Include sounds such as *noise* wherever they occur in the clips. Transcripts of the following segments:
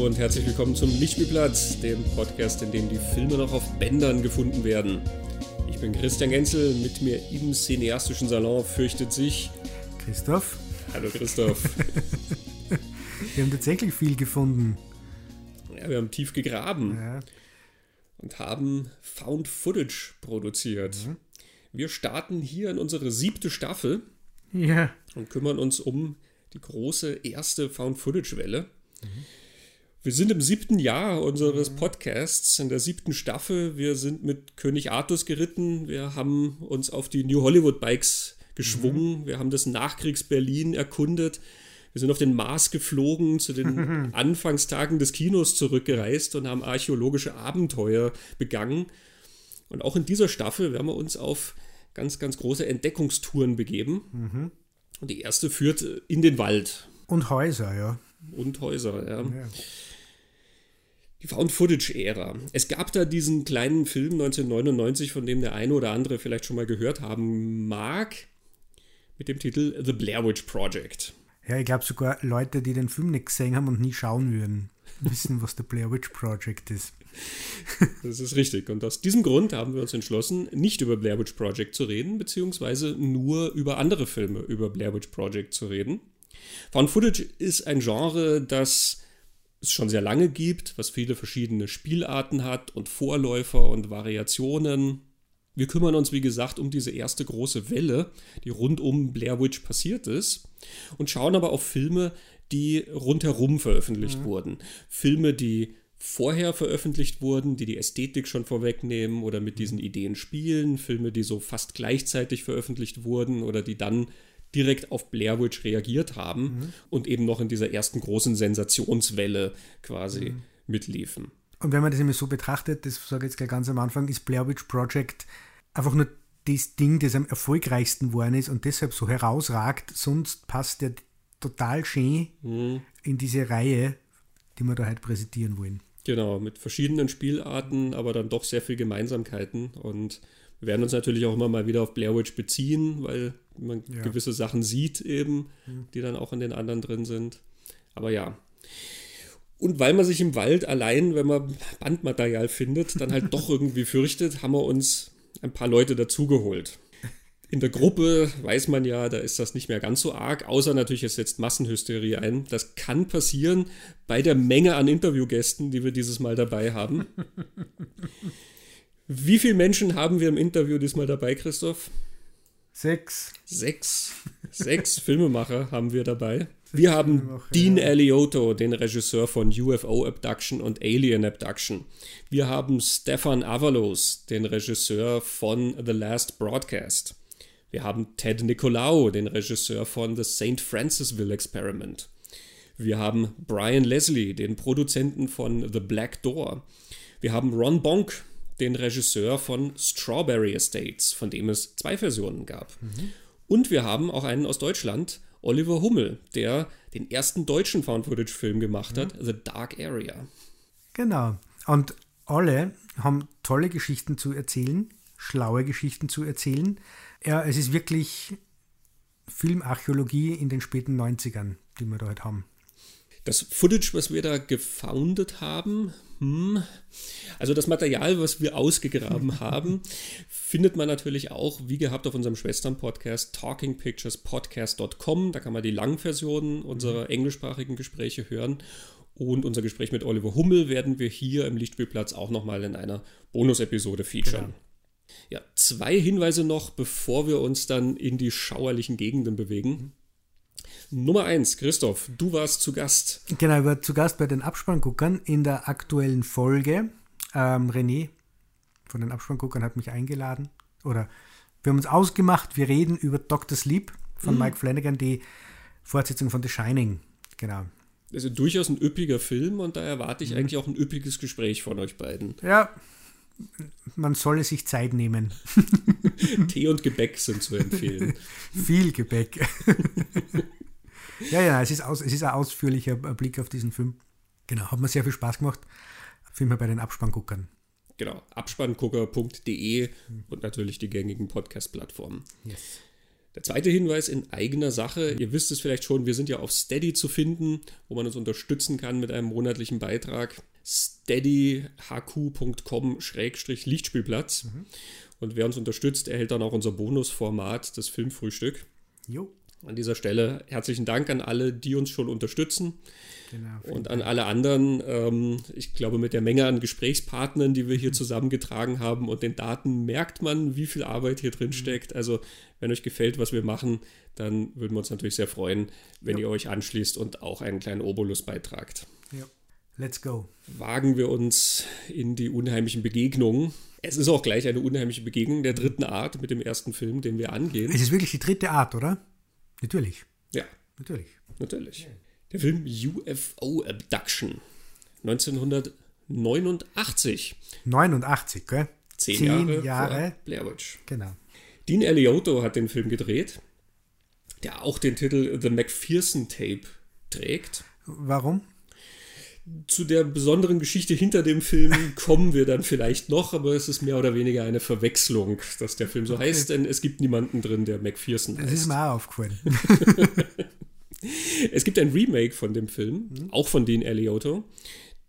Und herzlich willkommen zum Lichtspielplatz, dem Podcast, in dem die Filme noch auf Bändern gefunden werden. Ich bin Christian Genzel, mit mir im cineastischen Salon fürchtet sich Christoph. Hallo Christoph. *laughs* wir haben tatsächlich viel gefunden. Ja, wir haben tief gegraben Ja. und haben Found Footage produziert. Mhm. Wir starten hier in unsere siebte Staffel ja. und kümmern uns um die große erste Found-Footage-Welle. Mhm. Wir sind im siebten Jahr unseres Podcasts, in der siebten Staffel. Wir sind mit König Artus geritten. Wir haben uns auf die New Hollywood Bikes geschwungen. Wir haben das Nachkriegs-Berlin erkundet. Wir sind auf den Mars geflogen, zu den *laughs* Anfangstagen des Kinos zurückgereist und haben archäologische Abenteuer begangen. Und auch in dieser Staffel werden wir uns auf ganz, ganz große Entdeckungstouren begeben. Und die erste führt in den Wald Und Häuser, ja. und Häuser. Ja. ja. Die Found-Footage-Ära. Es gab da diesen kleinen Film 1999, von dem der eine oder andere vielleicht schon mal gehört haben mag, mit dem Titel The Blair Witch Project. Ja, ich glaube sogar Leute, die den Film nicht gesehen haben und nie schauen würden, wissen, was der Blair Witch Project ist. *laughs* Das ist richtig. Und aus diesem Grund haben wir uns entschlossen, nicht über Blair Witch Project zu reden, beziehungsweise nur über andere Filme über Blair Witch Project zu reden. Found Footage ist ein Genre, das es schon sehr lange gibt, was viele verschiedene Spielarten hat und Vorläufer und Variationen. Wir kümmern uns, wie gesagt, um diese erste große Welle, die rund um Blair Witch passiert ist, und schauen aber auf Filme, die rundherum veröffentlicht wurden. Filme, die vorher veröffentlicht wurden, die die Ästhetik schon vorwegnehmen oder mit diesen Ideen spielen, Filme, die so fast gleichzeitig veröffentlicht wurden oder die dann direkt auf Blair Witch reagiert haben und eben noch in dieser ersten großen Sensationswelle quasi mitliefen. Und wenn man das immer so betrachtet, das sage ich jetzt gleich ganz am Anfang, ist Blair Witch Project einfach nur das Ding, das am erfolgreichsten geworden ist und deshalb so herausragt. Sonst passt der total schön in diese Reihe, die wir da heute präsentieren wollen. Genau, mit verschiedenen Spielarten, aber dann doch sehr viel Gemeinsamkeiten. Und wir werden uns natürlich auch immer mal wieder auf Blair Witch beziehen, weil man Ja. gewisse Sachen sieht eben, die dann auch in den anderen drin sind. Aber ja. Und weil man sich im Wald allein, wenn man Bandmaterial findet, dann halt doch *laughs* irgendwie fürchtet, haben wir uns ein paar Leute dazugeholt. In der Gruppe weiß man ja, da ist das nicht mehr ganz so arg, außer natürlich, es setzt Massenhysterie ein. Das kann passieren bei der Menge an Interviewgästen, die wir dieses Mal dabei haben. *laughs* Wie viele Menschen haben wir im Interview diesmal dabei, Christoph? Sechs. Sechs. Sechs *laughs* Filmemacher haben wir dabei. Wir haben Dean. Eliotto, den Regisseur von UFO Abduction und Alien Abduction. Wir haben Stefan Avalos, den Regisseur von The Last Broadcast. Wir haben Ted Nicolau, den Regisseur von The St. Francisville Experiment. Wir haben Brian Leslie, den Produzenten von The Black Door. Wir haben Ron Bonk, den Regisseur von Strawberry Estates, von dem es zwei Versionen gab. Und wir haben auch einen aus Deutschland, Oliver Hummel, der den ersten deutschen Found-Footage-Film gemacht hat, The Dark Area. Genau. Und alle haben tolle Geschichten zu erzählen, schlaue Geschichten zu erzählen. Ja, es ist wirklich Filmarchäologie in den späten 90ern, die wir da halt haben. Das Footage, was wir da gefoundet haben, hm, also das Material, was wir ausgegraben *laughs* haben, findet man natürlich auch, wie gehabt, auf unserem Schwestern-Podcast talkingpicturespodcast.com. Da kann man die Langversionen unserer englischsprachigen Gespräche hören. Und unser Gespräch mit Oliver Hummel werden wir hier im Lichtspielplatz auch nochmal in einer Bonus-Episode featuren. Genau. Ja, zwei Hinweise noch, bevor wir uns dann in die schauerlichen Gegenden bewegen. Nummer eins, Christoph, du warst zu Gast. Genau, ich war zu Gast bei den Abspannguckern in der aktuellen Folge. Ähm, René von den Abspannguckern hat mich eingeladen. Oder wir haben uns ausgemacht, wir reden über Dr. Sleep von Mike Flanagan, die Fortsetzung von The Shining. Genau. Also durchaus ein üppiger Film und da erwarte ich eigentlich auch ein üppiges Gespräch von euch beiden. Ja, man solle sich Zeit nehmen. *laughs* Tee und Gebäck sind zu empfehlen. *laughs* Viel Gebäck. *laughs* ja, ja, es ist, aus, es ist ein ausführlicher Blick auf diesen Film. Genau, hat mir sehr viel Spaß gemacht. Film bei den Abspannguckern. Genau, abspanngucker.de und natürlich die gängigen Podcast-Plattformen. Yes. Der zweite Hinweis in eigener Sache. Ihr wisst es vielleicht schon, wir sind ja auf Steady zu finden, wo man uns unterstützen kann mit einem monatlichen Beitrag. steadyhq.com-lichtspielplatz. Mhm. Und wer uns unterstützt, erhält dann auch unser Bonusformat, das Filmfrühstück. Jo. An dieser Stelle herzlichen Dank an alle, die uns schon unterstützen. Genau, und an alle anderen, ähm, ich glaube, mit der Menge an Gesprächspartnern, die wir hier zusammengetragen haben und den Daten, merkt man, wie viel Arbeit hier drin mhm. steckt. Also, wenn euch gefällt, was wir machen, dann würden wir uns natürlich sehr freuen, wenn ja. ihr euch anschließt und auch einen kleinen Obolus beitragt. Ja. Let's go. Wagen wir uns in die unheimlichen Begegnungen. Es ist auch gleich eine unheimliche Begegnung der dritten Art mit dem ersten Film, den wir angehen. Es ist wirklich die dritte Art, oder? Natürlich. Ja. Natürlich. Natürlich. Der Film UFO Abduction. 1989. 89, gell? Zehn, Zehn Jahre, Jahre. Blair Witch. Genau. Dean Eliotto hat den Film gedreht, der auch den Titel The McPherson Tape trägt. Warum? Zu der besonderen Geschichte hinter dem Film *laughs* kommen wir dann vielleicht noch, aber es ist mehr oder weniger eine Verwechslung, dass der Film so okay. heißt, denn es gibt niemanden drin, der McPherson heißt. Das ist mir auch aufgefallen. *laughs* es gibt ein Remake von dem Film, mhm. auch von Dean Eliotto.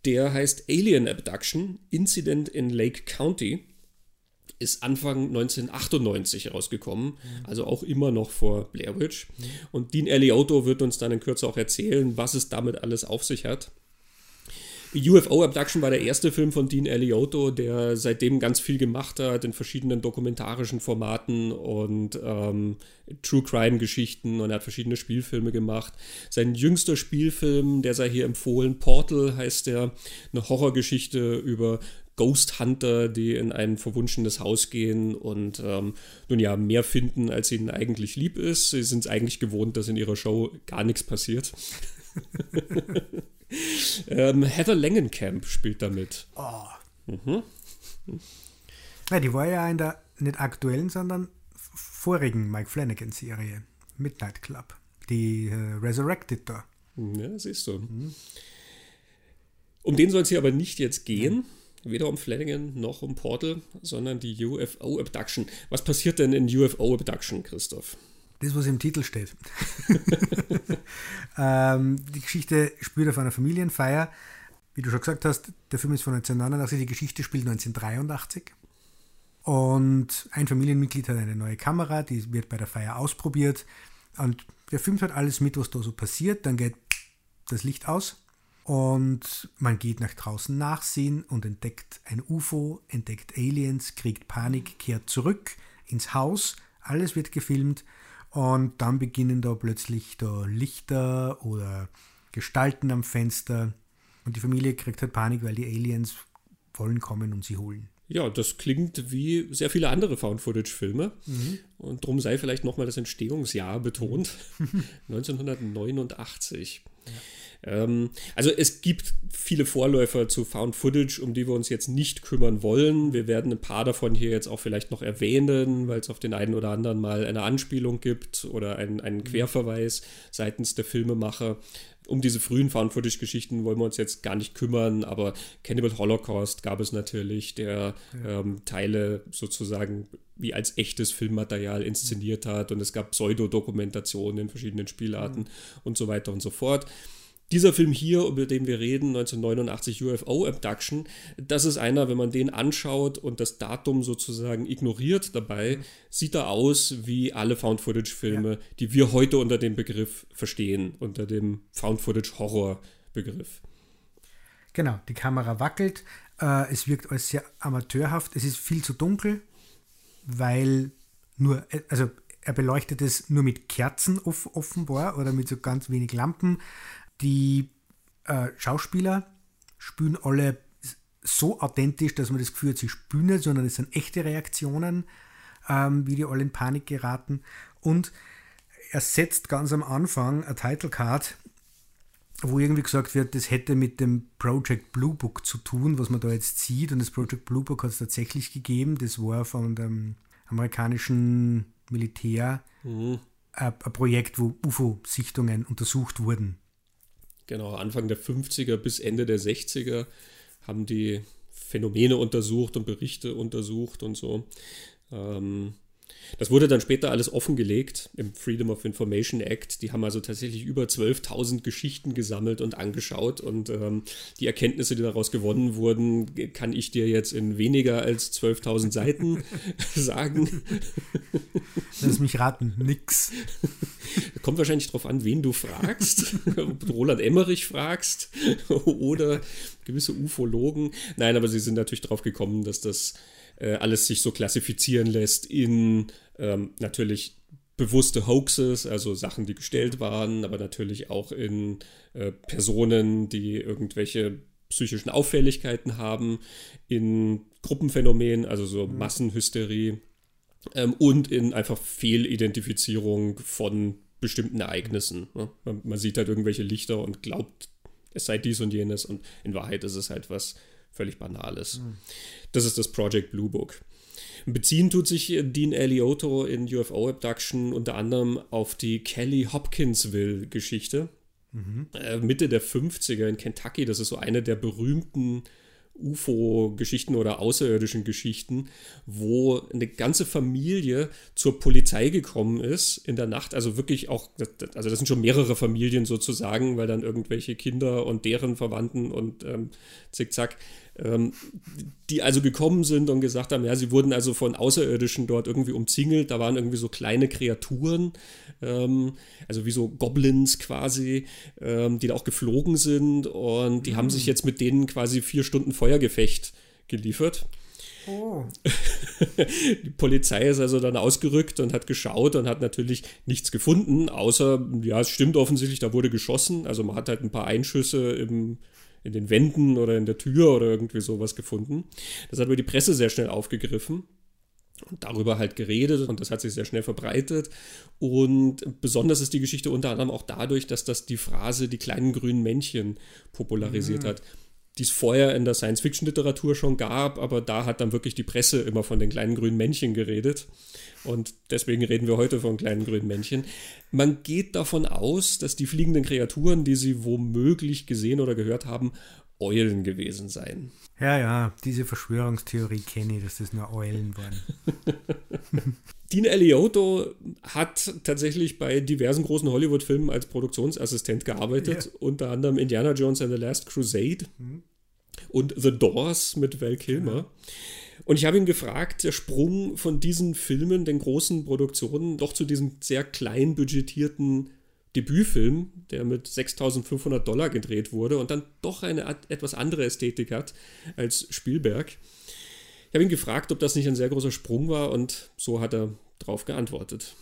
Der heißt Alien Abduction, Incident in Lake County. Ist Anfang 1998 rausgekommen, mhm. also auch immer noch vor Blair Witch. Mhm. Und Dean Eliotto wird uns dann in Kürze auch erzählen, was es damit alles auf sich hat. UFO Abduction war der erste Film von Dean Eliotto, der seitdem ganz viel gemacht hat in verschiedenen dokumentarischen Formaten und ähm, True Crime Geschichten und er hat verschiedene Spielfilme gemacht. Sein jüngster Spielfilm, der sei hier empfohlen, Portal heißt der, eine Horrorgeschichte über Ghost Hunter, die in ein verwunschenes Haus gehen und ähm, nun ja mehr finden, als ihnen eigentlich lieb ist. Sie sind es eigentlich gewohnt, dass in ihrer Show gar nichts passiert. *laughs* ähm, Heather Langenkamp spielt damit. Oh. Mhm. Ja, die war ja in der nicht aktuellen, sondern vorigen Mike Flanagan-Serie, Midnight Club. Die äh, Resurrected da. Ja, siehst du. Mhm. Um den soll es hier aber nicht jetzt gehen. Weder um Flanagan noch um Portal, sondern die UFO Abduction. Was passiert denn in UFO Abduction, Christoph? Das, was im Titel steht. *laughs* ähm, die Geschichte spielt auf einer Familienfeier. Wie du schon gesagt hast, der Film ist von 1989, die Geschichte spielt 1983. Und ein Familienmitglied hat eine neue Kamera, die wird bei der Feier ausprobiert. Und der filmt halt alles mit, was da so passiert. Dann geht das Licht aus und man geht nach draußen nachsehen und entdeckt ein UFO, entdeckt Aliens, kriegt Panik, kehrt zurück ins Haus. Alles wird gefilmt und dann beginnen da plötzlich da Lichter oder Gestalten am Fenster. Und die Familie kriegt halt Panik, weil die Aliens wollen kommen und sie holen. Ja, das klingt wie sehr viele andere Found-Footage-Filme. Mhm. Und darum sei vielleicht nochmal das Entstehungsjahr betont. *laughs* *laughs* 1989. Ja. Ähm, also es gibt viele Vorläufer zu Found Footage, um die wir uns jetzt nicht kümmern wollen. Wir werden ein paar davon hier jetzt auch vielleicht noch erwähnen, weil es auf den einen oder anderen mal eine Anspielung gibt oder einen, einen mhm. Querverweis seitens der Filmemacher um diese frühen Found-Footage-Geschichten wollen wir uns jetzt gar nicht kümmern, aber Cannibal Holocaust gab es natürlich, der ja. ähm, Teile sozusagen wie als echtes Filmmaterial inszeniert hat und es gab Pseudodokumentationen in verschiedenen Spielarten mhm. und so weiter und so fort. Dieser Film hier, über den wir reden, 1989 UFO Abduction, das ist einer, wenn man den anschaut und das Datum sozusagen ignoriert dabei, mhm. sieht er aus wie alle Found-Footage-Filme, ja. die wir heute unter dem Begriff verstehen, unter dem Found-Footage-Horror-Begriff. Genau, die Kamera wackelt, äh, es wirkt als sehr amateurhaft, es ist viel zu dunkel, weil nur, also er beleuchtet es nur mit Kerzen offenbar oder mit so ganz wenig Lampen. Die äh, Schauspieler spielen alle so authentisch, dass man das Gefühl hat, sie spielen nicht, sondern es sind echte Reaktionen, ähm, wie die alle in Panik geraten. Und er setzt ganz am Anfang ein Title Card, wo irgendwie gesagt wird, das hätte mit dem Project Blue Book zu tun, was man da jetzt sieht. Und das Project Blue Book hat es tatsächlich gegeben. Das war von dem amerikanischen Militär mhm. ein Projekt, wo UFO-Sichtungen untersucht wurden. Genau, Anfang der 50er bis Ende der 60er haben die Phänomene untersucht und Berichte untersucht und so. Ähm, Das wurde dann später alles offengelegt im Freedom of Information Act. Die haben also tatsächlich über 12.000 Geschichten gesammelt und angeschaut. Und ähm, die Erkenntnisse, die daraus gewonnen wurden, kann ich dir jetzt in weniger als 12.000 Seiten *laughs* sagen. Lass mich raten, nix. Kommt wahrscheinlich darauf an, wen du fragst. Ob du Roland Emmerich fragst oder gewisse Ufologen. Nein, aber sie sind natürlich darauf gekommen, dass das äh, alles sich so klassifizieren lässt in ähm, natürlich bewusste Hoaxes, also Sachen, die gestellt waren, aber natürlich auch in äh, Personen, die irgendwelche psychischen Auffälligkeiten haben, in Gruppenphänomenen, also so mhm. Massenhysterie ähm, und in einfach Fehlidentifizierung von bestimmten Ereignissen. Ne? Man, man, sieht halt irgendwelche Lichter und glaubt, es sei dies und jenes und in Wahrheit ist es halt was völlig Banales. Mhm. Das ist das Project Blue Book. Beziehen tut sich Dean Eliotto in UFO Abduction unter anderem auf die Kelly Hopkinsville-Geschichte. Mhm. Äh, Mitte der 50er in Kentucky. Das ist so eine der berühmten UFO-Geschichten oder außerirdischen Geschichten, wo eine ganze Familie zur Polizei gekommen ist in der Nacht. Also wirklich auch, also das sind schon mehrere Familien sozusagen, weil dann irgendwelche Kinder und deren Verwandten und ähm, zickzack die also gekommen sind und gesagt haben, ja, sie wurden also von Außerirdischen dort irgendwie umzingelt. Da waren irgendwie so kleine Kreaturen, ähm, also wie so Goblins quasi, ähm, die da auch geflogen sind und die mhm. haben sich jetzt mit denen quasi vier Stunden Feuergefecht geliefert. Oh. *laughs* Die Polizei ist also dann ausgerückt und hat geschaut und hat natürlich nichts gefunden, außer, ja, es stimmt offensichtlich, da wurde geschossen. Also man hat halt ein paar Einschüsse im, in den Wänden oder in der Tür oder irgendwie sowas gefunden. Das hat aber die Presse sehr schnell aufgegriffen und darüber halt geredet und das hat sich sehr schnell verbreitet. Und besonders ist die Geschichte unter anderem auch dadurch, dass das die Phrase die kleinen grünen Männchen popularisiert mhm. hat die es vorher in der Science-Fiction-Literatur schon gab, aber da hat dann wirklich die Presse immer von den kleinen grünen Männchen geredet. Und deswegen reden wir heute von kleinen grünen Männchen. Man geht davon aus, dass die fliegenden Kreaturen, die sie womöglich gesehen oder gehört haben, Eulen gewesen seien. Ja, ja, diese Verschwörungstheorie kenne ich, dass das nur Eulen waren. *laughs* Dean Eliotto hat tatsächlich bei diversen großen Hollywood-Filmen als Produktionsassistent gearbeitet, yeah. unter anderem Indiana Jones and the Last Crusade mhm. und The Doors mit Val Kilmer. Ja. Und ich habe ihn gefragt, der Sprung von diesen Filmen, den großen Produktionen, doch zu diesem sehr klein budgetierten Debütfilm, der mit 6500 Dollar gedreht wurde und dann doch eine etwas andere Ästhetik hat als Spielberg. Ich habe ihn gefragt, ob das nicht ein sehr großer Sprung war und so hat er darauf geantwortet.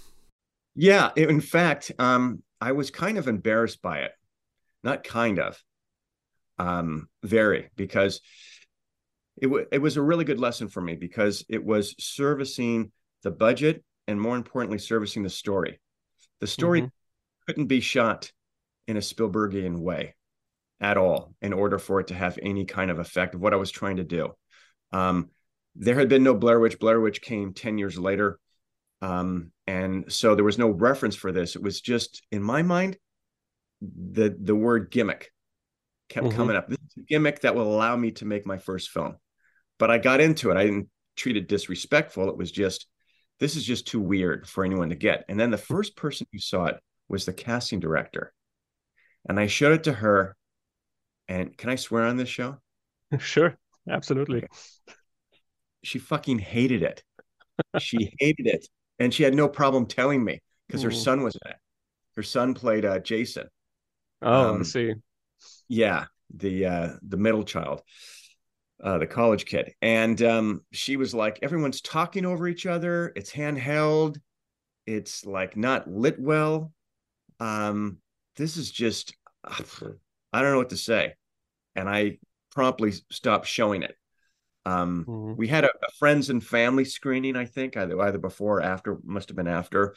Yeah, in fact, um, I was kind of embarrassed by it. Not kind of, um, very, because it, it was a really good lesson for me because it was servicing the budget and more importantly, servicing the story. The story mm-hmm. Couldn't be shot in a Spielbergian way at all in order for it to have any kind of effect of what I was trying to do. Um, there had been no Blair Witch. Blair Witch came 10 years later. Um, and so there was no reference for this. It was just in my mind, the the word gimmick kept mm-hmm. coming up. This is a gimmick that will allow me to make my first film. But I got into it. I didn't treat it disrespectful. It was just, this is just too weird for anyone to get. And then the first person who saw it was the casting director. And I showed it to her. And can I swear on this show? *laughs* Sure, absolutely. She fucking hated it. she *laughs* hated it. And she had no problem telling me because her son was in it. Her son played uh, Jason. Oh, um, I see. Yeah, the uh, the middle child, uh, the college kid, and um, she was like, everyone's talking over each other. It's handheld. It's like not lit well. Um, this is just, *sighs* I don't know what to say, and I promptly stopped showing it. Um, mm-hmm. We had a, a, friends and family screening, I think, either, either before or after, must have been after.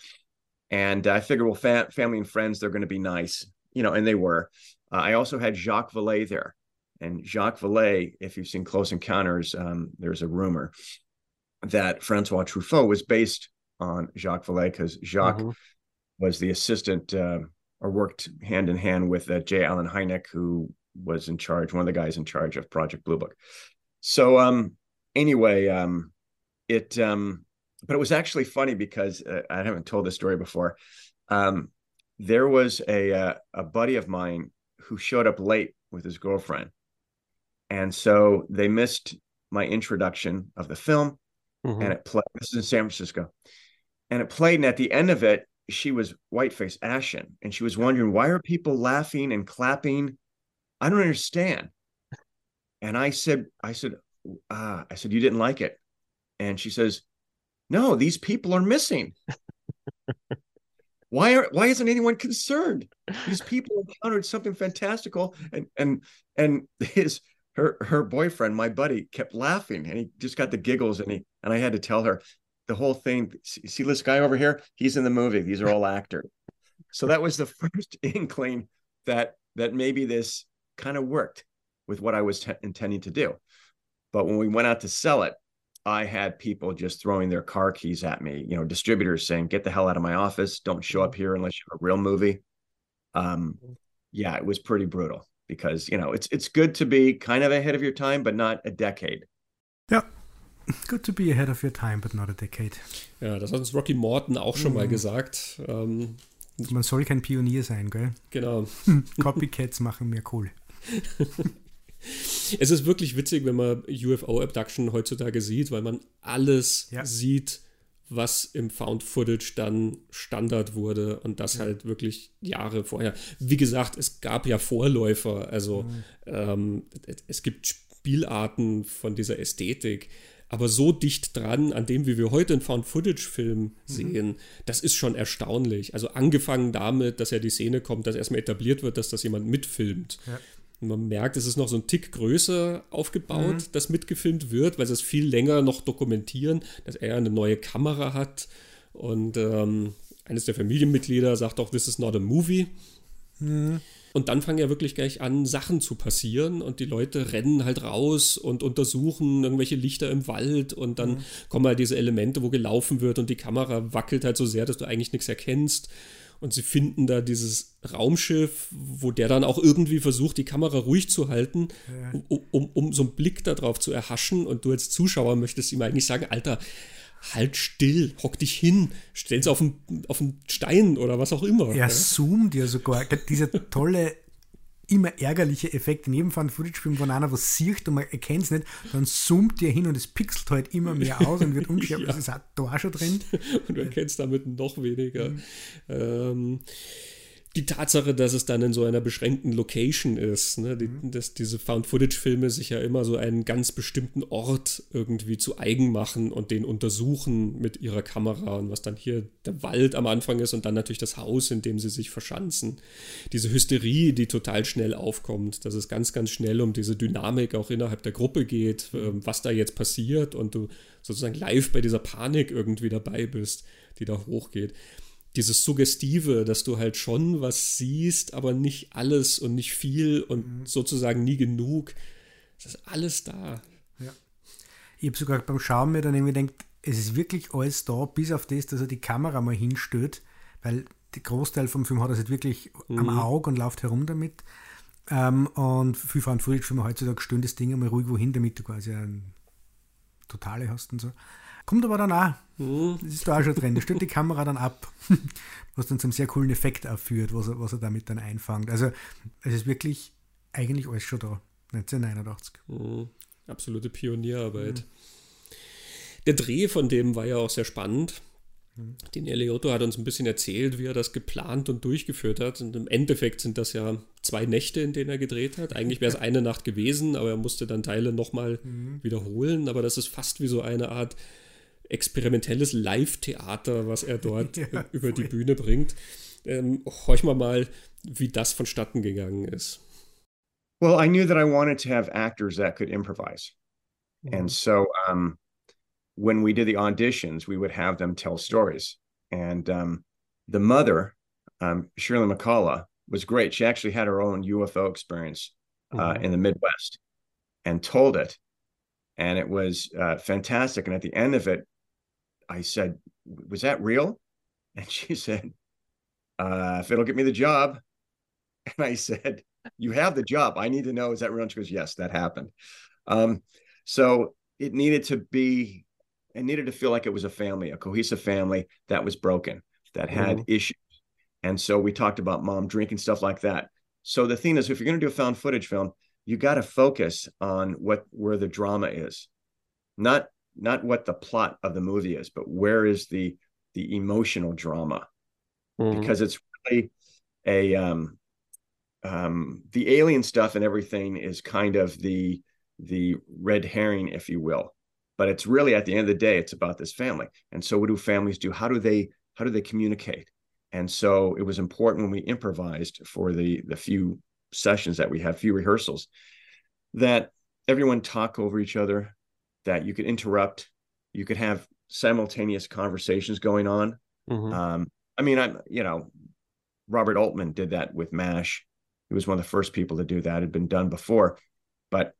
And I figured, well, fa- family and friends, they're going to be nice, you know, and they were. Uh, I also had Jacques Vallée there. And Jacques Vallée, if you've seen Close Encounters, um, there's a rumor that Francois Truffaut was based on Jacques Vallée because Jacques mm-hmm. Was the assistant uh, or worked hand in hand with uh, J. Allen Hynek, who was in charge, one of the guys in charge of Project Blue Book. So um, anyway, um, it um, but it was actually funny because uh, I haven't told this story before. Um, there was a uh, a buddy of mine who showed up late with his girlfriend, and so they missed my introduction of the film, mm-hmm. and it played. This is in San Francisco, and it played. And at the end of it, she was white face, ashen, and she was wondering why are people laughing and clapping. I don't understand. And I said, I said, ah, I said you didn't like it, and she says, no, these people are missing. why are why isn't anyone concerned? These people encountered something fantastical, and and and his her her boyfriend, my buddy, kept laughing, and he just got the giggles, and he and I had to tell her the whole thing. See this guy over here? He's in the movie. These are all actors. so that was the *laughs* first inkling that that maybe this kind of worked with what I was t- intending to do. But when we went out to sell it, I had people just throwing their car keys at me, you know, distributors saying, get the hell out of my office. Don't show up here unless you have a real movie. Um, yeah, it was pretty brutal because, you know, it's it's good to be kind of ahead of your time, but not a decade. Ja, good to be ahead of your time, but not a decade. Ja, das hat uns Rocky Morton auch schon mhm. mal gesagt. Ähm, Man soll kein Pionier sein, gell? Genau. *laughs* Copycats machen mir cool. Es ist wirklich witzig, wenn man UFO-Abduction heutzutage sieht, weil man alles ja. sieht, was im Found Footage dann Standard wurde und das ja. halt wirklich Jahre vorher. Wie gesagt, es gab ja Vorläufer, also mhm. ähm, es gibt Spielarten von dieser Ästhetik, aber so dicht dran an dem, wie wir heute einen Found-Footage-Film mhm. sehen, das ist schon erstaunlich. Also angefangen damit, dass ja die Szene kommt, dass erstmal etabliert wird, dass das jemand mitfilmt. Ja. Und man merkt, es ist noch so ein Tick größer aufgebaut, mhm. das mitgefilmt wird, weil sie es viel länger noch dokumentieren, dass er eine neue Kamera hat. Und ähm, eines der Familienmitglieder sagt auch, this is not a movie. Mhm. Und dann fangen ja wirklich gleich an, Sachen zu passieren und die Leute rennen halt raus und untersuchen irgendwelche Lichter im Wald und dann mhm. kommen halt diese Elemente, wo gelaufen wird und die Kamera wackelt halt so sehr, dass du eigentlich nichts erkennst und sie finden da dieses Raumschiff, wo der dann auch irgendwie versucht, die Kamera ruhig zu halten, um, um, um, so einen Blick darauf zu erhaschen. Und du als Zuschauer möchtest ihm eigentlich sagen, Alter, halt still, hock dich hin, stell's auf einen, auf einen Stein oder was auch immer. Er ja. zoomt ja sogar. Dieser tolle immer ärgerliche Effekt. In jedem Found-Footage-Film, wenn einer was sieht und man erkennt es nicht, dann zoomt der hin und es pixelt halt immer mehr aus und wird *laughs* unschärf. ja. Das ist auch da schon drin. *laughs* Und du erkennst damit noch weniger. Mhm. Ähm, die Tatsache, dass es dann in so einer beschränkten Location ist, ne? die, mhm. dass diese Found-Footage-Filme sich ja immer so einen ganz bestimmten Ort irgendwie zu eigen machen und den untersuchen mit ihrer Kamera und was dann hier der Wald am Anfang ist und dann natürlich das Haus, in dem sie sich verschanzen. Diese Hysterie, die total schnell aufkommt, dass es ganz, ganz schnell um diese Dynamik auch innerhalb der Gruppe geht, äh, was da jetzt passiert und du sozusagen live bei dieser Panik irgendwie dabei bist, die da hochgeht dieses Suggestive, dass du halt schon was siehst, aber nicht alles und nicht viel und mhm. sozusagen nie genug. Das ist alles da. Ja. Ich habe sogar beim Schauen mir dann irgendwie gedacht, es ist wirklich alles da, bis auf das, dass er die Kamera mal hinstellt, weil der Großteil vom Film hat er halt wirklich mhm. am Auge und läuft herum damit. Ähm, und viel fahren Footage-Filme heutzutage stehen das Ding einmal ruhig wohin, damit du quasi eine totale hast und so. Kommt aber dann auch. Mhm. Das ist da auch schon drin. Da stellt die Kamera dann ab, *laughs* was dann zum sehr coolen Effekt aufführt, was er, was er damit dann einfängt. Also es ist wirklich eigentlich alles schon da. 1989. Mhm. Absolute Pionierarbeit. Mhm. Der Dreh von dem war ja auch sehr spannend. Mhm. Den Eliotto hat uns ein bisschen erzählt, wie er das geplant und durchgeführt hat. Und im Endeffekt sind das ja zwei Nächte, in denen er gedreht hat. Eigentlich wäre es eine Nacht gewesen, aber er musste dann Teile nochmal mhm. wiederholen. Aber das ist fast wie so eine Art experimentelles Live-Theater, was er dort *laughs* ja, über die Bühne bringt. Ähm, horch mal mal, wie das vonstatten gegangen ist. Well, I knew that I wanted to have actors that could improvise. Mm-hmm. And so um, when we did the auditions, we would have them tell stories. And um, the mother, um, Shirley McCullough, was great. She actually had her own UFO experience uh, mm-hmm. in the Midwest and told it. And it was uh, fantastic. And at the end of it, I said, Was that real? And she *laughs* said, uh, If it'll get me the job. And I said, You have the job. I need to know, is that real? And she goes, Yes, that happened. Um, so it needed to be it needed to feel like it was a family, a cohesive family that was broken, that had mm-hmm. issues. And so we talked about mom drinking stuff like that. So the thing is, if you're going to do a found footage film, you got to focus on what where the drama is, not not what the plot of the movie is, but where is the the emotional drama, mm-hmm. because it's really a um, um, the alien stuff and everything is kind of the the red herring, if you will. But it's really at the end of the day, it's about this family. And so, what do families do? How do they how do they communicate? And so, it was important when we improvised for the the few sessions that we have, few rehearsals, that everyone talk over each other, that you could interrupt, you could have simultaneous conversations going on. Mm-hmm. Um, I mean, I'm you know, Robert Altman did that with MASH. He was one of the first people to do that. It had been done before, but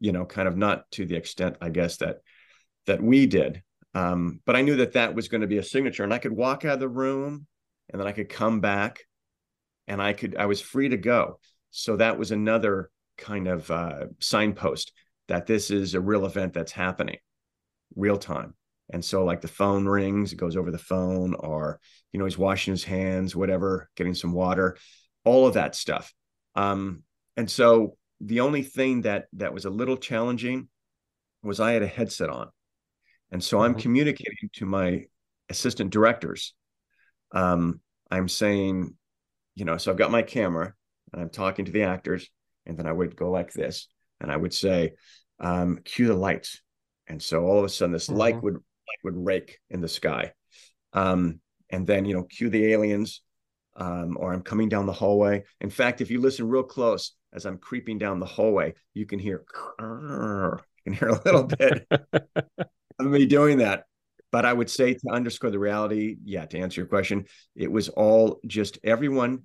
you know, kind of not to the extent, I guess, that that we did. Um, but I knew that that was going to be a signature, and I could walk out of the room, and then I could come back, and I could I was free to go. So that was another kind of uh, signpost that this is a real event that's happening, real time. And so, like the phone rings, it goes over the phone, or you know, he's washing his hands, whatever, getting some water, all of that stuff. Um, and so the only thing that that was a little challenging was I had a headset on, and so I'm mm-hmm. communicating to my assistant directors. Um, I'm saying, you know, so I've got my camera and I'm talking to the actors, and then I would go like this, and I would say, um, "Cue the lights," and so all of a sudden this mm-hmm. light would light would rake in the sky, um, and then you know, cue the aliens, um, or I'm coming down the hallway. In fact, if you listen real close, as I'm creeping down the hallway, you can hear, you can hear a little bit *laughs* of me doing that. But I would say to underscore the reality, yeah, to answer your question, it was all just everyone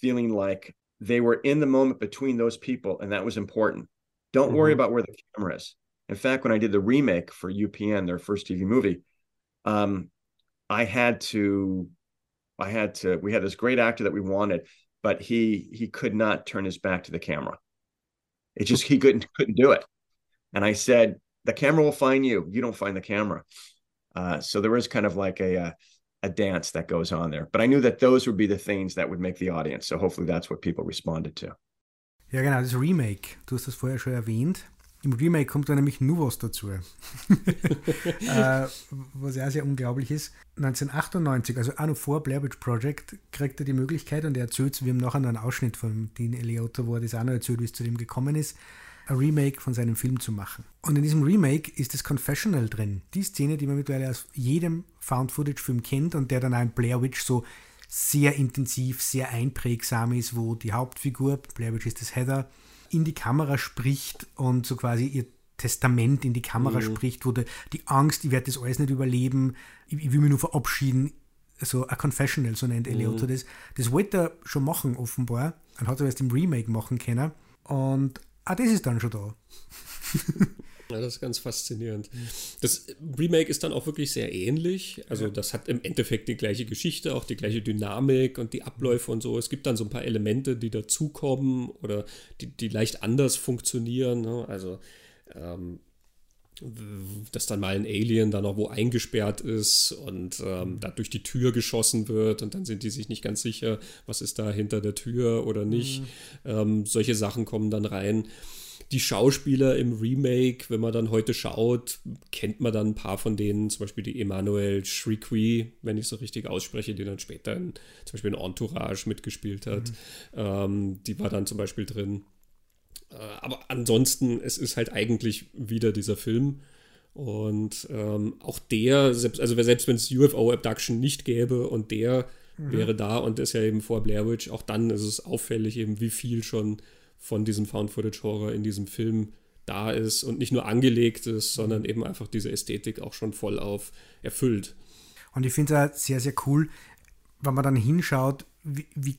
feeling like they were in the moment between those people, and that was important. Don't mm-hmm. worry about where the camera is. In fact, when I did the remake for UPN, their first TV movie, um, I had to, I had to. We had this great actor that we wanted, but he he could not turn his back to the camera. It just he couldn't couldn't do it. And I said, the camera will find you. You don't find the camera. Uh, so there was kind of like a, a, a dance that goes on there. But I knew that those would be the things that would make the audience. So hopefully that's what people responded to. Ja, genau, das Remake. Du hast das vorher schon erwähnt. Im Remake kommt da nämlich nur was dazu. *laughs* äh, was ja sehr unglaublich ist. 1998, also auch noch vor Blair Witch Project, kriegt er die Möglichkeit und er erzählt, wir haben nachher noch einen Ausschnitt von Dean Eliotto, wo er das auch noch erzählt, wie es zu dem gekommen ist, ein Remake von seinem Film zu machen. Und in diesem Remake ist das Confessional drin. Die Szene, die man mittlerweile aus jedem Found-Footage-Film kennt und der dann auch in Blair Witch so sehr intensiv, sehr einprägsam ist, wo die Hauptfigur, Blair Witch ist das Heather, in die Kamera spricht und so quasi ihr Testament in die Kamera mhm. spricht, wo die, die Angst, ich werde das alles nicht überleben, ich, ich will mich nur verabschieden, so ein Confessional, so nennt Eliotto mhm. das. Das wollte er schon machen, offenbar. Dann hat er erst im Remake machen können. Und ah, das ist dann schon da. *laughs* Ja, das ist ganz faszinierend. Das Remake ist dann auch wirklich sehr ähnlich. Also, das hat im Endeffekt die gleiche Geschichte, auch die gleiche Dynamik und die Abläufe und so. Es gibt dann so ein paar Elemente, die dazukommen oder die, die leicht anders funktionieren. Ne? Also, ähm, dass dann mal ein Alien da noch wo eingesperrt ist und ähm, da durch die Tür geschossen wird und dann sind die sich nicht ganz sicher, was ist da hinter der Tür oder nicht. Mhm. Ähm, solche Sachen kommen dann rein. Die Schauspieler im Remake, wenn man dann heute schaut, kennt man dann ein paar von denen, zum Beispiel die Emmanuel Shrikwi, wenn ich so richtig ausspreche, die dann später in, zum Beispiel in Entourage mitgespielt hat. Mhm. Ähm, die war dann zum Beispiel drin. Äh, aber ansonsten, es ist halt eigentlich wieder dieser Film. Und ähm, auch der, selbst, also selbst wenn es UFO Abduction nicht gäbe und der mhm. wäre da und ist ja eben vor Blair Witch, auch dann ist es auffällig eben, wie viel schon von diesem Found-Footage-Horror in diesem Film da ist und nicht nur angelegt ist, sondern eben einfach diese Ästhetik auch schon voll auf erfüllt. Und ich finde es sehr, sehr cool, wenn man dann hinschaut, wie, wie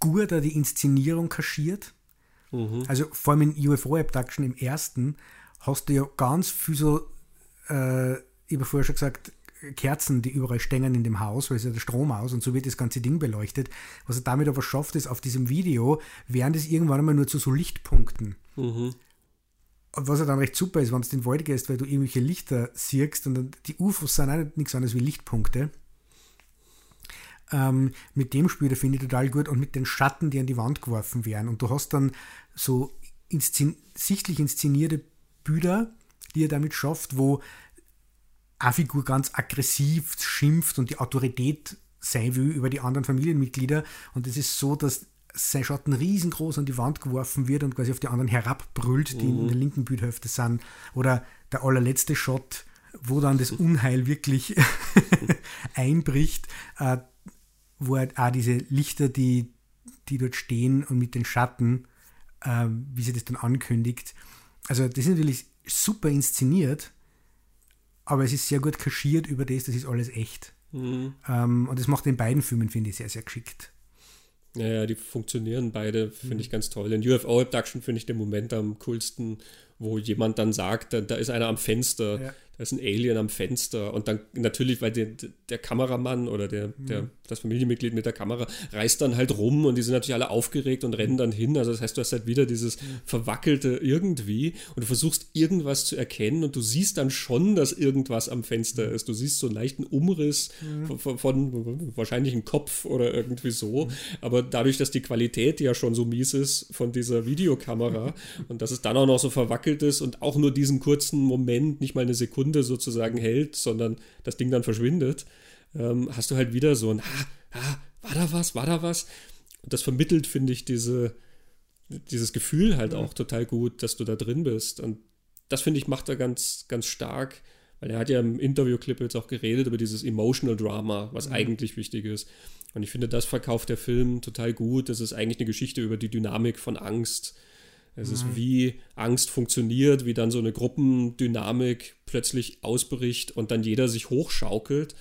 gut er die Inszenierung kaschiert. Mhm. Also vor allem in UFO Abduction im ersten hast du ja ganz viel so, äh, ich habe vorher schon gesagt, Kerzen, die überall stehen in dem Haus, weil es ja der Strom aus und so wird das ganze Ding beleuchtet. Was er damit aber schafft, ist auf diesem Video, wären das irgendwann einmal nur zu so Lichtpunkten. Mhm. was ja dann recht super ist, wenn du in den Wald gehst, weil du irgendwelche Lichter siehst und die UFOs sind auch nichts anderes wie Lichtpunkte. Ähm, mit dem Spiel, finde ich total gut und mit den Schatten, die an die Wand geworfen werden. Und du hast dann so inszen sichtlich inszenierte Bilder, die er damit schafft, wo eine Figur ganz aggressiv schimpft und die Autorität sein will über die anderen Familienmitglieder. Und es ist so, dass sein Schatten riesengroß an die Wand geworfen wird und quasi auf die anderen herabbrüllt, die mhm. in der linken Bildhälfte sind. Oder der allerletzte Shot, wo dann das Unheil wirklich *laughs* einbricht, äh, wo halt auch diese Lichter, die, die dort stehen und mit den Schatten, äh, wie sie das dann ankündigt. Also das ist natürlich super inszeniert, aber es ist sehr gut kaschiert über das, das ist alles echt. Mhm. Ähm, und das macht in beiden Filmen, finde ich, sehr, sehr geschickt. Ja, ja, die funktionieren beide, finde mhm. ich ganz toll. In UFO Abduction finde ich den Moment am coolsten, wo jemand dann sagt, da, da ist einer am Fenster, ja da ist ein Alien am Fenster und dann natürlich, weil der, der Kameramann oder der, der, mhm. das Familienmitglied mit der Kamera reißt dann halt rum und die sind natürlich alle aufgeregt und rennen dann hin. Also das heißt, du hast halt wieder dieses verwackelte irgendwie und du versuchst irgendwas zu erkennen und du siehst dann schon, dass irgendwas am Fenster mhm. ist. Du siehst so einen leichten Umriss mhm. von, von, wahrscheinlich einem Kopf oder irgendwie so. Mhm. Aber dadurch, dass die Qualität ja schon so mies ist von dieser Videokamera *laughs* und dass es dann auch noch so verwackelt ist und auch nur diesen kurzen Moment, nicht mal eine Sekunde Sekunde sozusagen hält, sondern das Ding dann verschwindet, ähm, hast du halt wieder so ein, ah, ah, war da was, war da was? Und das vermittelt, finde ich, diese, dieses Gefühl halt auch total gut, dass du da drin bist. Und das, finde ich, macht er ganz, ganz stark, weil er hat ja im Interviewclip jetzt auch geredet über dieses Emotional Drama, was mhm. eigentlich wichtig ist. Und ich finde, das verkauft der Film total gut. Das ist eigentlich eine Geschichte über die Dynamik von Angst, es ist, mhm. wie Angst funktioniert, wie dann so eine Gruppendynamik plötzlich ausbricht und dann jeder sich hochschaukelt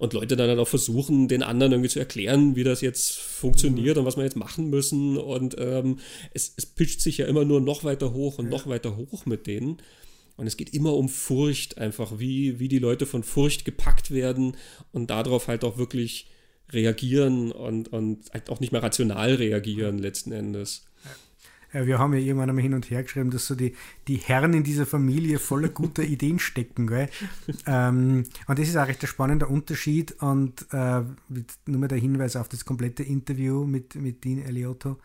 und Leute dann auch versuchen, den anderen irgendwie zu erklären, wie das jetzt funktioniert mhm. und was wir jetzt machen müssen. Und ähm, es, es pitcht sich ja immer nur noch weiter hoch und ja. noch weiter hoch mit denen. Und es geht immer um Furcht, einfach wie, wie die Leute von Furcht gepackt werden und darauf halt auch wirklich reagieren und, und halt auch nicht mehr rational reagieren letzten Endes. Äh, wir haben ja irgendwann einmal hin und her geschrieben, dass so die, die Herren in dieser Familie voller *laughs* guter Ideen stecken. Gell? ähm, und das ist auch recht ein spannender Unterschied. Und äh, nur mal der Hinweis auf das komplette Interview mit, mit Dean Eliotto.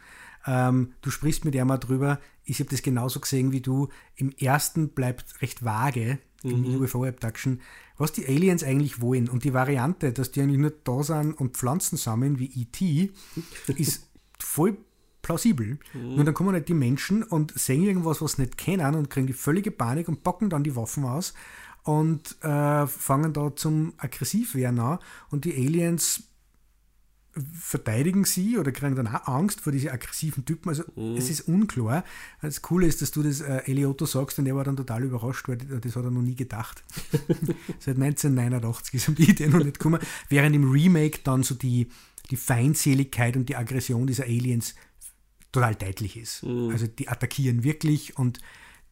Ähm, du sprichst mit ihm mal drüber. Ich habe das genauso gesehen wie du. Im ersten bleibt recht vage, im mhm. UFO-Abduction, was die Aliens eigentlich wollen. Und die Variante, dass die eigentlich nur da sind und Pflanzen sammeln wie E.T., *laughs* ist voll plausibel. Mhm. Nur dann kommen halt die Menschen und sehen irgendwas, was sie nicht kennen und kriegen die völlige Panik und packen dann die Waffen aus und äh, fangen da zum Aggressivwerden an und die Aliens verteidigen sie oder kriegen dann auch Angst vor diese aggressiven Typen. Also mhm. es ist unklar. Das Coole ist, dass du das äh, Eliotto sagst und er war dann total überrascht, weil das hat er noch nie gedacht. *laughs* Seit 1989 ist ihm die Idee noch nicht gekommen. Während im Remake dann so die, die Feindseligkeit und die Aggression dieser Aliens total deutlich ist. Mhm. Also die attackieren wirklich und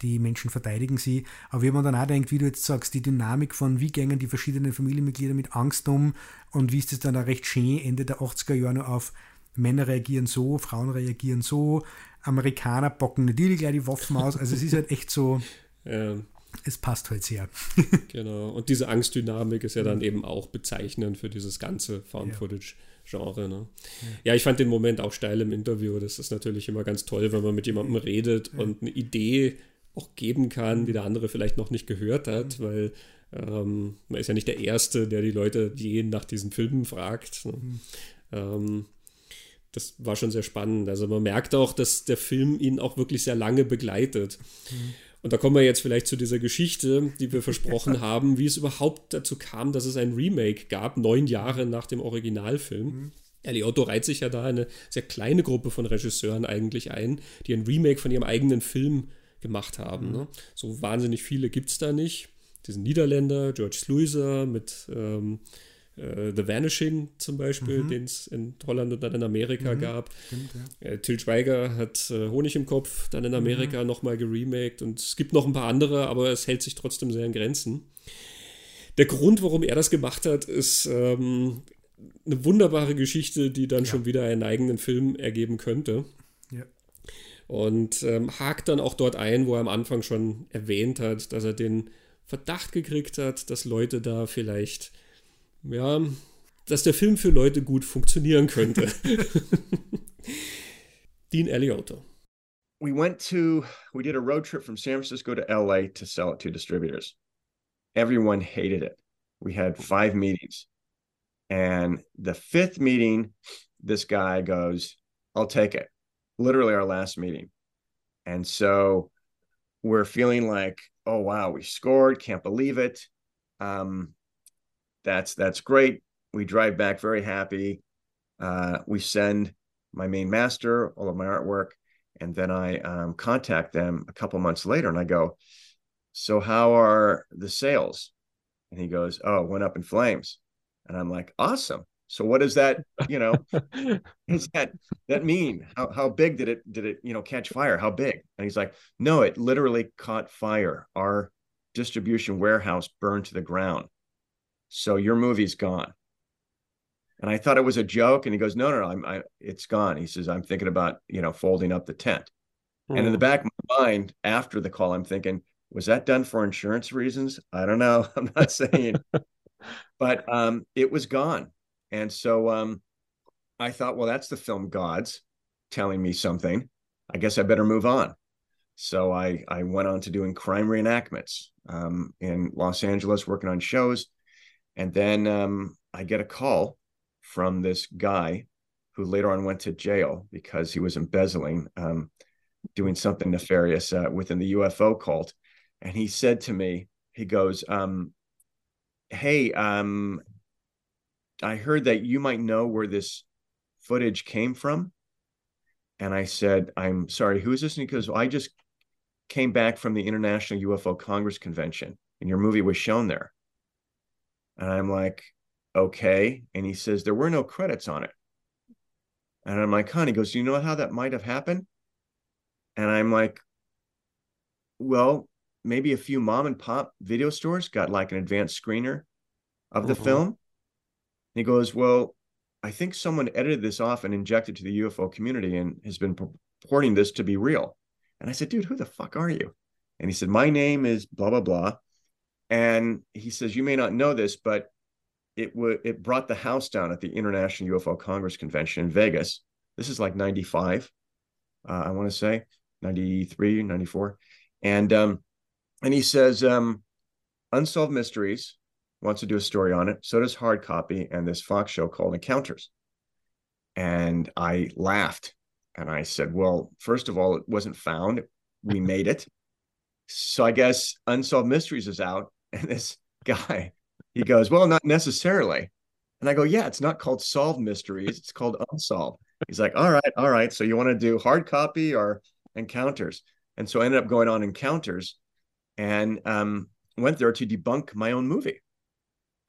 die Menschen verteidigen sie. Aber wenn man dann auch denkt, wie du jetzt sagst, die Dynamik von wie gängen die verschiedenen Familienmitglieder mit Angst um und wie ist es dann auch recht schön Ende der 80er Jahre noch auf Männer reagieren so, Frauen reagieren so, Amerikaner bocken natürlich gleich die Waffen aus. Also es ist halt echt so. *laughs* Ja. Es passt halt sehr. genau. Und diese Angstdynamik ist ja dann eben auch bezeichnend für dieses ganze Found Footage. Ja. Genre. Ne? Ja. ich fand den Moment auch steil im Interview. Das ist natürlich immer ganz toll, wenn man mit jemandem redet ja. und eine Idee auch geben kann, die der andere vielleicht noch nicht gehört hat, mhm. weil ähm, man ist ja nicht der Erste, der die Leute je nach diesen Filmen fragt. Ne? Mhm. Ähm, das war schon sehr spannend. Also man merkt auch, dass der Film ihn auch wirklich sehr lange begleitet. Mhm. Und da kommen wir jetzt vielleicht zu dieser Geschichte, die wir versprochen *laughs* haben, wie es überhaupt dazu kam, dass es ein Remake gab, neun Jahre nach dem Originalfilm. Mhm. Eliotto reiht sich ja da eine sehr kleine Gruppe von Regisseuren eigentlich ein, die ein Remake von ihrem eigenen Film gemacht haben. Mhm. Ne? So wahnsinnig viele gibt es da nicht. Diesen Niederländer, George Sluizer mit ähm, äh, The Vanishing zum Beispiel, mhm. den es in Holland und dann in Amerika mhm. gab. Stimmt, ja. äh, Till Schweiger hat äh, Honig im Kopf dann in Amerika mhm. nochmal geremaked und es gibt noch ein paar andere, aber es hält sich trotzdem sehr in Grenzen. Der Grund, warum er das gemacht hat, ist ähm, eine wunderbare Geschichte, die dann ja. schon wieder einen eigenen Film ergeben könnte. Ja. und ähm, hakt dann auch dort ein, wo er am Anfang schon erwähnt hat, dass er den Verdacht gekriegt hat, dass Leute da vielleicht, ja, dass der Film für Leute gut funktionieren könnte. *laughs* Dean Eliotto. We went to, we did a road trip from San Francisco to LA to sell it to distributors. Everyone hated it. We had five meetings. And the fifth meeting, this guy goes, I'll take it. Literally our last meeting. And so we're feeling like, oh wow, we scored, can't believe it. Um, that's that's great. We drive back very happy. Uh, we send my main master all of my artwork, and then I um, contact them a couple months later, and I go, "So how are the sales?" And he goes, "Oh, went up in flames." And I'm like, "Awesome." So what does that, you know, *laughs* does that that mean? How how big did it did it, you know, catch fire? How big? And he's like, no, it literally caught fire. Our distribution warehouse burned to the ground. So your movie's gone. And I thought it was a joke. And he goes, no, no, no, I'm, I, it's gone. He says, I'm thinking about, you know, folding up the tent. Mm. And in the hmm. back of my mind, after the call, I'm thinking, was that done for insurance reasons? I don't know. *laughs* I'm not saying, *laughs* but um, it was gone. And so um, I thought, well, that's the film gods telling me something. I guess I better move on. So I I went on to doing crime reenactments um, in Los Angeles, working on shows, and then um, I get a call from this guy who later on went to jail because he was embezzling, um, doing something nefarious uh, within the UFO cult, and he said to me, he goes, um, "Hey, um, I heard that you might know where this footage came from. And I said, I'm sorry, who is this? And he goes, well, I just came back from the International UFO Congress Convention and your movie was shown there. And I'm like, okay. And he says, there were no credits on it. And I'm like, "Honey," he goes, you know how that might have happened? And I'm like, well, maybe a few mom and pop video stores got like an advanced screener of the mm-hmm. film he goes, Well, I think someone edited this off and injected to the UFO community and has been purporting this to be real. And I said, Dude, who the fuck are you? And he said, My name is blah, blah, blah. And he says, You may not know this, but it would it brought the house down at the International UFO Congress Convention in Vegas. This is like 95, uh, I want to say 93, 94. And um, and he says, um, Unsolved Mysteries wants to do a story on it. So does Hard Copy and this Fox show called Encounters. And I laughed and I said, Well, first of all, it wasn't found. We made it. So I guess Unsolved Mysteries is out. *laughs* And this guy, he goes, Well, not necessarily. And I go, Yeah, it's not called Solved Mysteries. It's called Unsolved. He's like, All right, all right. So you want to do hard copy or encounters? And so I ended up going on encounters and um, went there to debunk my own movie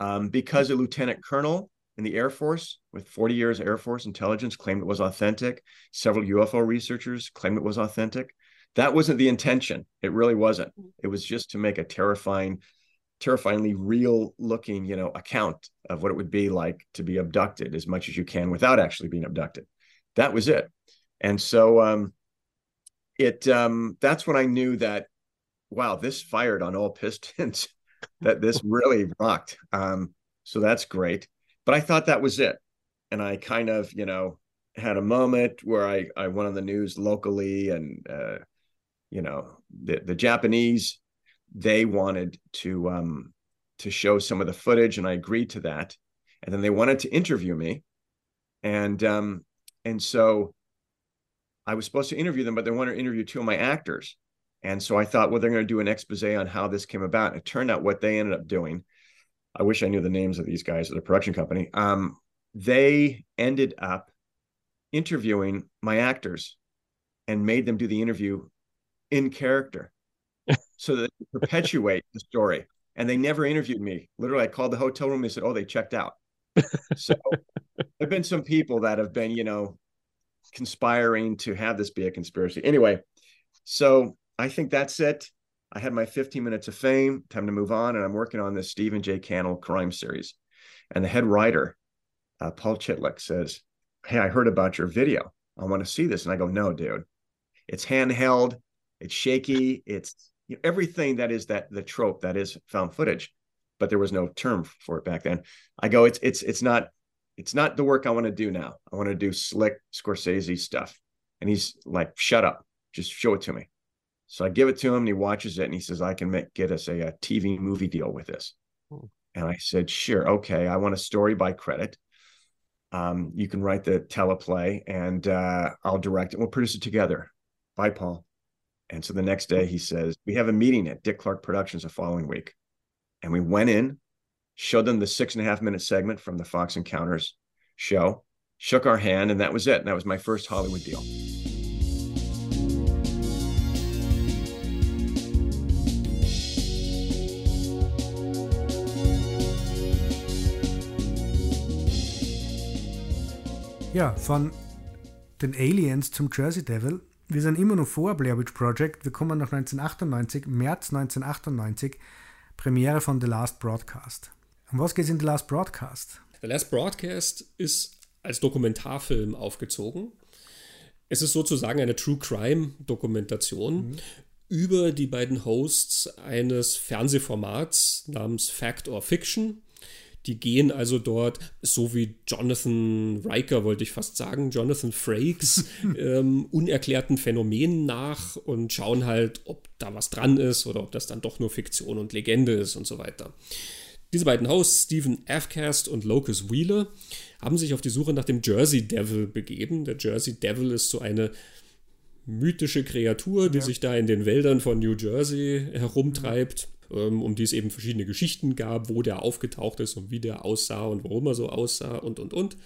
um, because a lieutenant colonel in the Air Force with 40 years Air Force intelligence claimed it was authentic. Several UFO researchers claimed it was authentic. That wasn't the intention. It really wasn't. It was just to make a terrifying, terrifyingly real looking, you know, account of what it would be like to be abducted as much as you can without actually being abducted. That was it. And so um, it um, that's when I knew that, wow, this fired on all *laughs* pistons that this really rocked. Um, so that's great. But I thought that was it. And I kind of, you know, had a moment where I, I went on the news locally and, uh, you know, the, the Japanese, they wanted to, um, to show some of the footage and I agreed to that. And then they wanted to interview me. And, um, and so I was supposed to interview them, but they wanted to interview two of my actors. And so I thought, well, they're going to do an expose on how this came about. And it turned out what they ended up doing. I wish I knew the names of these guys at the production company. Um, they ended up interviewing my actors and made them do the interview in character *laughs* so that perpetuate the story. And they never interviewed me. Literally, I called the hotel room. They said, oh, they checked out. so *laughs* there've been some people that have been, you know, conspiring to have this be a conspiracy. Anyway, so I think that's it. I had my 15 minutes of fame, time to move on. And I'm working on this Stephen J. Cannell crime series. And the head writer, uh, Paul Chitlick, says, Hey, I heard about your video. I want to see this. And I go, No, dude. it's handheld, it's shaky, it's you know, everything that is that the trope that is found footage. But there was no term for it back then. I go, it's it's it's not it's not the work I want to do now. I want to do slick Scorsese stuff. And he's like, shut up, just show it to me. So I give it to him and he watches it and he says, I can make, get us a, a TV movie deal with this. Hmm. And I said, sure. Okay. I want a story by credit. Um, you can write the teleplay and uh, I'll direct it. We'll produce it together. Bye, Paul. And so the next day he says, we have a meeting at Dick Clark Productions the following week. And we went in, showed them the six and a half minute segment from the Fox Encounters show, shook our hand, and that was it. And that was my first Hollywood deal. Ja, von den Aliens zum Jersey Devil. Wir sind immer noch vor Blair Witch Project. Wir kommen nach 1998, März 1998, Premiere von The Last Broadcast. Um was geht es in The Last Broadcast? The Last Broadcast ist als Dokumentarfilm aufgezogen. Es ist sozusagen eine True Crime Dokumentation mhm. über die beiden Hosts eines Fernsehformats namens Fact or Fiction. Die gehen also dort, so wie Jonathan Riker, wollte ich fast sagen, Jonathan Frakes, *laughs* ähm, unerklärten Phänomenen nach und schauen halt, ob da was dran ist oder ob das dann doch nur Fiktion und Legende ist und so weiter. Diese beiden Hosts, Stephen Afcast und Locus Wheeler, haben sich auf die Suche nach dem Jersey Devil begeben. Der Jersey Devil ist so eine mythische Kreatur, die ja. sich da in den Wäldern von New Jersey herumtreibt. Ähm, um die es eben verschiedene Geschichten gab, wo der aufgetaucht ist und wie der aussah und warum er so aussah und und und.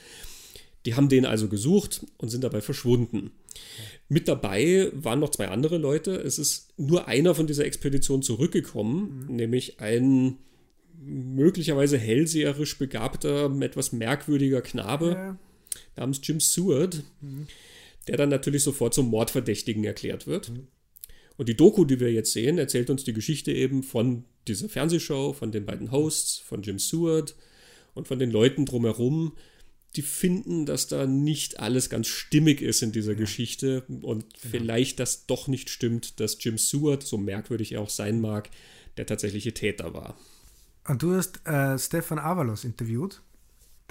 Die haben den also gesucht und sind dabei verschwunden. Mit dabei waren noch zwei andere Leute. Es ist nur einer von dieser Expedition zurückgekommen, mhm. nämlich ein möglicherweise hellseherisch begabter, etwas merkwürdiger Knabe ja. namens Jim Seward, mhm. der dann natürlich sofort zum Mordverdächtigen erklärt wird. Mhm. Und die Doku, die wir jetzt sehen, erzählt uns die Geschichte eben von dieser Fernsehshow, von den beiden Hosts, von Jim Seward und von den Leuten drumherum, die finden, dass da nicht alles ganz stimmig ist in dieser ja. Geschichte und genau. vielleicht das doch nicht stimmt, dass Jim Seward, so merkwürdig er auch sein mag, der tatsächliche Täter war. Und du hast äh, Stefan Avalos interviewt,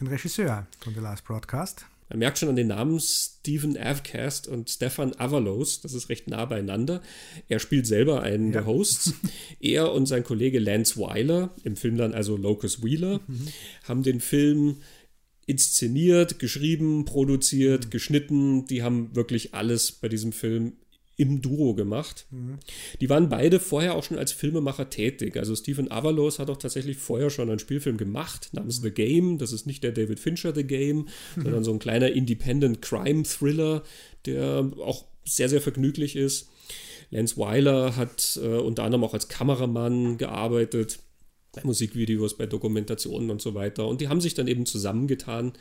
den Regisseur von The Last Broadcast. Man merkt schon an den Namen Stephen Avcast und Stefan Avalos, das ist recht nah beieinander. Er spielt selber einen ja. der Hosts. *laughs* er und sein Kollege Lance Weiler, im Film dann also Locus Wheeler, mhm. haben den Film inszeniert, geschrieben, produziert, mhm. geschnitten. Die haben wirklich alles bei diesem Film im Duo gemacht. Mhm. Die waren beide vorher auch schon als Filmemacher tätig. Also Stephen Avalos hat auch tatsächlich vorher schon einen Spielfilm gemacht namens The Game. Das ist nicht der David Fincher The Game, mhm. sondern so ein kleiner Independent Crime Thriller, der auch sehr, sehr vergnüglich ist. Lance Weiler hat äh, unter anderem auch als Kameramann gearbeitet, bei Musikvideos, bei Dokumentationen und so weiter. Und die haben sich dann eben zusammengetan,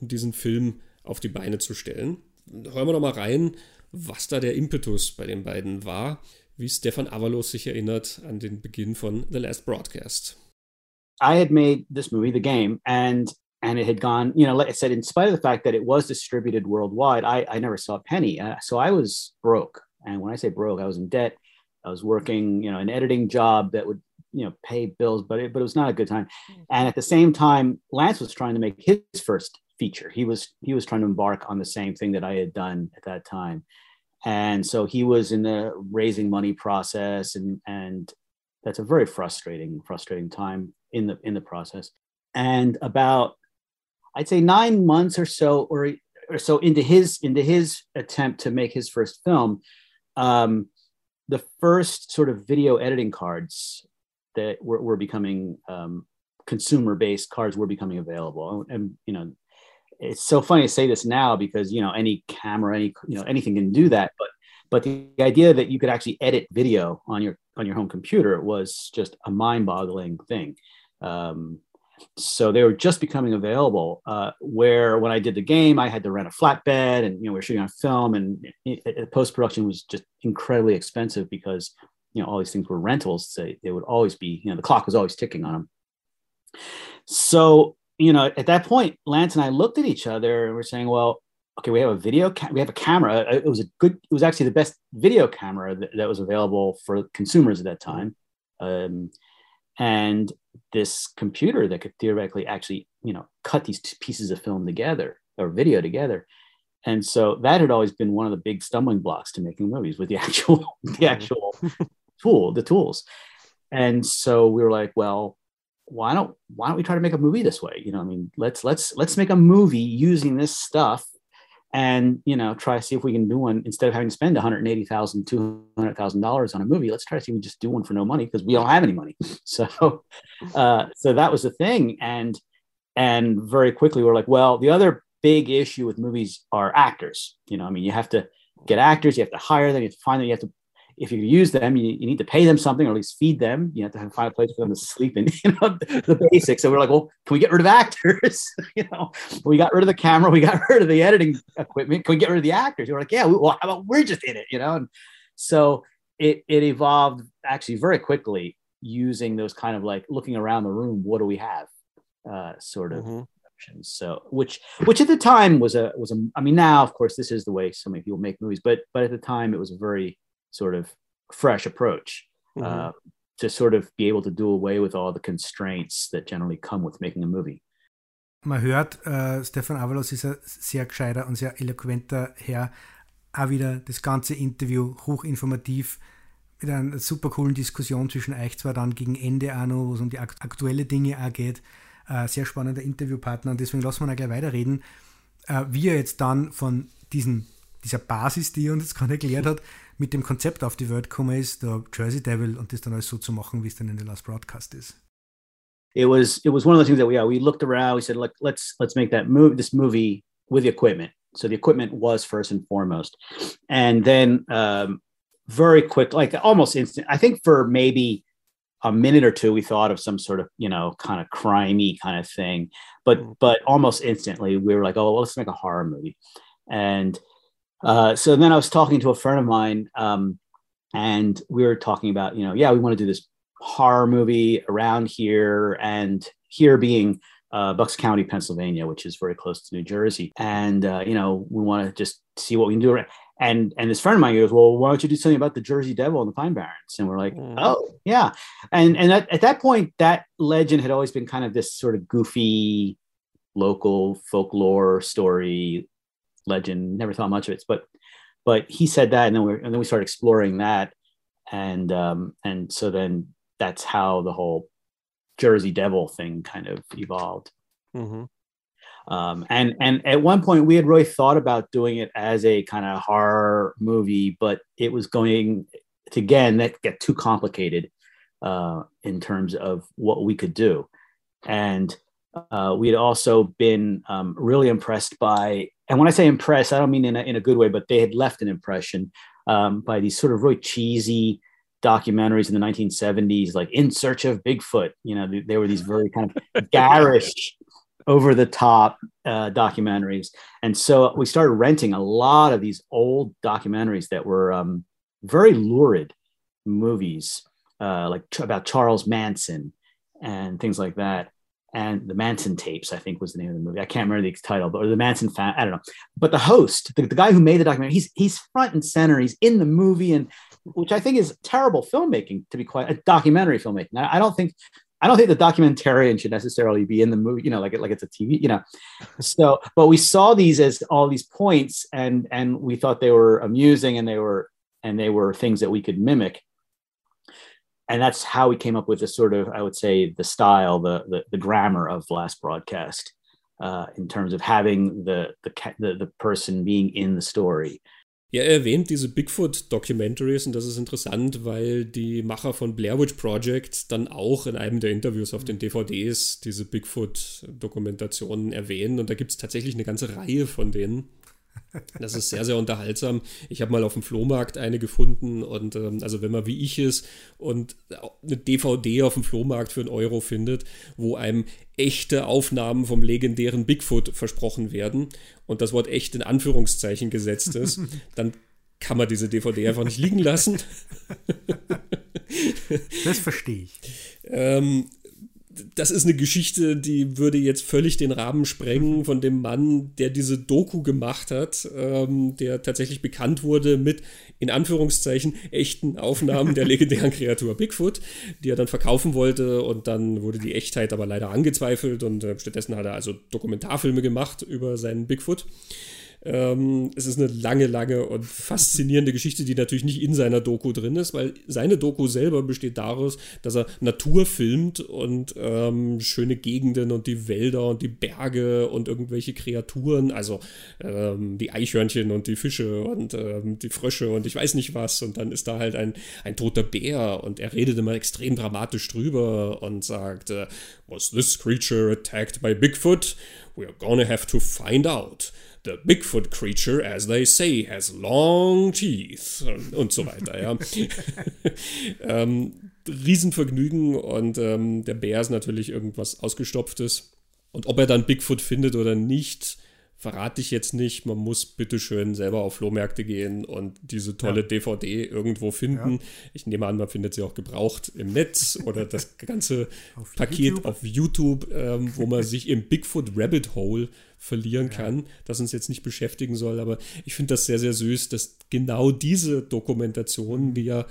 um diesen Film auf die Beine zu stellen. Hören wir doch mal rein, was da der Impetus bei den beiden war, wie Stefan Avalos sich erinnert an den Beginn von The Last Broadcast. I had made this movie, The Game, and and it had gone, you know, like I said, in spite of the fact that it was distributed worldwide, I, I never saw a penny. Uh, so I was broke. And when I say broke, I was in debt. I was working, you know, an editing job that would, you know, pay bills, but it, but it was not a good time. And at the same time, Lance was trying to make his first feature. He was he was trying to embark on the same thing that I had done at that time, and so he was in the raising money process, and and that's a very frustrating frustrating time in the in the process. And about I'd say nine months or so, or or so into his into his attempt to make his first film, um, the first sort of video editing cards that were, were becoming um, consumer based cards were becoming available and you know it's so funny to say this now because you know any camera any you know anything can do that but but the idea that you could actually edit video on your on your home computer was just a mind-boggling thing. Um, so they were just becoming available uh, where when i did the game i had to rent a flatbed and you know we are shooting on film and post-production was just incredibly expensive because you know all these things were rentals so they would always be you know the clock was always ticking on them so you know, at that point, Lance and I looked at each other and we're saying, well, okay, we have a video, ca- we have a camera. Uh, it was a good, it was actually the best video camera that, that was available for consumers at that time. Um, and this computer that could theoretically actually, you know, cut these two pieces of film together or video together. And so that had always been one of the big stumbling blocks to making movies with the *laughs* actual, the actual tool, the tools. And so we were like, well, why don't why don't we try to make a movie this way? You know, I mean, let's let's let's make a movie using this stuff and you know try to see if we can do one instead of having to spend 180,000 200,000 dollars on a movie let's try to see if we just do one for no money because we don't have any money. *laughs* So uh, so that was the thing. And and very quickly we're like well the other big issue with movies are actors. You know I mean you have to get actors you have to hire them you have to find them you have to if you use them, you, you need to pay them something or at least feed them. You have to have, find a place for them to sleep in, *laughs* you know, the, the basics. So we're like, well, can we get rid of actors? *laughs* you know, we got rid of the camera, we got *laughs* rid of the editing equipment. Can we get rid of the actors? We're like, yeah, well, how about we're just in it, you know? And so it, it evolved actually very quickly using those kind of like looking around the room. What do we have? Uh, sort of. Mm-hmm. So, which, which at the time was a was a. I mean, now of course this is the way so many people make movies, but but at the time it was a very sort of fresh approach mm-hmm. uh, to sort of be able to do away with all the constraints that generally come with making a movie. Man hört, äh, Stefan Avalos ist ein sehr gescheiter und sehr eloquenter Herr. Auch wieder das ganze Interview hochinformativ mit einer super coolen Diskussion zwischen euch zwar dann gegen Ende auch noch, wo es um die aktuelle Dinge auch geht. Äh, sehr spannender Interviewpartner und deswegen lassen wir da gleich weiterreden. Äh, wie er jetzt dann von diesen, dieser Basis, die er uns jetzt gerade erklärt hat, mit dem Konzept auf die Welt gekommen ist, der Jersey Devil, und das dann alles so zu machen, wie es dann in The Last Broadcast ist. It was it was one of those things that we yeah, we looked around. We said, look, let's let's make that move this movie with the equipment. So the equipment was first and foremost, and then um, very quick, like almost instant. I think for maybe a minute or two, we thought of some sort of you know kind of crimey kind of thing, but mm. but almost instantly we were like, oh, well, let's make a horror movie, and uh, so then I was talking to a friend of mine, um, and we were talking about, you know, yeah, we want to do this horror movie around here, and here being uh, Bucks County, Pennsylvania, which is very close to New Jersey, and uh, you know, we want to just see what we can do. And and this friend of mine goes, well, why don't you do something about the Jersey Devil and the Pine Barrens? And we're like, mm. oh yeah, and and at, at that point, that legend had always been kind of this sort of goofy local folklore story legend. Never thought much of it, but but he said that, and then we and then we started exploring that, and um, and so then that's how the whole Jersey Devil thing kind of evolved. Mm-hmm. Um, and and at one point we had really thought about doing it as a kind of horror movie, but it was going to again that get too complicated uh, in terms of what we could do, and uh, we had also been um, really impressed by and when I say impressed, I don't mean in a, in a good way, but they had left an impression um, by these sort of really cheesy documentaries in the 1970s, like In Search of Bigfoot. You know, they, were these very kind of *laughs* garish, over the top uh, documentaries. And so we started renting a lot of these old documentaries that were um, very lurid movies, uh, like about Charles Manson and things like that and the Manson tapes, I think was the name of the movie. I can't remember the title, but or the Manson fan, I don't know. But the host, the, the guy who made the documentary, he's he's front and center. He's in the movie, and which I think is terrible filmmaking to be quite a documentary filmmaking. I, I don't think I don't think the documentarian should necessarily be in the movie, you know, like like it's a TV, you know. So, but we saw these as all these points, and and we thought they were amusing, and they were and they were things that we could mimic and that's how we came up with the sort of, I would say, the style, the the, the grammar of last broadcast, uh, in terms of having the, the the the person being in the story. Ja, er erwähnt diese Bigfoot-Documentaries und das ist interessant, weil die Macher von Blair Witch Project dann auch in einem der Interviews auf den DVDs diese Bigfoot-Dokumentationen erwähnen und da gibt es tatsächlich eine ganze Reihe von denen. Das ist sehr, sehr unterhaltsam. Ich habe mal auf dem Flohmarkt eine gefunden und ähm, also wenn man wie ich ist und eine DVD auf dem Flohmarkt für einen Euro findet, wo einem echte Aufnahmen vom legendären Bigfoot versprochen werden und das Wort echt in Anführungszeichen gesetzt ist, *laughs* dann kann man diese DVD einfach nicht liegen lassen. Das verstehe ich. *laughs* ähm, das ist eine Geschichte, die würde jetzt völlig den Rahmen sprengen von dem Mann, der diese Doku gemacht hat, ähm, der tatsächlich bekannt wurde mit, in Anführungszeichen, echten Aufnahmen der legendären *laughs* Kreatur Bigfoot, die er dann verkaufen wollte und dann wurde die Echtheit aber leider angezweifelt und äh, stattdessen hat er also Dokumentarfilme gemacht über seinen Bigfoot. Ähm, es ist eine lange, lange und faszinierende Geschichte, die natürlich nicht in seiner Doku drin ist, weil seine Doku selber besteht daraus, dass er Natur filmt und ähm, schöne Gegenden und die Wälder und die Berge und irgendwelche Kreaturen, also ähm, die Eichhörnchen und die Fische und ähm, die Frösche und ich weiß nicht was. Und dann ist da halt ein, ein toter Bär und er redet immer extrem dramatisch drüber und sagt, äh, Was this creature attacked by Bigfoot? We're gonna have to find out. The Bigfoot creature, as they say, has long teeth und so weiter. Ja. *laughs* ähm, Riesenvergnügen und ähm, der Bär ist natürlich irgendwas Ausgestopftes. Und ob er dann Bigfoot findet oder nicht, verrate ich jetzt nicht. Man muss bitteschön selber auf Flohmärkte gehen und diese tolle ja. DVD irgendwo finden. Ja. Ich nehme an, man findet sie auch gebraucht im Netz *laughs* oder das ganze auf Paket YouTube. auf YouTube, ähm, wo man *laughs* sich im Bigfoot Rabbit Hole verlieren ja. kann, das uns jetzt nicht beschäftigen soll. Aber ich finde das sehr, sehr süß, dass genau diese Dokumentationen, die ja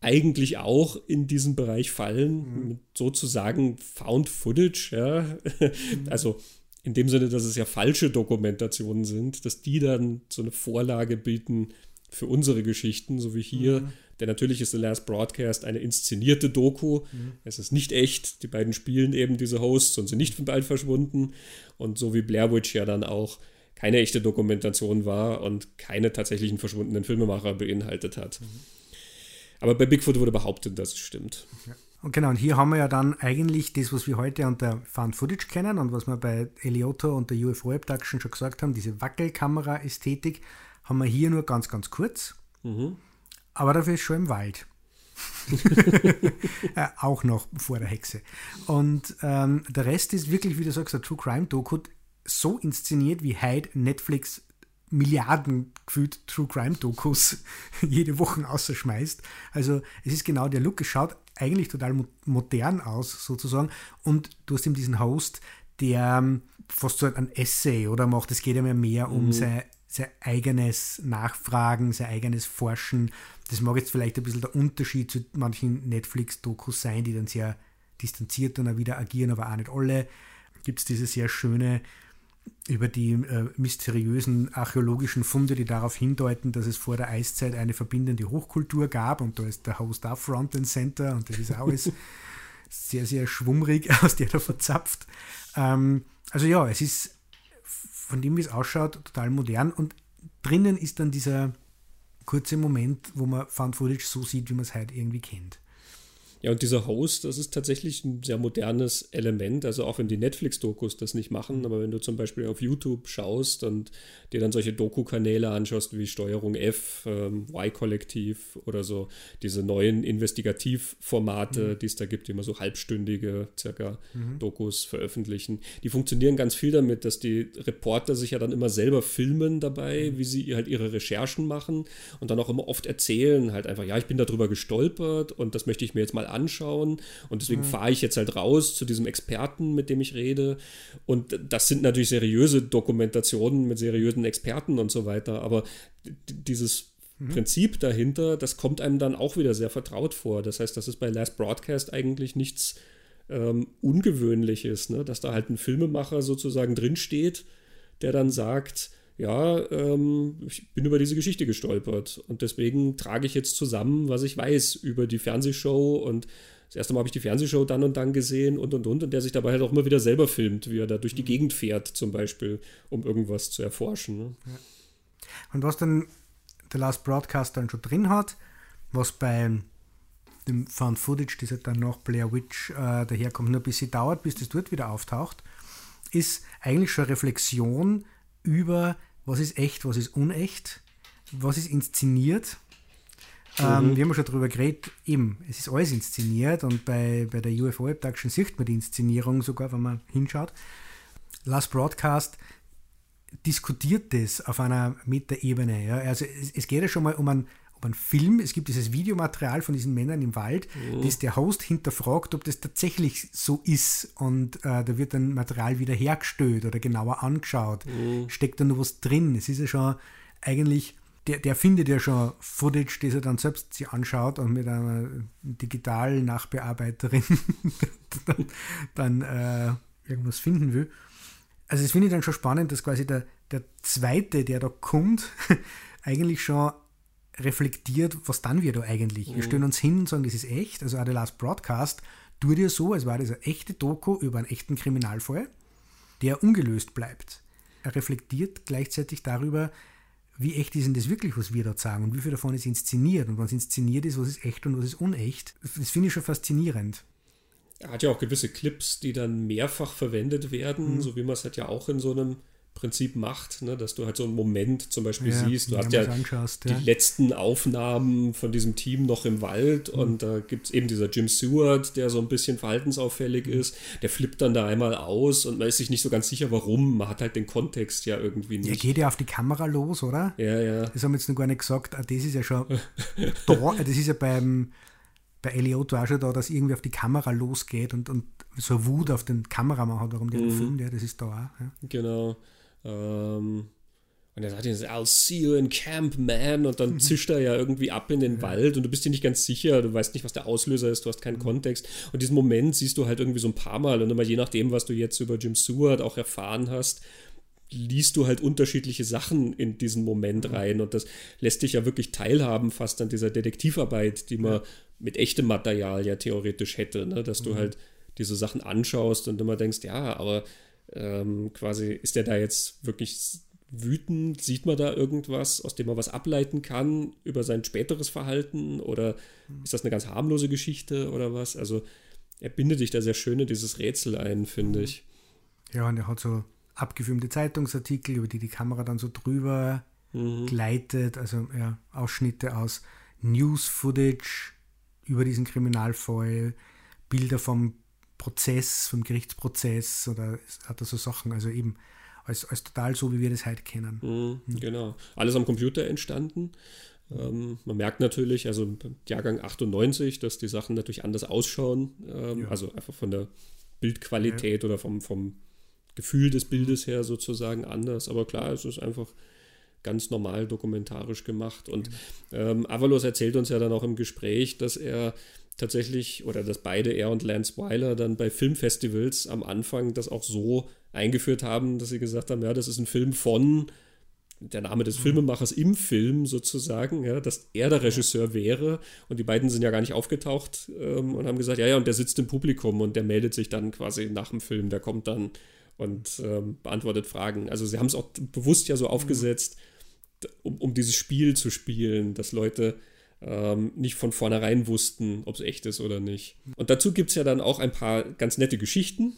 eigentlich auch in diesen Bereich fallen, mhm. sozusagen Found Footage, ja. Mhm. Also in dem Sinne, dass es ja falsche Dokumentationen sind, dass die dann so eine Vorlage bieten für unsere Geschichten, so wie hier. Mhm. Denn natürlich ist The Last Broadcast eine inszenierte Doku. Mhm. Es ist nicht echt. Die beiden spielen eben diese Hosts und sind nicht von bald verschwunden. Und so wie Blair Witch ja dann auch keine echte Dokumentation war und keine tatsächlichen verschwundenen Filmemacher beinhaltet hat. Mhm. Aber bei Bigfoot wurde behauptet, dass es stimmt. Ja. Und genau, und hier haben wir ja dann eigentlich das, was wir heute unter Found Footage kennen und was wir bei Eliotto und der UFO Abduction schon gesagt haben, diese Wackelkamera-Ästhetik, haben wir hier nur ganz, ganz kurz. Mhm. Aber dafür ist schon im Wald. *laughs* äh, auch noch vor der Hexe. Und ähm, der Rest ist wirklich, wie du sagst, ein True Crime Doku, so inszeniert, wie Hyde Netflix Milliarden gefühlt True Crime Dokus *laughs* jede Woche ausschmeißt. Also es ist genau der Look, es schaut eigentlich total modern aus sozusagen und du hast eben diesen Host, der ähm, fast so ein Essay oder macht, es geht ja mehr, mehr um mhm. sein, sein eigenes Nachfragen, sein eigenes Forschen. Das mag jetzt vielleicht ein bisschen der Unterschied zu manchen Netflix-Dokus sein, die dann sehr distanziert dann auch wieder agieren, aber auch nicht alle. Gibt es diese sehr schöne über die äh, mysteriösen archäologischen Funde, die darauf hindeuten, dass es vor der Eiszeit eine verbindende Hochkultur gab und da ist der Host auch Front and Center und das ist alles *laughs* sehr, sehr schwummrig, *laughs* aus der da verzapft. Ähm, also ja, es ist von dem, wie es ausschaut, total modern und drinnen ist dann dieser kurze Moment, wo man Found Footage so sieht, wie man es heute irgendwie kennt. Ja, und dieser Host, das ist tatsächlich ein sehr modernes Element. Also auch wenn die Netflix-Dokus das nicht machen, aber wenn du zum Beispiel auf YouTube schaust und dir dann solche Doku-Kanäle anschaust wie Steuerung F, ähm, Y-Kollektiv oder so, diese neuen Investigativformate, mhm. die es da gibt, die immer so halbstündige circa mhm. Dokus veröffentlichen, die funktionieren ganz viel damit, dass die Reporter sich ja dann immer selber filmen dabei, mhm. wie sie halt ihre Recherchen machen und dann auch immer oft erzählen, halt einfach, ja, ich bin darüber gestolpert und das möchte ich mir jetzt mal anschauen. Und deswegen mhm. fahre ich jetzt halt raus zu diesem Experten, mit dem ich rede. Und das sind natürlich seriöse Dokumentationen mit seriösen Experten und so weiter. Aber dieses mhm. Prinzip dahinter, das kommt einem dann auch wieder sehr vertraut vor. Das heißt, das ist bei Last Broadcast eigentlich nichts ähm, Ungewöhnliches, ne? dass da halt ein Filmemacher sozusagen drinsteht, der dann sagt, ja, ähm, ich bin über diese Geschichte gestolpert und deswegen trage ich jetzt zusammen, was ich weiß über die Fernsehshow und das erste Mal habe ich die Fernsehshow dann und dann gesehen und und und und der sich dabei halt auch immer wieder selber filmt, wie er da durch die mhm. Gegend fährt zum Beispiel, um irgendwas zu erforschen. Ne? Ja. Und was dann The Last Broadcast dann schon drin hat, was bei dem Found Footage, das halt dann nach Blair Witch äh, daherkommt, nur ein bisschen dauert, bis das dort wieder auftaucht, ist eigentlich schon Reflexion über was ist echt, was ist unecht, was ist inszeniert. Ähm, mhm. Ähm, wir haben schon darüber geredet, eben, es ist alles inszeniert und bei, bei der UFO Abduction sieht man die Inszenierung sogar, wenn man hinschaut. Last Broadcast diskutiert das auf einer Metaebene. Ja? Also es, es, geht ja schon mal um einen, ob ein Film, es gibt dieses Videomaterial von diesen Männern im Wald, Mhm. das der Host hinterfragt, ob das tatsächlich so ist und äh, da wird dann Material wieder hergestellt oder genauer angeschaut. Mhm. Steckt da noch was drin? Es ist ja schon eigentlich, der, der findet ja schon Footage, das er dann selbst sich anschaut und mit einer digitalen Nachbearbeiterin *laughs* dann, dann äh, irgendwas finden will. Also das finde ich dann schon spannend, dass quasi der, der zweite, der da kommt, *laughs* eigentlich schon reflektiert, was dann wir da eigentlich. Wir stellen uns hin und sagen, das ist echt. Also auch der Last Broadcast tut ja so, als war das eine echte Doku über einen echten Kriminalfall, der ungelöst bleibt. Er reflektiert gleichzeitig darüber, wie echt ist denn das wirklich, was wir da sagen und wie viel davon ist inszeniert und was inszeniert ist, was ist echt und was ist unecht. Das finde ich schon faszinierend. Er hat ja auch gewisse Clips, die dann mehrfach verwendet werden, Mhm. so wie man es halt ja auch in so einem Prinzip macht, ne? dass du halt so einen Moment zum Beispiel Ja, siehst. Du hast ja anschaust, die ja. letzten Aufnahmen von diesem Team noch im Wald Mhm. und da gibt es eben dieser Jim Stewart, der so ein bisschen verhaltensauffällig Mhm. ist. Der flippt dann da einmal aus und man ist sich nicht so ganz sicher, warum. Man hat halt den Kontext ja irgendwie Er nicht. geht ja auf die Kamera los, oder? Ja, ja. Das haben wir jetzt noch gar nicht gesagt. Ah, Das ist ja schon *laughs* da, das ist ja beim bei Eliotto auch schon da, dass irgendwie auf die Kamera losgeht und, und so Wut auf den Kameramann hat, warum der Mhm. den filmt, ja, das ist da auch. Ja. Genau. Ähm, und er sagt jetzt, I'll see you in camp, man. Und Mhm. dann zischt er ja irgendwie ab in den Wald und du bist dir nicht ganz sicher, du weißt nicht, was der Auslöser ist, du hast Mhm. keinen Kontext. Und diesen Moment siehst du halt irgendwie so ein paar Mal und immer je nachdem, was du jetzt über Jim Stewart auch erfahren hast, liest du halt unterschiedliche Sachen in diesen Moment Mhm. rein und das lässt dich ja wirklich teilhaben fast an dieser Detektivarbeit, die man mit echtem Material ja theoretisch hätte, ne? dass Mhm. du halt diese Sachen anschaust und immer denkst, ja, aber ähm, quasi ist der da jetzt wirklich wütend, sieht man da irgendwas, aus dem man was ableiten kann über sein späteres Verhalten? Oder ist das eine ganz harmlose Geschichte oder was? Also er bindet dich da sehr schön in dieses Rätsel ein, finde ich. ja, und er hat so abgefilmte Zeitungsartikel, über die die Kamera dann so drüber gleitet, also ja, Ausschnitte aus News-Footage über diesen Kriminalfall, Bilder vom Prozess, vom Gerichtsprozess oder hat er so Sachen, also eben als, als total so, wie wir das heute kennen. Mhm, Genau. Alles am Computer entstanden. Ähm, man merkt natürlich, also im Jahrgang 98, dass die Sachen natürlich anders ausschauen. Ähm, Ja. Also einfach von der Bildqualität oder vom, vom Gefühl des Bildes her sozusagen anders. Aber klar, es ist einfach ganz normal dokumentarisch gemacht. Und ähm, Avalos erzählt uns ja dann auch im Gespräch, dass er tatsächlich, oder dass beide, er und Lance Weiler, dann bei Filmfestivals am Anfang das auch so eingeführt haben, dass sie gesagt haben, ja, das ist ein Film von der Name des Filmemachers im Film sozusagen, ja, dass er der Regisseur wäre. Und die beiden sind ja gar nicht aufgetaucht ähm, und haben gesagt, ja, ja, und der sitzt im Publikum und der meldet sich dann quasi nach dem Film, der kommt dann und ähm, beantwortet Fragen. Also sie haben es auch bewusst ja so aufgesetzt, d- um, um dieses Spiel zu spielen, dass Leute ähm, nicht von vornherein wussten, ob es echt ist oder nicht. Und dazu gibt es ja dann auch ein paar ganz nette Geschichten,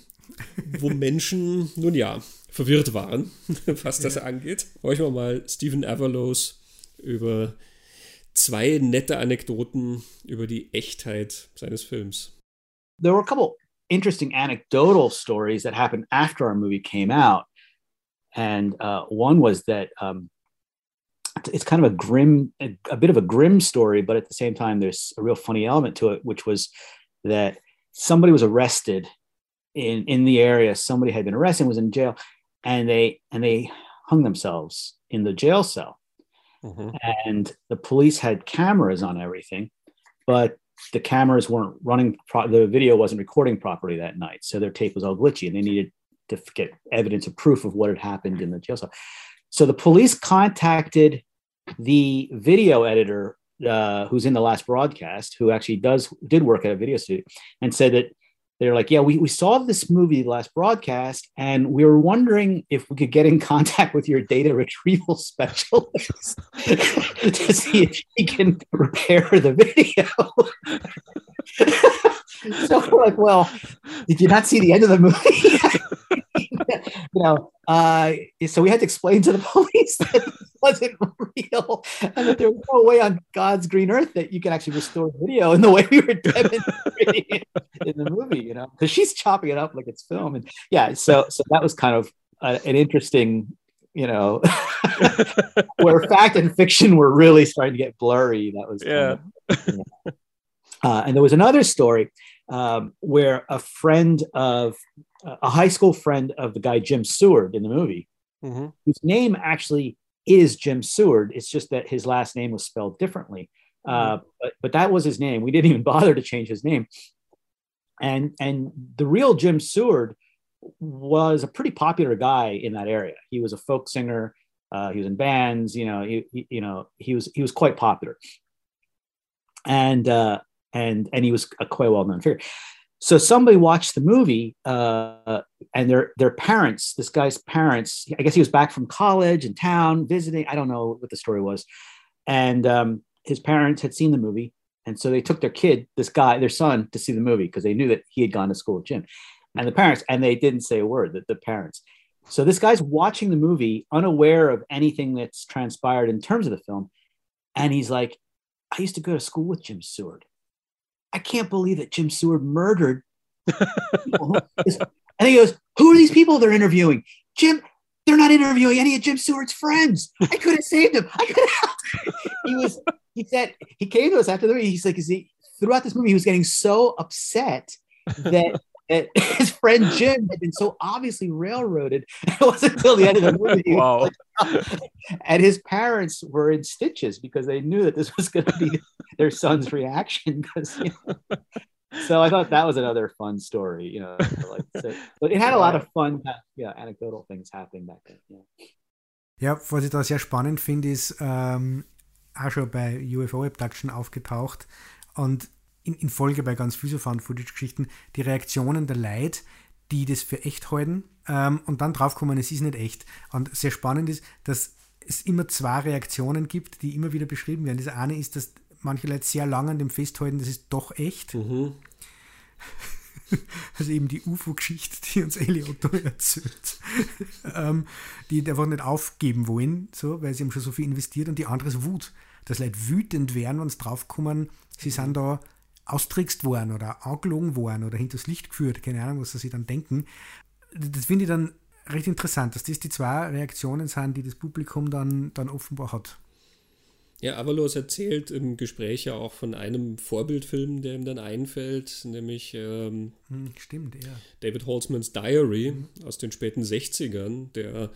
wo *laughs* Menschen, nun ja, verwirrt waren, *laughs* was das angeht. Horchen wir mal Stephen Avalos über zwei nette Anekdoten über die Echtheit seines Films. there were a couple interesting anecdotal stories that happened after our movie came out. And uh, one was that um, it's kind of a grim, a, a bit of a grim story, but at the same time, there's a real funny element to it, which was that somebody was arrested in in the area. Somebody had been arrested, and was in jail, and they and they hung themselves in the jail cell mm-hmm. and the police had cameras on everything, but the cameras weren't running. Pro- the video wasn't recording properly that night, so their tape was all glitchy, and they needed to get evidence or proof of what had happened in the jail cell. So the police contacted the video editor uh, who's in the last broadcast, who actually does did work at a video studio, and said that they're like, yeah, we, we saw this movie last broadcast, and we were wondering if we could get in *laughs* contact with your data retrieval *laughs* specialist *laughs* to see if he can repair the video. so we're like, well, did you not see the end of the movie? You know, uh, so we had to explain to the *laughs* police that it wasn't real and that there was no way on God's green earth that you can actually restore video in the way we were demonstrating it in the movie, you know, because she's chopping it up like it's film. And yeah, so so that was kind of uh, an interesting you know, *laughs* where fact and fiction were really starting to get blurry. That was yeah. Of, you know. uh, and there was another story um, where a friend of a high school friend of the guy Jim Seward in the movie, mm-hmm. whose name actually is Jim Seward. It's just that his last name was spelled differently. Uh, mm-hmm. Uh, but but that was his name. We didn't even bother to change his name. And and the real Jim Seward was a pretty popular guy in that area. He was a folk singer. Uh, he was in bands. You know, he, he, you know he was he was quite popular. And uh, and and he was a quite well known figure. So somebody watched the movie, uh, and their their parents, this guy's parents, I guess he was back from college in town visiting. I don't know what the story was, and um, his parents had seen the movie, and so they took their kid, this guy, their son, to see the movie because they knew that he had gone to school with Jim, and the parents, and they didn't say a word. That the parents. So this guy's watching the movie, unaware of anything that's transpired in terms of the film, and he's like, "I used to go to school with Jim Seward." I can't believe that Jim Seward murdered. *laughs* and he goes, Who are these people they're interviewing? Jim, they're not interviewing any of Jim Seward's friends. I could have saved him. I could have. *laughs* he was, he said, he came to us after the movie. He's like, is he, throughout this movie, he was getting so upset that *laughs* his friend Jim had been so obviously railroaded. *laughs* It wasn't until the end of the movie. wow. Like, *laughs* and his parents were in stitches because they knew that this was going to be their son's reaction. Because, you know, so I thought that was another fun story, you know. Like, so, but it had a lot of fun, uh, yeah, anecdotal things happening back then. Yeah. Ja, was ich da sehr spannend finde, ist ähm, auch schon bei UFO Abduction aufgetaucht und in, in Folge bei ganz vielen Found-Footage-Geschichten die Reaktionen der Leute, die das für echt halten ähm, und dann draufkommen, es ist nicht echt. Und sehr spannend ist, dass es immer zwei Reaktionen gibt, die immer wieder beschrieben werden. Das eine ist, dass manche Leute sehr lange an dem festhalten, das ist doch echt. Mhm. *laughs* Also eben die UFO-Geschichte, die uns Eliotto erzählt, *laughs* ähm, die einfach nicht aufgeben wollen, so, weil sie haben schon so viel investiert. Und die andere ist Wut, dass Leute wütend werden, wenn sie draufkommen, sie sind da austrickst worden oder angelogen worden oder hinters Licht geführt, keine Ahnung, was sie dann denken. Das finde ich dann recht interessant, dass das die zwei Reaktionen sind, die das Publikum dann, dann offenbar hat. Ja, Avalos erzählt im Gespräch ja auch von einem Vorbildfilm, der ihm dann einfällt, nämlich ähm, hm, Stimmt, ja. David Holzmans Diary mhm. aus den späten 60ern, der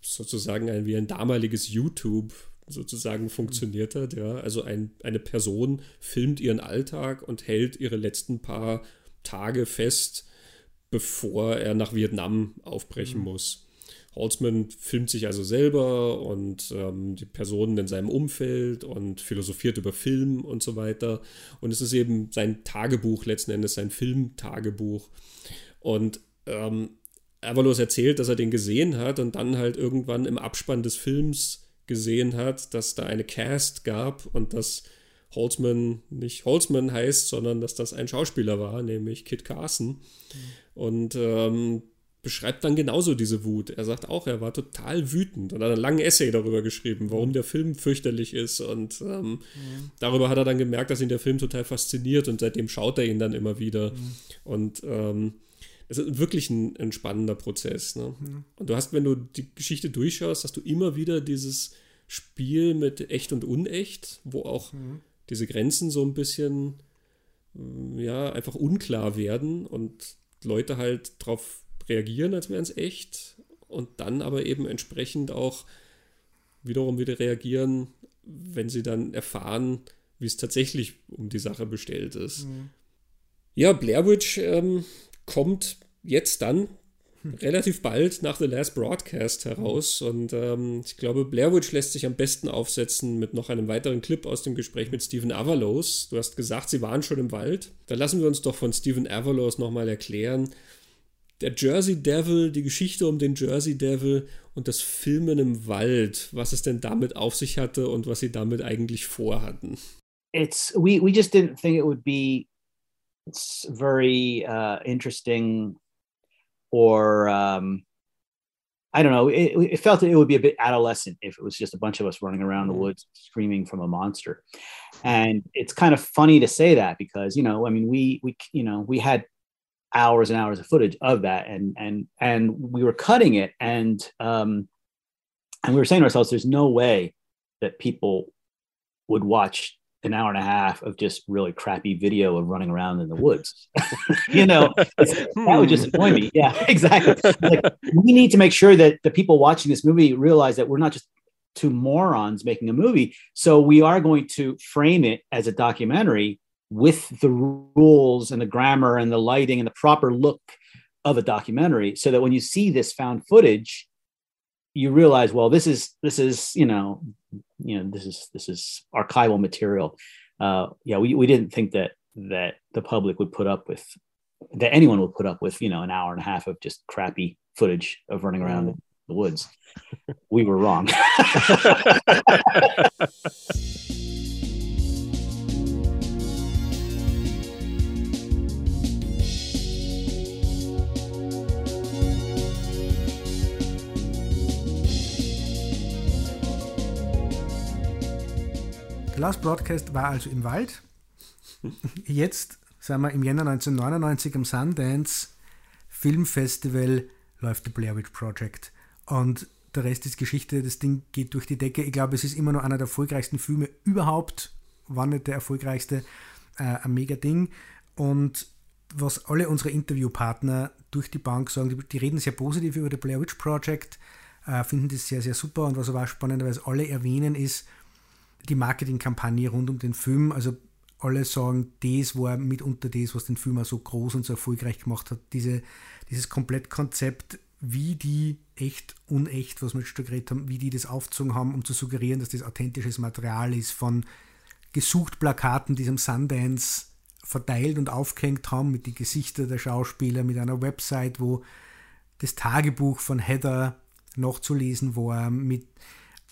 sozusagen ein, wie ein damaliges YouTube sozusagen funktioniert hat. Ja? Also ein, eine Person filmt ihren Alltag und hält ihre letzten paar Tage fest, bevor er nach Vietnam aufbrechen mhm. muss. Holzman filmt sich also selber und ähm, die Personen in seinem Umfeld und philosophiert über Film und so weiter. Und es ist eben sein Tagebuch, letzten Endes sein Filmtagebuch. Und ähm, Avalos erzählt, dass er den gesehen hat und dann halt irgendwann im Abspann des Films gesehen hat, dass da eine Cast gab und dass Holzman nicht Holzman heißt, sondern dass das ein Schauspieler war, nämlich Kit Carson. Mhm. Und ähm, beschreibt dann genauso diese Wut. Er sagt auch, er war total wütend und hat einen langen Essay darüber geschrieben, warum der Film fürchterlich ist. Und ähm, mhm. darüber hat er dann gemerkt, dass ihn der Film total fasziniert und seitdem schaut er ihn dann immer wieder. Mhm. Und ähm, es ist wirklich ein, ein spannender Prozess. Ne? Mhm. Und du hast, wenn du die Geschichte durchschaust, hast du immer wieder dieses Spiel mit echt und unecht, wo auch mhm. diese Grenzen so ein bisschen mm, ja, einfach unklar werden und Leute halt darauf reagieren, als wären es echt und dann aber eben entsprechend auch wiederum wieder reagieren, wenn sie dann erfahren, wie es tatsächlich um die Sache bestellt ist. Mhm. Ja, Blair Witch ähm, kommt jetzt dann relativ bald nach The Last Broadcast heraus. Und ähm, ich glaube, Blair Witch lässt sich am besten aufsetzen mit noch einem weiteren Clip aus dem Gespräch mit Stephen Avalos. Du hast gesagt, sie waren schon im Wald. Da lassen wir uns doch von Stephen Avalos nochmal erklären. Der Jersey Devil, die Geschichte um den Jersey Devil und das Filmen im Wald, was es denn damit auf sich hatte und was sie damit eigentlich vorhatten. It's we we just didn't think it would be very uh, interesting or um, I don't know. It, it, felt it would be a bit adolescent if it was just a bunch of us running around the woods screaming from a monster. And it's kind of funny to say that because you know, I mean, we we you know we had hours and hours of footage of that, and and and we were cutting it, and um, and we were saying to ourselves, there's no way that people would watch an hour and a half of just really crappy video of running around in the woods. *laughs* you know, that would hmm. just annoy me. Yeah, *laughs* exactly. Like, *laughs* we need to make sure that the people watching this movie realize that we're not just two morons making a movie. So we are going to frame it as a documentary with the rules and the grammar and the lighting and the proper look of a documentary so that when you see this found footage you realize well this is this is you know you know this is this is archival material. Uh yeah we, we didn't think that that the public would put up with that anyone would put up with you know an hour and a half of just crappy footage of running around mm. in the woods. We were wrong *laughs* *laughs* Last Broadcast war also im Wald. Jetzt sind wir im Jänner 1999 am Sundance Filmfestival läuft The Blair Witch Project. Und der Rest ist Geschichte, das Ding geht durch die Decke. Ich glaube, es ist immer noch einer der erfolgreichsten Filme überhaupt, war nicht der erfolgreichste, äh, ein mega Ding. Und was alle unsere Interviewpartner durch die Bank sagen, die, die reden sehr positiv über The Blair Witch Project, äh, finden das sehr, sehr super. Und was aber auch spannenderweise alle erwähnen, ist, die Marketingkampagne rund um den Film. Also alle sagen, das war mitunter das, was den Film auch so groß und so erfolgreich gemacht hat. Diese, dieses Komplettkonzept, wie die echt, unecht, was wir schon geredet haben, wie die das aufgezogen haben, um zu suggerieren, dass das authentisches Material ist, von gesucht Plakaten, die am Sundance verteilt und aufgehängt haben, mit den Gesichtern der Schauspieler, mit einer Website, wo das Tagebuch von Heather nachzulesen war, mit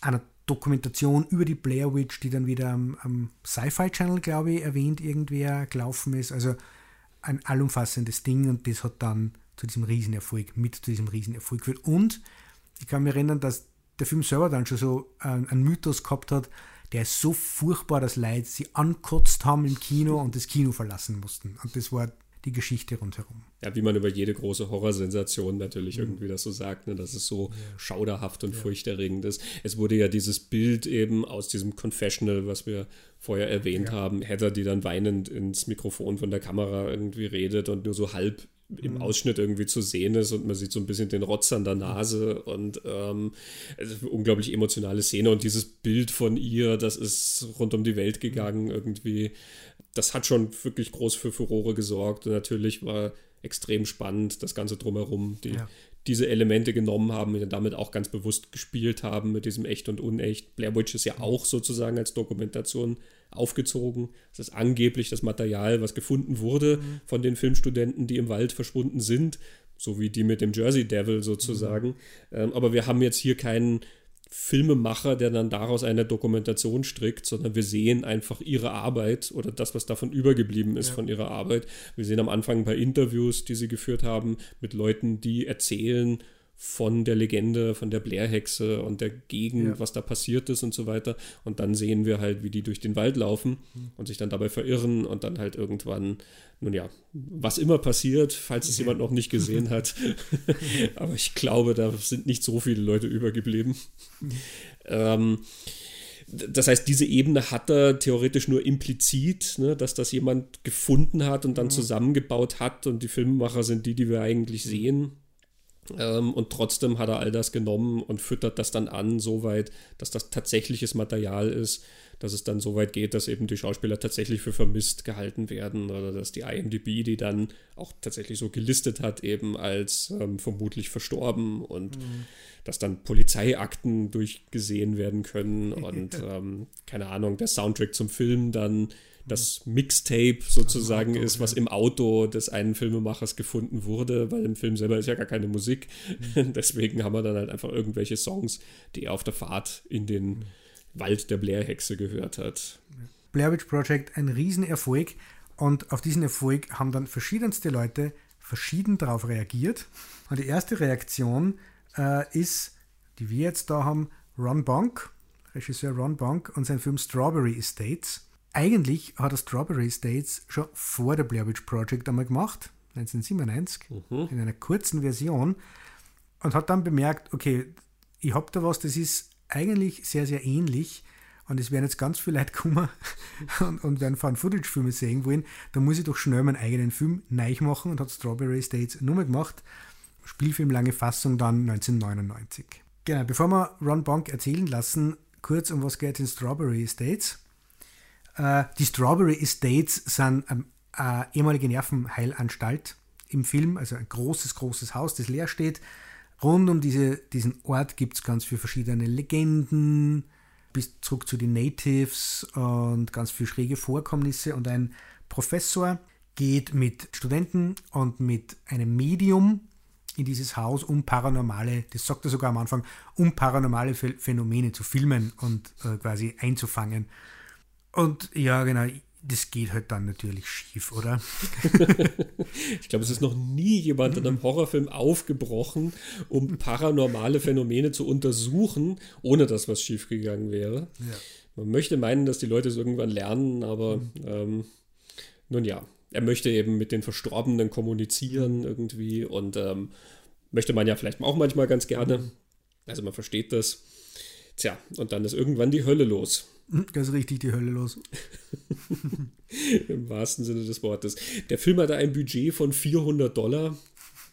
einer Dokumentation über die Blair Witch, die dann wieder am, am Sci-Fi Channel, glaube ich, erwähnt, irgendwer gelaufen ist. Also ein allumfassendes Ding und das hat dann zu diesem Riesenerfolg, mit zu diesem Riesenerfolg geführt. Und ich kann mich erinnern, dass der Film selber dann schon so einen, einen Mythos gehabt hat, der ist so furchtbar, dass Leute sie ankotzt haben im Kino und das Kino verlassen mussten. Und das war die Geschichte rundherum. Ja, wie man über jede große Horrorsensation natürlich mhm. irgendwie das so sagt, ne, dass es so ja. schauderhaft und ja. furchterregend ist. Es wurde ja dieses Bild eben aus diesem Confessional, was wir vorher erwähnt ja. haben, Heather, die dann weinend ins Mikrofon von der Kamera irgendwie redet und nur so halb im mhm. Ausschnitt irgendwie zu sehen ist und man sieht so ein bisschen den Rotz an der Nase und ähm, unglaublich emotionale Szene und dieses Bild von ihr, das ist rund um die Welt gegangen irgendwie das hat schon wirklich groß für Furore gesorgt. Und natürlich war extrem spannend, das Ganze drumherum, die ja. diese Elemente genommen haben und damit auch ganz bewusst gespielt haben mit diesem Echt und Unecht. Blair Witch ist ja auch sozusagen als Dokumentation aufgezogen. Das ist angeblich das Material, was gefunden wurde mhm. von den Filmstudenten, die im Wald verschwunden sind, so wie die mit dem Jersey Devil sozusagen. Mhm. Ähm, aber wir haben jetzt hier keinen Filmemacher, der dann daraus eine Dokumentation strickt, sondern wir sehen einfach ihre Arbeit oder das, was davon übergeblieben ist ja. von ihrer Arbeit. Wir sehen am Anfang ein paar Interviews, die sie geführt haben mit Leuten, die erzählen, von der Legende, von der Blair-Hexe und der Gegend, ja. was da passiert ist und so weiter. Und dann sehen wir halt, wie die durch den Wald laufen mhm. und sich dann dabei verirren und dann halt irgendwann, nun ja, was immer passiert, falls es jemand noch nicht gesehen hat. *laughs* Aber ich glaube, da sind nicht so viele Leute übergeblieben. Mhm. Ähm, das heißt, diese Ebene hat er theoretisch nur implizit, ne, dass das jemand gefunden hat und dann mhm. zusammengebaut hat und die Filmemacher sind die, die wir eigentlich sehen. Ähm, und trotzdem hat er all das genommen und füttert das dann an, so weit, dass das tatsächliches Material ist, dass es dann so weit geht, dass eben die Schauspieler tatsächlich für vermisst gehalten werden oder dass die IMDb die dann auch tatsächlich so gelistet hat, eben als ähm, vermutlich verstorben und mhm. dass dann Polizeiakten durchgesehen werden können *laughs* und ähm, keine Ahnung, der Soundtrack zum Film dann das Mixtape sozusagen Auto, ist, was im Auto des einen Filmemachers gefunden wurde, weil im Film selber ist ja gar keine Musik. Mhm. *laughs* Deswegen haben wir dann halt einfach irgendwelche Songs, die er auf der Fahrt in den mhm. Wald der Blair-Hexe gehört hat. Blair Witch Project ein Riesenerfolg und auf diesen Erfolg haben dann verschiedenste Leute verschieden darauf reagiert. Und die erste Reaktion äh, ist, die wir jetzt da haben, Ron Bonk, Regisseur Ron Bonk und sein Film Strawberry Estates eigentlich hat er Strawberry States schon vor der Blair Witch Project einmal gemacht, 1997, mhm. in einer kurzen Version, und hat dann bemerkt, okay, ich habe da was, das ist eigentlich sehr, sehr ähnlich. Und es werden jetzt ganz viele Leute kommen *laughs* und, und werden Fun-Footage-Filme sehen wollen. Da muss ich doch schnell meinen eigenen Film neu machen und hat Strawberry States nur mal gemacht. Spielfilm lange Fassung dann 1999. Genau, bevor wir Ron Bonk erzählen lassen, kurz um was geht es in Strawberry Estates. Äh, die Strawberry Estates sind ähm, eine ehemalige Nervenheilanstalt im Film, also ein großes, großes Haus, das leer steht. Rund um diese, diesen Ort gibt es ganz viele verschiedene Legenden, bis zurück zu den Natives und ganz viele schräge Vorkommnisse. Und ein Professor geht mit Studenten und mit einem Medium in dieses Haus, um paranormale, das sagt er sogar am Anfang, um paranormale Phänomene zu filmen und äh, quasi einzufangen. Und ja, genau, das geht halt dann natürlich schief, oder? *laughs* ich glaube, es ist noch nie jemand in einem Horrorfilm aufgebrochen, um paranormale Phänomene zu untersuchen, ohne dass was schiefgegangen wäre. Ja. Man möchte meinen, dass die Leute es irgendwann lernen, aber ähm, nun ja, er möchte eben mit den Verstorbenen kommunizieren irgendwie und ähm, möchte man ja vielleicht auch manchmal ganz gerne. Also man versteht das. Tja, und dann ist irgendwann die Hölle los. Das ist richtig die Hölle los. *laughs* Im wahrsten Sinne des Wortes. Der Film hatte ein Budget von 400 Dollar.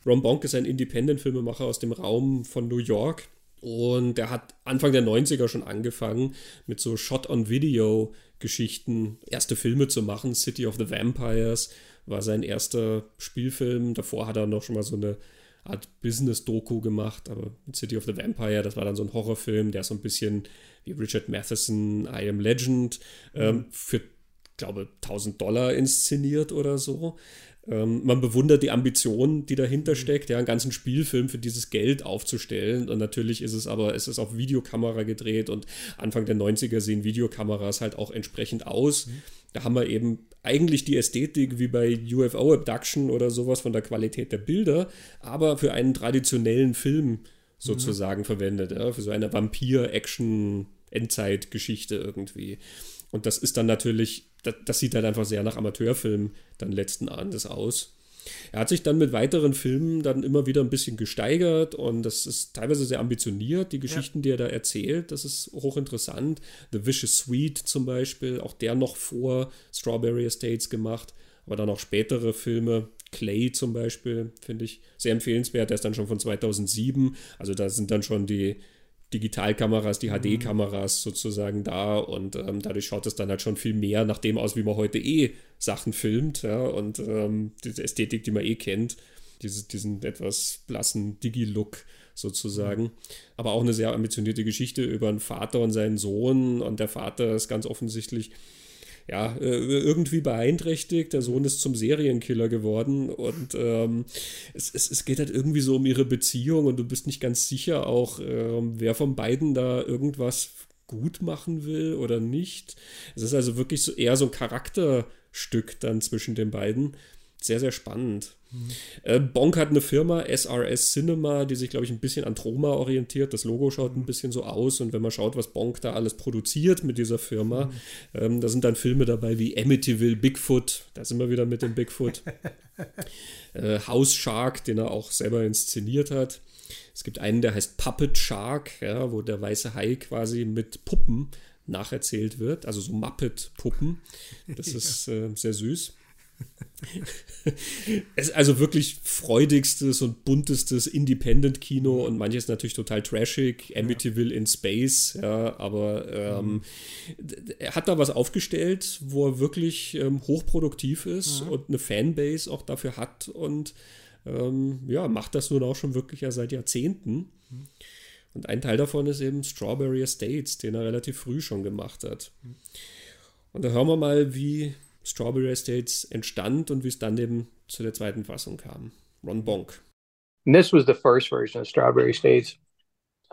Ron Bonk ist ein Independent-Filmemacher aus dem Raum von New York. Und er hat Anfang der 90er schon angefangen mit so Shot-on-Video-Geschichten, erste Filme zu machen. City of the Vampires war sein erster Spielfilm. Davor hat er noch schon mal so eine Art Business-Doku gemacht, aber City of the Vampire, das war dann so ein Horrorfilm, der so ein bisschen wie Richard Matheson, I Am Legend, ähm, mhm. für, glaube 1000 Dollar inszeniert oder so. Ähm, man bewundert die Ambition, die dahinter mhm. steckt, ja, einen ganzen Spielfilm für dieses Geld aufzustellen. Und natürlich ist es aber, es ist auf Videokamera gedreht und Anfang der 90er sehen Videokameras halt auch entsprechend aus. Mhm. Da haben wir eben eigentlich die Ästhetik wie bei UFO Abduction oder sowas von der Qualität der Bilder, aber für einen traditionellen Film sozusagen mhm. verwendet, ja, für so eine Vampir-Action-Endzeit-Geschichte irgendwie. Und das ist dann natürlich, das, das, sieht halt einfach sehr nach Amateurfilm dann letzten Endes aus. Er hat sich dann mit weiteren Filmen dann immer wieder ein bisschen gesteigert und das ist teilweise sehr ambitioniert, die Geschichten, ja. die er da erzählt, das ist hochinteressant. The Vicious Sweet zum Beispiel, auch der noch vor Strawberry Estates gemacht, aber dann auch spätere Filme, Clay zum Beispiel, finde ich sehr empfehlenswert, der ist dann schon von 2007, also da sind dann schon die Digitalkameras, die HD-Kameras mhm. sozusagen da und ähm, dadurch schaut es dann halt schon viel mehr nach dem aus, wie man heute eh Sachen filmt ja, und ähm, diese Ästhetik, die man eh kennt, diese, diesen etwas blassen Digi-Look sozusagen. Mhm. Aber auch eine sehr ambitionierte Geschichte über einen Vater und seinen Sohn und der Vater ist ganz offensichtlich ja, äh, irgendwie beeinträchtigt. Der Sohn ist zum Serienkiller geworden und ähm, es, es, es geht halt irgendwie so um ihre Beziehung und du bist nicht ganz sicher auch, ähm, wer von beiden da irgendwas gut machen will oder nicht. Es ist also wirklich so eher so ein Charakterstück dann zwischen den beiden. Sehr, sehr spannend. Äh, Bonk hat eine Firma, SRS Cinema, die sich, glaube ich, ein bisschen an Troma orientiert. Das Logo schaut ein bisschen so aus und wenn man schaut, was Bonk da alles produziert mit dieser Firma, mhm. ähm, da sind dann Filme dabei wie Amityville Bigfoot, da sind wir wieder mit dem Bigfoot. *laughs* äh, House Shark, den er auch selber inszeniert hat. Es gibt einen, der heißt Puppet Shark, ja, wo der weiße Hai quasi mit Puppen nacherzählt wird, also so Muppet-Puppen. Das *laughs* ist äh, sehr süß. *laughs* es ist also wirklich freudigstes und buntestes Independent-Kino und manches natürlich total trashig, Amityville ja. in Space, ja, aber ähm, mhm. er hat da was aufgestellt, wo er wirklich ähm, hochproduktiv ist mhm. und eine Fanbase auch dafür hat und ähm, ja, macht das nun auch schon wirklich ja seit Jahrzehnten. Mhm. Und ein Teil davon ist eben Strawberry Estates, den er relativ früh schon gemacht hat. Und da hören wir mal, wie Strawberry Estates entstand und wie es dann eben zu der zweiten Fassung kam. Ron Bonk. And this was the first version of Strawberry Estates.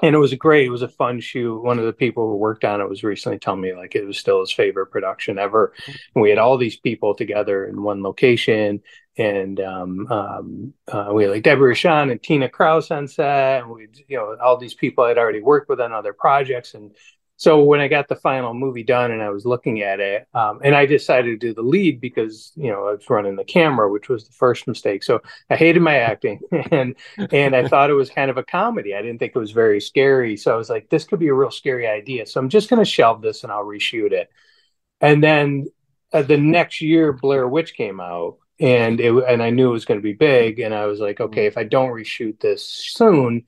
And it was great, it was a fun shoot. One of the people who worked on it was recently telling me like it was still his favorite production ever. And we had all these people together in one location. And um, um, uh, we had like Deborah Sean and Tina Kraus on set. And we, you know, all these people I'd already worked with on other projects. And so when I got the final movie done and I was looking at it, um, and I decided to do the lead because you know I was running the camera, which was the first mistake. So I hated my acting, *laughs* and and I thought it was kind of a comedy. I didn't think it was very scary, so I was like, this could be a real scary idea. So I'm just going to shelve this and I'll reshoot it. And then uh, the next year, Blair Witch came out, and it and I knew it was going to be big, and I was like, okay, if I don't reshoot this soon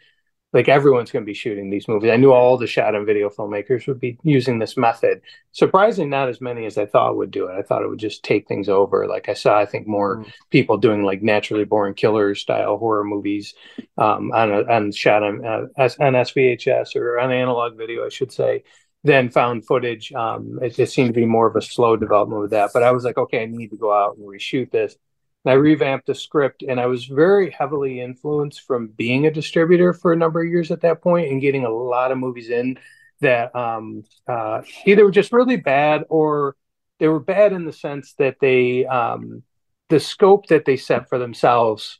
like everyone's going to be shooting these movies. I knew all the shot and video filmmakers would be using this method. Surprisingly, not as many as I thought would do it. I thought it would just take things over. Like I saw, I think more mm. people doing like naturally born killers style horror movies um, on a, on shot on uh, on SVHS or on analog video, I should say. Then found footage. Um, it, it seemed to be more of a slow development with that. But I was like, okay, I need to go out and reshoot this I revamped the script, and I was very heavily influenced from being a distributor for a number of years at that point and getting a lot of movies in that um, uh, either were just really bad or they were bad in the sense that they um, the scope that they set for themselves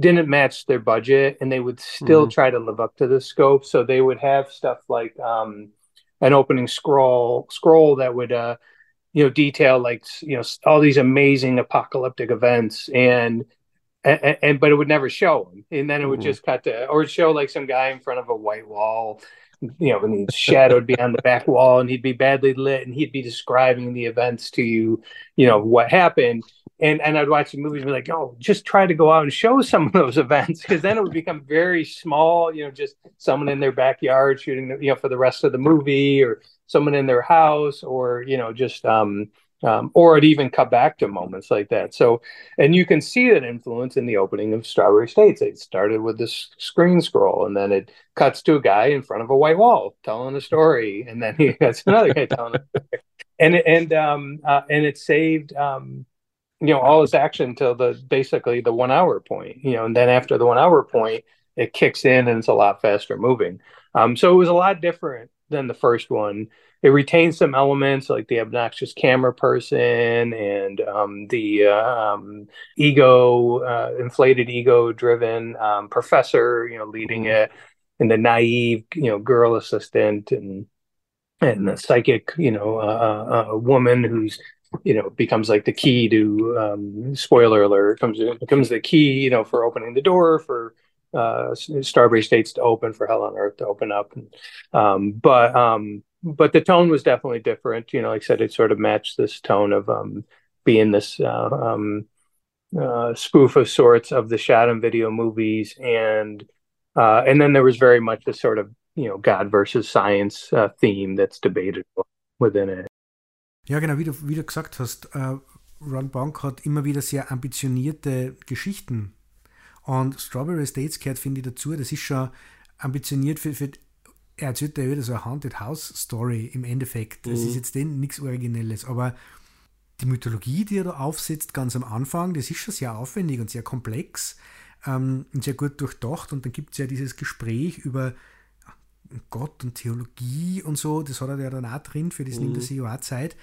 didn't match their budget, and they would still mm-hmm. try to live up to the scope. So they would have stuff like um, an opening scroll scroll that would uh, you know detail like you know all these amazing apocalyptic events and and, and but it would never show them and then it would mm-hmm. just cut to or show like some guy in front of a white wall you know and his shadow would be on the back wall and he'd be badly lit and he'd be describing the events to you you know what happened. And and I'd watch the movies and be like, oh, just try to go out and show some of those *laughs* events. Because then it would become very small, you know, just someone in their backyard shooting, you know, for the rest of the movie, or someone in their house, or you know, just um, um, or it even cut back to moments like that. So, and you can see that influence in the opening of Strawberry States. It started with this screen scroll, and then it cuts to a guy in front of a white wall telling a story, and then *laughs* he has another guy telling a story. And and um uh, and it saved um you know all its action till the basically the one hour point you know and then after the one hour point it kicks in and it's a lot faster moving um, so it was a lot different than the first one it retains some elements like the obnoxious camera person and um, the uh, um, ego uh, inflated ego driven um, professor you know leading mm-hmm. it and the naive you know girl assistant and and the psychic you know uh, uh, uh woman who's you know becomes like the key to um, spoiler alert comes becomes the key you know for opening the door for uh, Strawberry States to open for Hell on Earth to open up, and, um, but um, but the tone was definitely different. You know, like I said, it sort of matched this tone of um, being this uh, um, uh, spoof of sorts of the and video movies, and uh, and then there was very much a sort of you know God versus science uh, theme that's debated within it. Ja, genau, wie du, wie du gesagt hast, äh, Ron Bonk hat immer wieder sehr ambitionierte Geschichten. Und Strawberry States gehört, finde ich, dazu. Das ist schon ambitioniert für, für er erzählt ja wieder so eine Haunted House Story im Endeffekt. Das mhm. ist jetzt nichts Originelles, aber die Mythologie, die er da aufsetzt, ganz am Anfang, das ist schon sehr aufwendig und sehr komplex ähm, und sehr gut durchdacht. Und dann gibt es ja dieses Gespräch über Gott und Theologie und so, das hat er ja dann auch drin, für das mhm. nimmt er sich auch Zeit.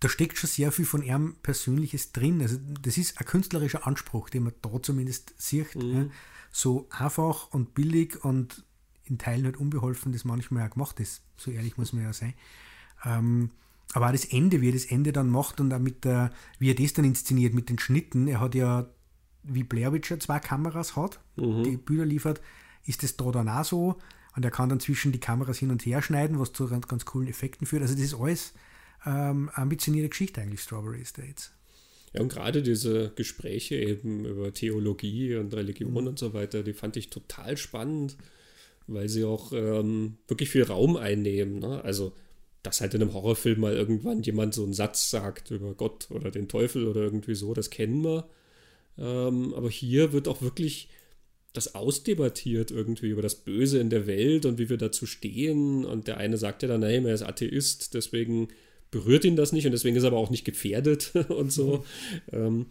Da steckt schon sehr viel von ihm Persönliches drin. Also das ist ein künstlerischer Anspruch, den man da zumindest sieht. Mhm. Ja. So einfach und billig und in Teilen halt unbeholfen das manchmal auch gemacht ist. So ehrlich muss man ja sein. Ähm, aber auch das Ende, wie er das Ende dann macht und auch mit der, wie er das dann inszeniert mit den Schnitten. Er hat ja, wie Blair Witch zwei Kameras hat, mhm. die Bilder liefert, ist das da dann auch so. Und er kann dann zwischen die Kameras hin und her schneiden, was zu ganz, ganz coolen Effekten führt. Also das ist alles ähm, ambitionierte Geschichte eigentlich, Strawberry States. Ja, und gerade diese Gespräche eben über Theologie und Religion mhm. und so weiter, die fand ich total spannend, weil sie auch ähm, wirklich viel Raum einnehmen. Ne? Also, dass halt in einem Horrorfilm mal irgendwann jemand so einen Satz sagt über Gott oder den Teufel oder irgendwie so, das kennen wir. Ähm, aber hier wird auch wirklich das ausdebattiert irgendwie über das Böse in der Welt und wie wir dazu stehen. Und der eine sagt ja dann, nein, er ist Atheist, deswegen berührt ihn das nicht und deswegen ist er aber auch nicht gefährdet *laughs* und so. Mhm. Ähm,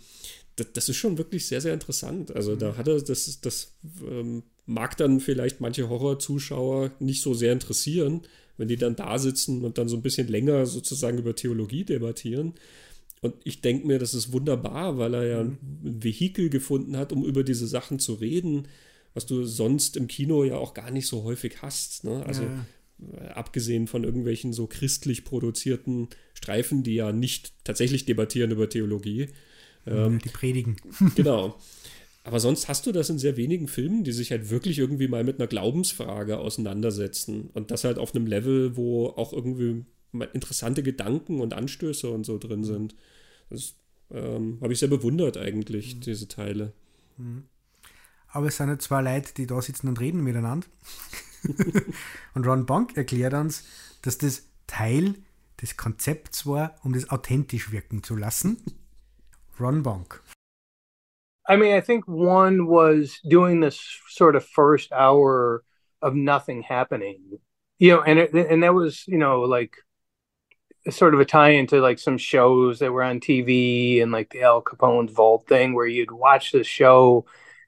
das, das, ist schon wirklich sehr, sehr interessant. Also da mhm. hat er, das, das ähm, mag dann vielleicht manche Horrorzuschauer nicht so sehr interessieren, wenn die dann da sitzen und dann so ein bisschen länger sozusagen über Theologie debattieren. Und ich denke mir, das ist wunderbar, weil er ja mhm. ein Vehikel gefunden hat, um über diese Sachen zu reden, was du sonst im Kino ja auch gar nicht so häufig hast. Ne? Also ja. Abgesehen von irgendwelchen so christlich produzierten Streifen, die ja nicht tatsächlich debattieren über Theologie. Ähm, die predigen. *laughs* genau. Aber sonst hast du das in sehr wenigen Filmen, die sich halt wirklich irgendwie mal mit einer Glaubensfrage auseinandersetzen. Und das halt auf einem Level, wo auch irgendwie interessante Gedanken und Anstöße und so drin sind. Das ähm, habe ich sehr bewundert eigentlich, mhm. diese Teile. Mhm. Aber es sind ja zwei Leute, die da sitzen und reden miteinander. *laughs* *laughs* und Ron Bonk erklärt uns, dass das Teil des Konzepts war, um das authentisch wirken zu lassen. Ron Bonk. I mean, I think one was doing this sort of first hour of nothing happening, you know, and it, and that was you know like sort of a tie into like some shows that were on TV and like the Al Capone's Vault thing where you'd watch the show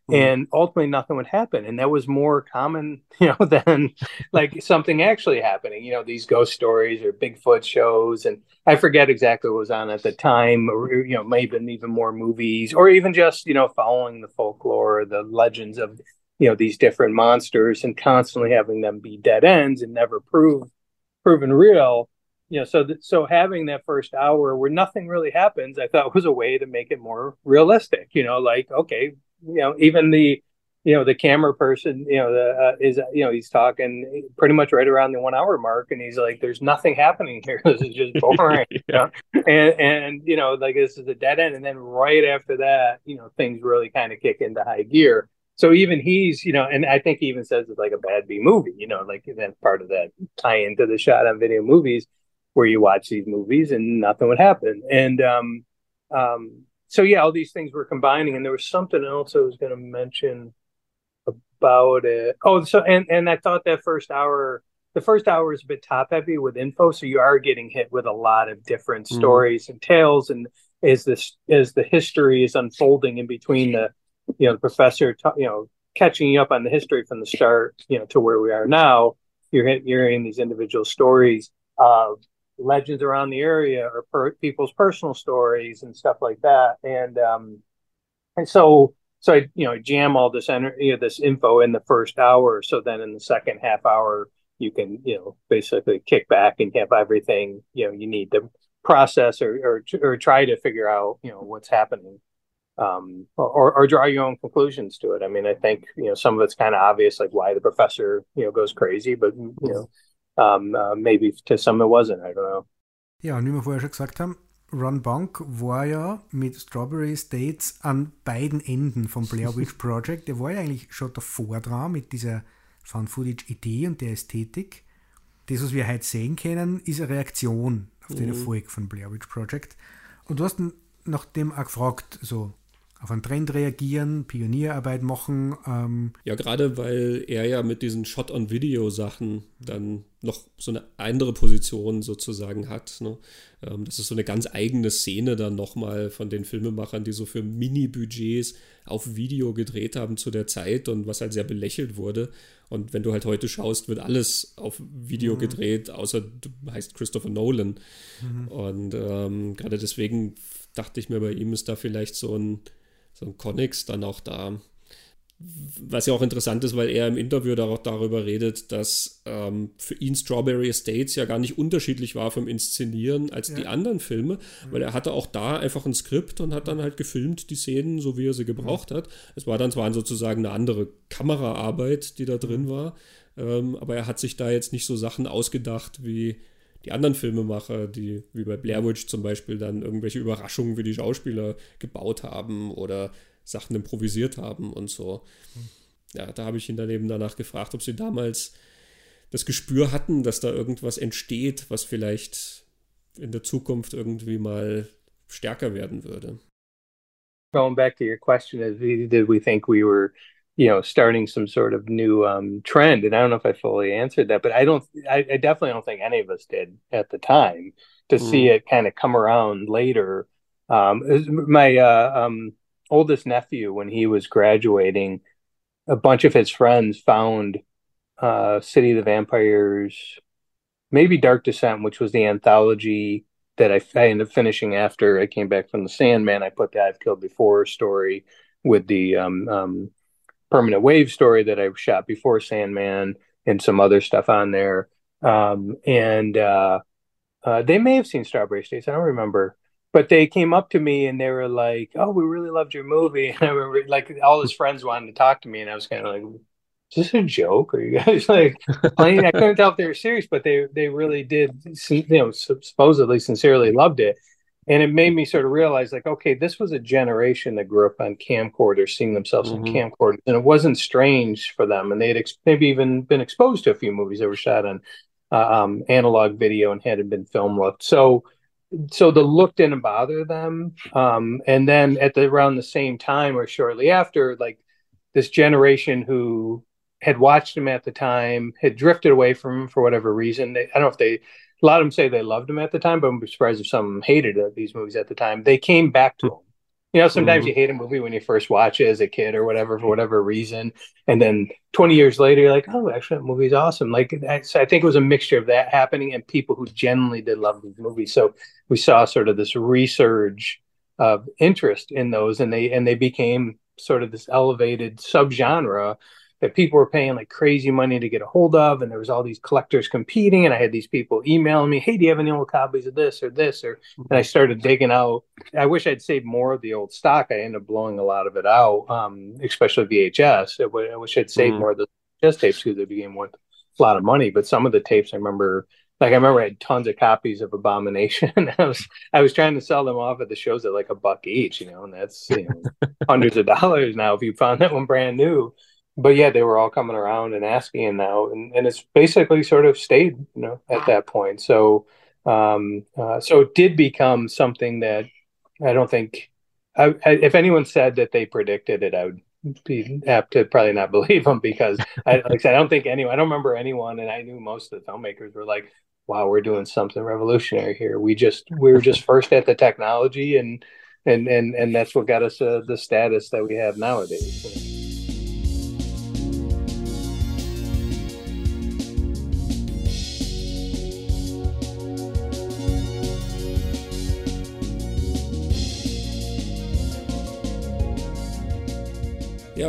mm-hmm. and ultimately nothing would happen. And that was more common, *laughs* you know, than like something actually happening, you know, these ghost stories or Bigfoot shows. And I forget exactly what was on at the time, or, you know, maybe even more movies or even just, you know, following the folklore, the legends of, you know, these different monsters and constantly having them be dead ends and never prove proven real you know so th- so having that first hour where nothing really happens i thought was a way to make it more realistic you know like okay you know even the you know the camera person you know the uh, is you know he's talking pretty much right around the one hour mark and he's like there's nothing happening here *laughs* this is just boring *laughs* yeah. you know? and and you know like this is a dead end and then right after that you know things really kind of kick into high gear so even he's you know and i think he even says it's like a bad b movie you know like that's part of that tie into the shot on video movies where you watch these movies and nothing would happen. And um, um, so yeah, all these things were combining, and there was something else I was going to mention about it. Oh, so and and I thought that first hour, the first hour is a bit top heavy with info, so you are getting hit with a lot of different mm-hmm. stories and tales, and as this as the history is unfolding in between the you know the professor t- you know catching you up on the history from the start you know to where we are now you're you're hearing these individual stories of legends around the area or per, people's personal stories and stuff like that. And um, and so so I you know jam all this energy, you know, this info in the first hour. So then in the second half hour, you can you know basically kick back and have everything you know you need to process or or, or try to figure out you know what's happening. Um, or, or draw your own conclusions to it. I mean, I think you know some of it's kind of obvious, like why the professor you know goes crazy, but you know um, uh, maybe to some it wasn't. I don't know. Ja, und wie wir vorher schon gesagt haben, Ron Bank war ja mit Strawberry States an beiden Enden vom Blair Witch *laughs* Project. Der war ja eigentlich schon davor dran mit dieser Found-Footage-Idee und der Ästhetik. Das, was wir heute sehen können, ist eine Reaktion auf den mhm. Erfolg von Blair Witch Project. Und du hast nach dem auch gefragt, so, auf einen Trend reagieren, Pionierarbeit machen. Ähm. Ja, gerade weil er ja mit diesen Shot-on-Video-Sachen dann noch so eine andere Position sozusagen hat. Ne? Ähm, das ist so eine ganz eigene Szene dann nochmal von den Filmemachern, die so für Mini-Budgets auf Video gedreht haben zu der Zeit und was halt sehr belächelt wurde. Und wenn du halt heute schaust, wird alles auf Video mhm. gedreht, außer du heißt Christopher Nolan. Mhm. Und ähm, gerade deswegen dachte ich mir, bei ihm ist da vielleicht so ein so ein Connex dann auch da. Was ja auch interessant ist, weil er im Interview darüber redet, dass ähm, für ihn Strawberry Estates ja gar nicht unterschiedlich war vom Inszenieren als ja. die anderen Filme, mhm. weil er hatte auch da einfach ein Skript und hat dann halt gefilmt die Szenen, so wie er sie gebraucht mhm. hat. Es war dann zwar sozusagen eine andere Kameraarbeit, die da drin mhm. war, ähm, aber er hat sich da jetzt nicht so Sachen ausgedacht wie die anderen Filmemacher, die wie bei Blair Witch zum Beispiel dann irgendwelche Überraschungen für die Schauspieler gebaut haben oder Sachen improvisiert haben und so. Ja, da habe ich ihn dann eben danach gefragt, ob sie damals das Gespür hatten, dass da irgendwas entsteht, was vielleicht in der Zukunft irgendwie mal stärker werden würde. Going back to your question, did we think we were you know starting some sort of new um, trend and i don't know if i fully answered that but i don't I, I, definitely don't think any of us did at the time to mm. see it kind of come around later um, my uh, um, oldest nephew when he was graduating a bunch of his friends found uh, city of the vampires maybe dark descent which was the anthology that I, I ended up finishing after i came back from the sandman i put the i've killed before story with the um, um, permanent wave story that I shot before Sandman and some other stuff on there. um, and uh, uh, they may have seen Strawberry States. I don't remember, but they came up to me and they were like, "Oh, we really loved your movie." *laughs* And I remember, like, all his friends wanted to talk to me, and I was kind of like, "Is this a joke? Are you guys *laughs* like playing?" I couldn't tell if they were serious, but they they really did, you know, supposedly sincerely loved it and it made me sort of realize like okay this was a generation that grew up on camcorders seeing themselves mm-hmm. in camcorders and it wasn't strange for them and they had ex- maybe even been exposed to a few movies that were shot on uh, um, analog video and hadn't been film looked so so the look didn't bother them um, and then at the around the same time or shortly after like this generation who had watched him at the time had drifted away from him for whatever reason they, i don't know if they a lot of them say they loved him at the time, but I'm surprised if some hated these movies at the time. They came back to him. You know, sometimes mm-hmm. you hate a movie when you first watch it as a kid or whatever for whatever reason, and then 20 years later you're like, oh, actually, that movie's awesome. Like, I think it was a mixture of that happening and people who genuinely did love these movies. So we saw sort of this resurge of interest in those, and they and they became sort of this elevated subgenre that people were paying like crazy money to get a hold of and there was all these collectors competing and i had these people emailing me hey do you have any old copies of this or this or and i started digging out. I wish i'd saved more of the old stock. I ended up blowing a lot of it out um, especially vhs i wish i'd saved mm more of the VHS tapes because they became worth a lot of money but some of the tapes i remember like I remember I had tons of copies of Abomination. *laughs* I was I was trying to sell them off at the shows at like a buck each, you know, and that's you know hundreds of dollars now if you found that one brand new but yeah, they were all coming around and asking and now, and, and it's basically sort of stayed, you know, at that point. So, um, uh, so it did become something that I don't think, I, I, if anyone said that they predicted it, I would be apt to probably not *laughs* believe them because, I, like I said, I don't think anyone, I don't remember anyone, and I knew most of the filmmakers were like, "Wow, we're doing something revolutionary here. We just we were just first at the technology, and and and and that's what got us uh, the status that we have nowadays."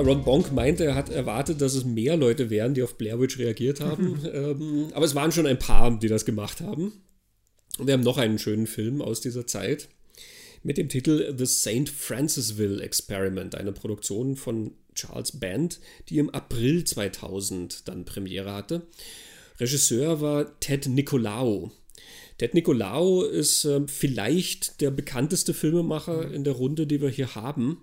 Ja, Ron Bonk meinte, er hat erwartet, dass es mehr Leute wären, die auf Blair Witch reagiert haben. ähm, aber es waren schon ein paar, die das gemacht haben. Und wir haben noch einen schönen Film aus dieser Zeit mit dem Titel The St. Francisville Experiment, eine Produktion von Charles Band, die im April 2000 dann Premiere hatte. Regisseur war Ted Nicolao. Ted Nicolao ist äh, vielleicht der bekannteste Filmemacher in der Runde, die wir hier haben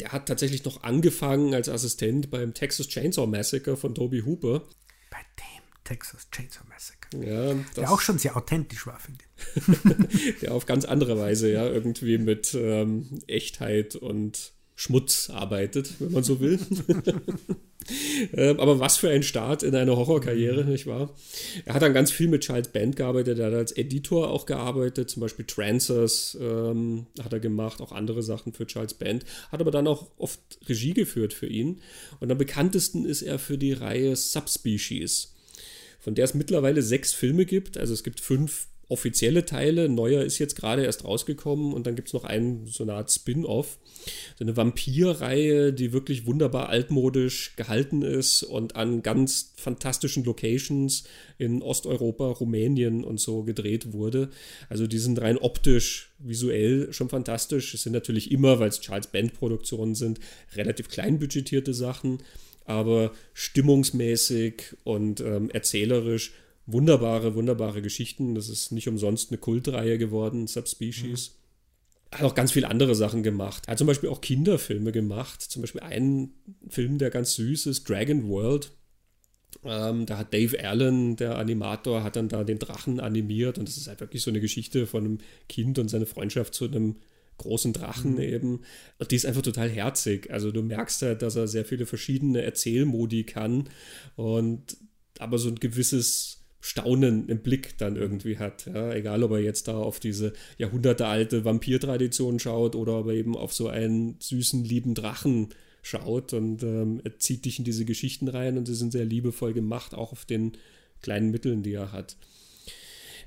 der hat tatsächlich noch angefangen als Assistent beim Texas Chainsaw Massacre von Toby Hooper. Bei dem Texas Chainsaw Massacre. Ja, der auch schon sehr authentisch war, finde ich. *laughs* der auf ganz andere Weise, ja, irgendwie mit ähm, Echtheit und Schmutz arbeitet, wenn man so will. *laughs* Ähm, aber was für ein Start in eine Horrorkarriere, nicht wahr? Er hat dann ganz viel mit Charles Band gearbeitet, er hat als Editor auch gearbeitet, zum Beispiel Trancers ähm, hat er gemacht, auch andere Sachen für Charles Band, hat aber dann auch oft Regie geführt für ihn. Und am bekanntesten ist er für die Reihe Subspecies, von der es mittlerweile sechs Filme gibt. Also es gibt fünf offizielle Teile. Neuer ist jetzt gerade erst rausgekommen und dann gibt es noch einen, so eine Art Spin-off. So eine Vampirreihe, die wirklich wunderbar altmodisch gehalten ist und an ganz fantastischen Locations in Osteuropa, Rumänien und so gedreht wurde. Also die sind rein optisch, visuell schon fantastisch. Es sind natürlich immer, weil es Charles Band Produktionen sind, relativ kleinbudgetierte Sachen, aber stimmungsmäßig und ähm, erzählerisch wunderbare, wunderbare Geschichten. Das ist nicht umsonst eine Kultreihe geworden, Subspecies. Mhm. Hat auch ganz viele andere Sachen gemacht. Er hat zum Beispiel auch Kinderfilme gemacht. Zum Beispiel einen Film, der ganz süß ist, Dragon World. Ähm, da hat Dave Allen, der Animator, hat dann da den Drachen animiert und das ist halt wirklich so eine Geschichte von einem Kind und seine Freundschaft zu einem großen Drachen mhm. eben. Und die ist einfach total herzig. Also du merkst halt, dass er sehr viele verschiedene Erzählmodi kann und aber so ein gewisses Staunen im Blick dann irgendwie hat. Ja? Egal, ob er jetzt da auf diese jahrhundertealte Vampirtradition schaut oder ob er eben auf so einen süßen, lieben Drachen schaut und ähm, er zieht dich in diese Geschichten rein und sie sind sehr liebevoll gemacht, auch auf den kleinen Mitteln, die er hat.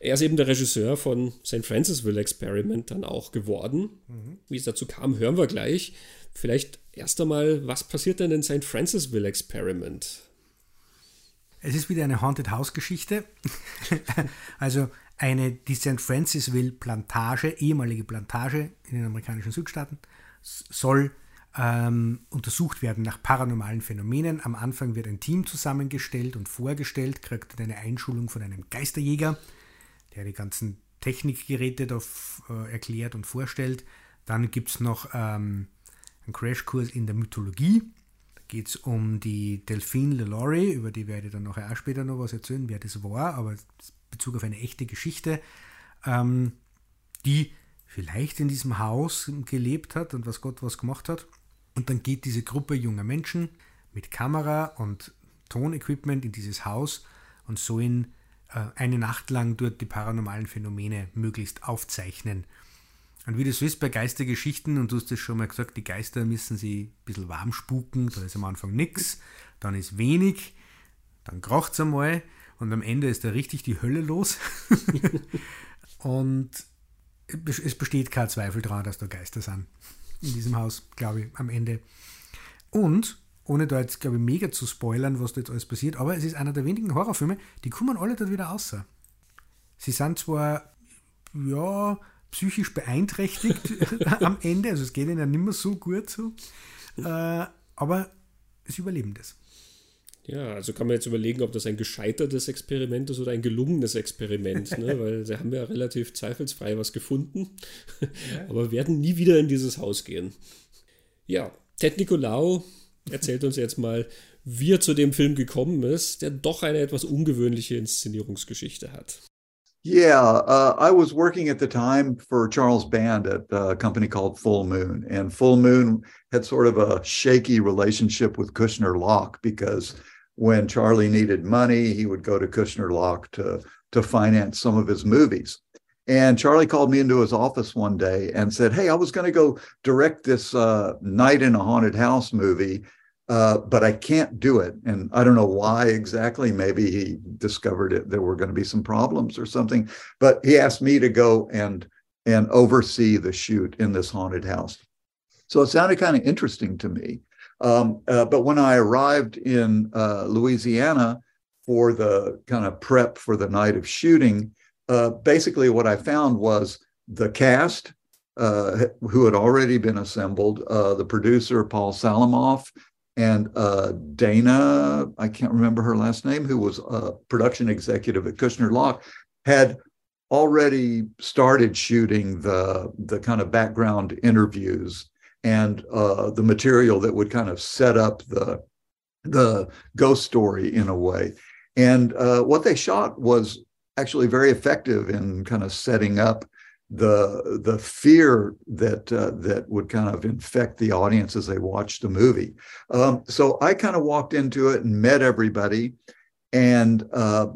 Er ist eben der Regisseur von St. Francisville Experiment dann auch geworden. Mhm. Wie es dazu kam, hören wir gleich. Vielleicht erst einmal, was passiert denn in St. Francisville Experiment? Es ist wieder eine Haunted House Geschichte. *laughs* also eine die St. Francisville Plantage, ehemalige Plantage in den amerikanischen Südstaaten, soll ähm, untersucht werden nach paranormalen Phänomenen. Am Anfang wird ein Team zusammengestellt und vorgestellt, kriegt eine Einschulung von einem Geisterjäger, der die ganzen Technikgeräte da äh, erklärt und vorstellt. Dann gibt es noch ähm, einen Crashkurs in der Mythologie. Geht es um die Delphine LeLaurie, über die werde ich dann nachher auch später noch was erzählen, wer das war, aber Bezug auf eine echte Geschichte, ähm, die vielleicht in diesem Haus gelebt hat und was Gott was gemacht hat. Und dann geht diese Gruppe junger Menschen mit Kamera und Tonequipment in dieses Haus und sollen äh, eine Nacht lang dort die paranormalen Phänomene möglichst aufzeichnen. Und wie das so ist bei Geistergeschichten, und du hast es schon mal gesagt, die Geister müssen sie ein bisschen warm spuken, da ist am Anfang nichts, dann ist wenig, dann kracht es einmal und am Ende ist da richtig die Hölle los. *laughs* und es besteht kein Zweifel daran, dass da Geister sind in diesem Haus, glaube ich, am Ende. Und, ohne da jetzt, glaube ich, mega zu spoilern, was da jetzt alles passiert, aber es ist einer der wenigen Horrorfilme, die kommen alle dort wieder raus. Sie sind zwar, ja, psychisch beeinträchtigt *laughs* am Ende, also es geht ihnen ja nicht mehr so gut so, äh, aber sie überleben das. Ja, also kann man jetzt überlegen, ob das ein gescheitertes Experiment ist oder ein gelungenes Experiment, ne? *laughs* weil sie haben ja relativ zweifelsfrei was gefunden, ja. *laughs* aber werden nie wieder in dieses Haus gehen. Ja, Ted Nicolau erzählt uns jetzt mal, wie er zu dem Film gekommen ist, der doch eine etwas ungewöhnliche Inszenierungsgeschichte hat. Yeah, uh, I was working at the time for Charles Band at a company called Full Moon, and Full Moon had sort of a shaky relationship with Kushner Locke because when Charlie needed money, he would go to Kushner Locke to, to finance some of his movies. And Charlie called me into his office one day and said, Hey, I was going to go direct this uh, Night in a Haunted House movie, uh, but I can't do it. And I don't know why exactly. Maybe he discovered it there were going to be some problems or something. But he asked me to go and and oversee the shoot in this haunted house. So it sounded kind of interesting to me. Um, uh, but when I arrived in uh, Louisiana for the kind of prep for the night of shooting, uh, basically what I found was the cast uh, who had already been assembled, uh, the producer Paul Salamoff, and uh, Dana, I can't remember her last name, who was a production executive at Kushner Locke, had already started shooting the the kind of background interviews and uh, the material that would kind of set up the the ghost story in a way. And uh, what they shot was actually very effective in kind of setting up the the fear that uh, that would kind of infect the audience as they watched the movie. Um, so I kind of walked into it and met everybody, and uh,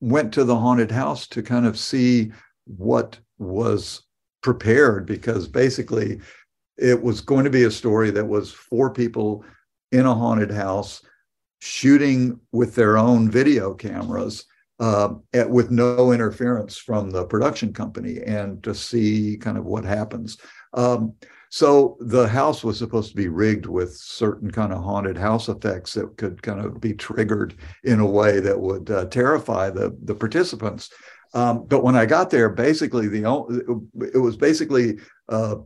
went to the haunted house to kind of see what was prepared because basically it was going to be a story that was four people in a haunted house shooting with their own video cameras uh, at, with no interference from the production company and to see kind of what happens. Um, so the house was supposed to be rigged with certain kind of haunted house effects that could kind of be triggered in a way that would uh, terrify the the participants. Um, but when I got there, basically the it was basically uh,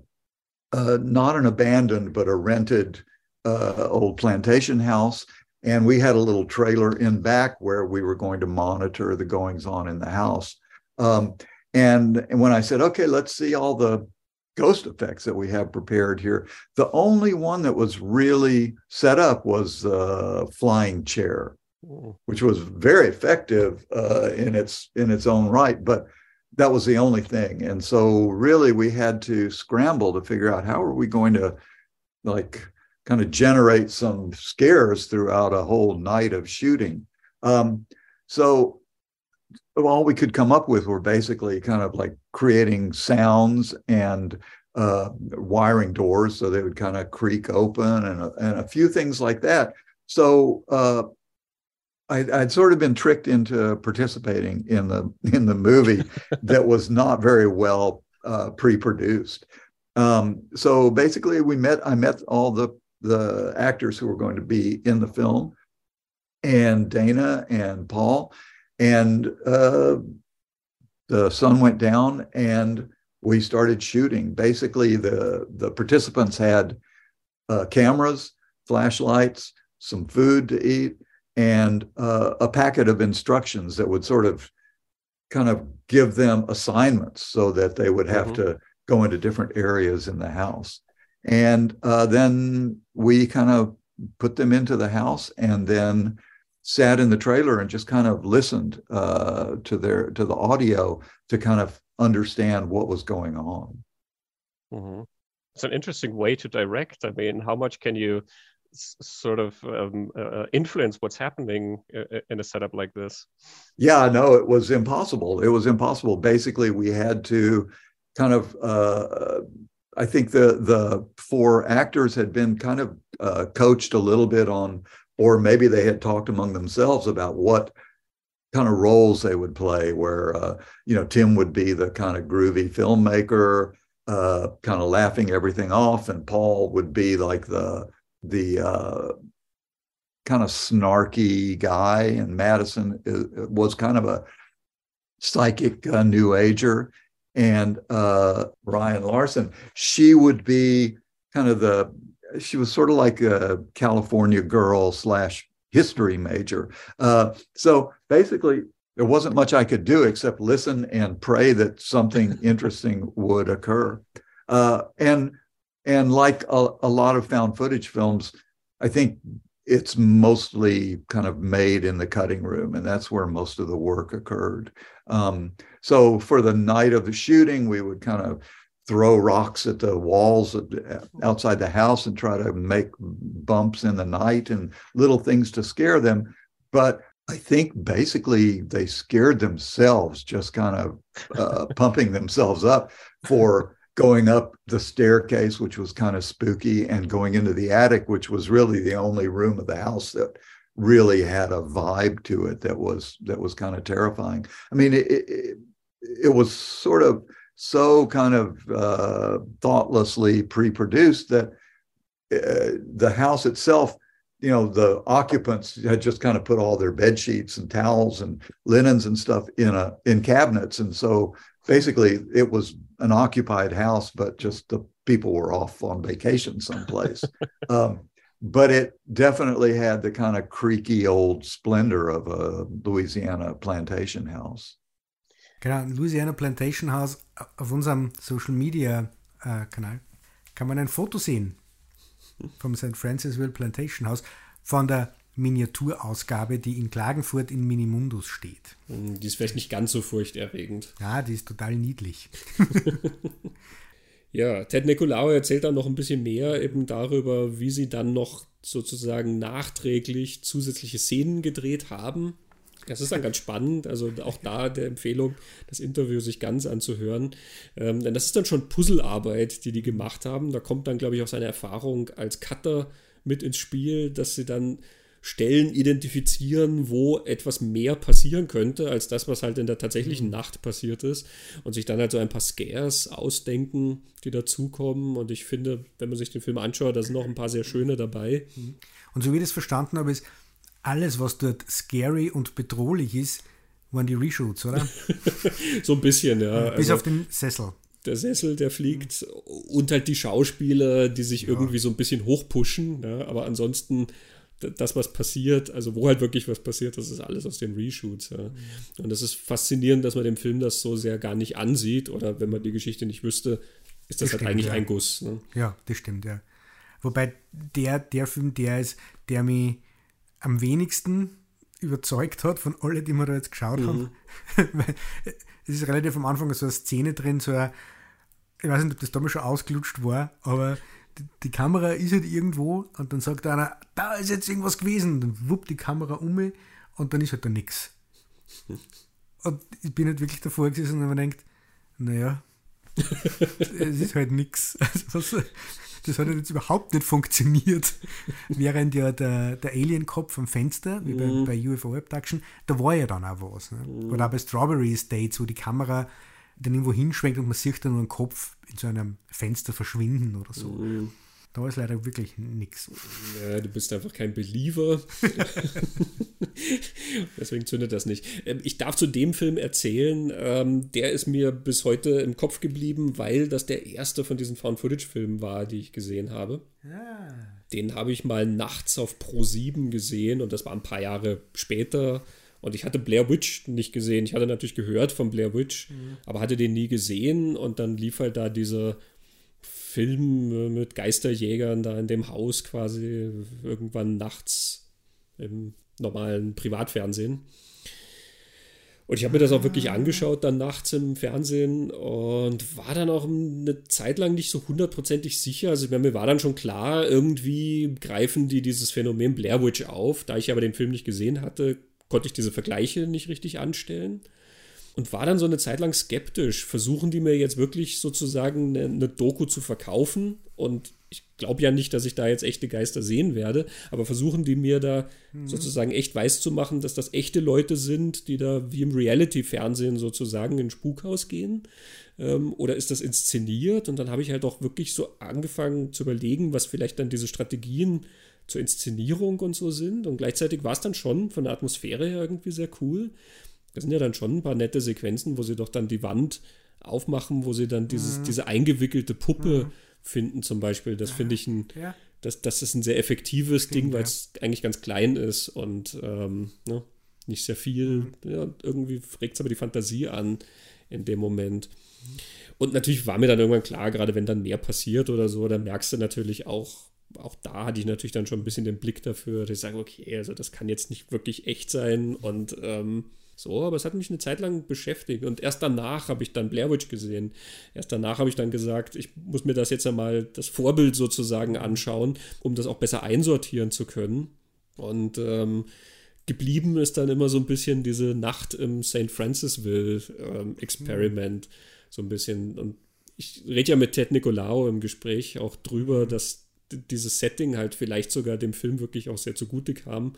uh, not an abandoned, but a rented uh, old plantation house. And we had a little trailer in back where we were going to monitor the goings on in the house. Um, and, and when I said, okay, let's see all the ghost effects that we have prepared here, the only one that was really set up was the flying chair, which was very effective uh, in its in its own right. But that was the only thing. And so really we had to scramble to figure out how are we going to like kind of generate some scares throughout a whole night of shooting. Um, so all we could come up with were basically kind of like creating sounds and uh, wiring doors so they would kind of creak open and a, and a few things like that. So uh, I, would sort of been tricked into participating in the in the movie *laughs* that was not very well uh, pre-produced. Um, so basically, we met. I met all the the actors who were going to be in the film, and Dana and Paul. And uh, the sun went down and we started shooting. Basically, the, the participants had uh, cameras, flashlights, some food to eat, and uh, a packet of instructions that would sort of kind of give them assignments so that they would have mm-hmm. to go into different areas in the house. And uh, then we kind of put them into the house and then sat in the trailer and just kind of listened uh, to their to the audio to kind of understand what was going on. Mm-hmm. It's an interesting way to direct. I mean, how much can you sort of um, uh, uh, influence what's happening uh, in a setup like this? Yeah, no, it was impossible. It was impossible. Basically, we had to kind of. Uh, I think the the four actors had been kind of uh, coached a little bit on, or maybe they had talked among themselves about what kind of roles they would play. Where uh, you know Tim would be the kind of groovy filmmaker, kind of laughing everything off, and Paul would be like the the uh, kind of snarky guy, and Madison is, was kind of a psychic uh, new ager. And uh, Ryan Larson, she would be kind of the, she was sort of like a California girl slash history major. Uh, so basically, there wasn't much I could do except listen and pray that something *laughs* interesting would occur. Uh, and and like a, a lot of found footage films, I think it's mostly kind of made in the cutting room, and that's where most of the work occurred. Um, so for the night of the shooting, we would kind of throw rocks at the walls outside the house and try to make bumps in the night and little things to scare them. But I think basically they scared themselves, just kind of uh, *laughs* pumping themselves up for going up the staircase, which was kind of spooky, and going into the attic, which was really the only room of the house that really had a vibe to it that was that was kind of terrifying. I mean, it it, it was sort of so kind of uh, thoughtlessly pre-produced that uh, the house itself you know the occupants had just kind of put all their bed sheets and towels and linens and stuff in a in cabinets and so basically it was an occupied house, but just the people were off on vacation someplace. *laughs* um, but it definitely had the kind of creaky old splendor of a Louisiana plantation house. Genau, Louisiana Plantation House auf unserem Social Media äh, Kanal kann man ein Foto sehen vom St. Francisville Plantation House von der Miniaturausgabe, die in Klagenfurt in Minimundus steht. Hm, die ist vielleicht nicht ganz so furchterregend. Ja, die ist total niedlich. *laughs* ja, Ted Nicolau erzählt dann noch ein bisschen mehr eben darüber, wie sie dann noch sozusagen nachträglich zusätzliche Szenen gedreht haben. Das ist dann ganz spannend, also auch da der Empfehlung, das Interview sich ganz anzuhören. Ähm, denn das ist dann schon Puzzlearbeit, die die gemacht haben. Da kommt dann, glaube ich, auch seine Erfahrung als Cutter mit ins Spiel, dass sie dann Stellen identifizieren, wo etwas mehr passieren könnte, als das, was halt in der tatsächlichen mhm. Nacht passiert ist. Und sich dann halt so ein paar Scares ausdenken, die dazukommen. Und ich finde, wenn man sich den Film anschaut, da sind noch ein paar sehr schöne dabei. Mhm. Und so wie ich das verstanden habe, ist alles, was dort scary und bedrohlich ist, waren die Reshoots, oder? *laughs* so ein bisschen, ja. Bis also, auf den Sessel der Sessel, der fliegt und halt die Schauspieler, die sich ja. irgendwie so ein bisschen hochpushen. Ja, aber ansonsten das, was passiert, also wo halt wirklich was passiert, das ist alles aus den Reshoots. Ja. Und das ist faszinierend, dass man dem Film das so sehr gar nicht ansieht oder wenn man die Geschichte nicht wüsste, ist das, das halt stimmt, eigentlich ja. ein Guss. Ne? Ja, das stimmt, ja. Wobei der, der Film, der ist, der mich am wenigsten überzeugt hat von allen, die wir da jetzt geschaut mhm. haben. *laughs* es ist relativ am Anfang so eine Szene drin, so eine, ich weiß nicht, ob das damals schon ausgelutscht war, aber die, die, Kamera ist halt irgendwo und dann sagt einer, da ist jetzt irgendwas gewesen. Und dann wuppt die Kamera um und dann ist halt da nichts. *laughs* Und ich bin halt wirklich davor gesessen und man denkt, naja, es ist halt nichts. *laughs* Also das, hat jetzt überhaupt nicht funktioniert. *laughs* Während ja der, der Alien-Kopf am Fenster, wie bei, mhm. bei UFO Abduction, da war ja dann auch was. Ne? Mhm. Oder auch bei Strawberry States, wo die Kamera dann irgendwo hinschwenkt und man sieht dann nur einen Kopf in so einem Fenster verschwinden oder so. Mhm. Da ist leider wirklich nichts. Ja, du bist einfach kein Believer. *laughs* Deswegen zündet das nicht. Ähm, ich darf zu dem Film erzählen, ähm, der ist mir bis heute im Kopf geblieben, weil das der erste von diesen Found-Footage-Filmen war, die ich gesehen habe. Ah. Den habe ich mal nachts auf Pro 7 gesehen und das war ein paar Jahre später. Und ich hatte Blair Witch nicht gesehen. Ich hatte natürlich gehört von Blair Witch, mhm. aber hatte den nie gesehen. Und dann lief halt da dieser Film mit Geisterjägern da in dem Haus quasi irgendwann nachts im normalen Privatfernsehen. Und ich habe mir das auch wirklich ah. angeschaut dann nachts im Fernsehen und war dann auch eine Zeit lang nicht so hundertprozentig sicher. Also mir war dann schon klar, irgendwie greifen die dieses Phänomen Blair Witch auf. Da ich aber den Film nicht gesehen hatte, konnte ich diese Vergleiche nicht richtig anstellen und war dann so eine Zeit lang skeptisch. Versuchen die mir jetzt wirklich sozusagen eine, eine Doku zu verkaufen? Und ich glaube ja nicht, dass ich da jetzt echte Geister sehen werde, aber versuchen die mir da mhm. sozusagen echt weiß zu machen, dass das echte Leute sind, die da wie im Reality-Fernsehen sozusagen in ein Spukhaus gehen? Ähm, oder ist das inszeniert? Und dann habe ich halt auch wirklich so angefangen zu überlegen, was vielleicht dann diese Strategien zur Inszenierung und so sind. Und gleichzeitig war es dann schon von der Atmosphäre her irgendwie sehr cool. Das sind ja dann schon ein paar nette Sequenzen, wo sie doch dann die Wand aufmachen, wo sie dann dieses, mhm. diese eingewickelte Puppe mhm. finden, zum Beispiel. Das ja. finde ich ein, ja. das, das ist ein sehr effektives Ding, weil es ja. eigentlich ganz klein ist und ähm, ne, nicht sehr viel. Mhm. Ja, irgendwie regt es aber die Fantasie an in dem Moment. Und natürlich war mir dann irgendwann klar, gerade wenn dann mehr passiert oder so, dann merkst du natürlich auch, auch da hatte ich natürlich dann schon ein bisschen den Blick dafür, dass ich sage, okay, also das kann jetzt nicht wirklich echt sein und ähm, so, aber es hat mich eine Zeit lang beschäftigt und erst danach habe ich dann Blair Witch gesehen. Erst danach habe ich dann gesagt, ich muss mir das jetzt einmal das Vorbild sozusagen anschauen, um das auch besser einsortieren zu können. Und ähm, geblieben ist dann immer so ein bisschen diese Nacht im St. Francisville ähm, Experiment. Mhm. So ein bisschen. Und ich rede ja mit Ted Nicolao im Gespräch auch drüber, dass dieses Setting halt vielleicht sogar dem Film wirklich auch sehr zugute kam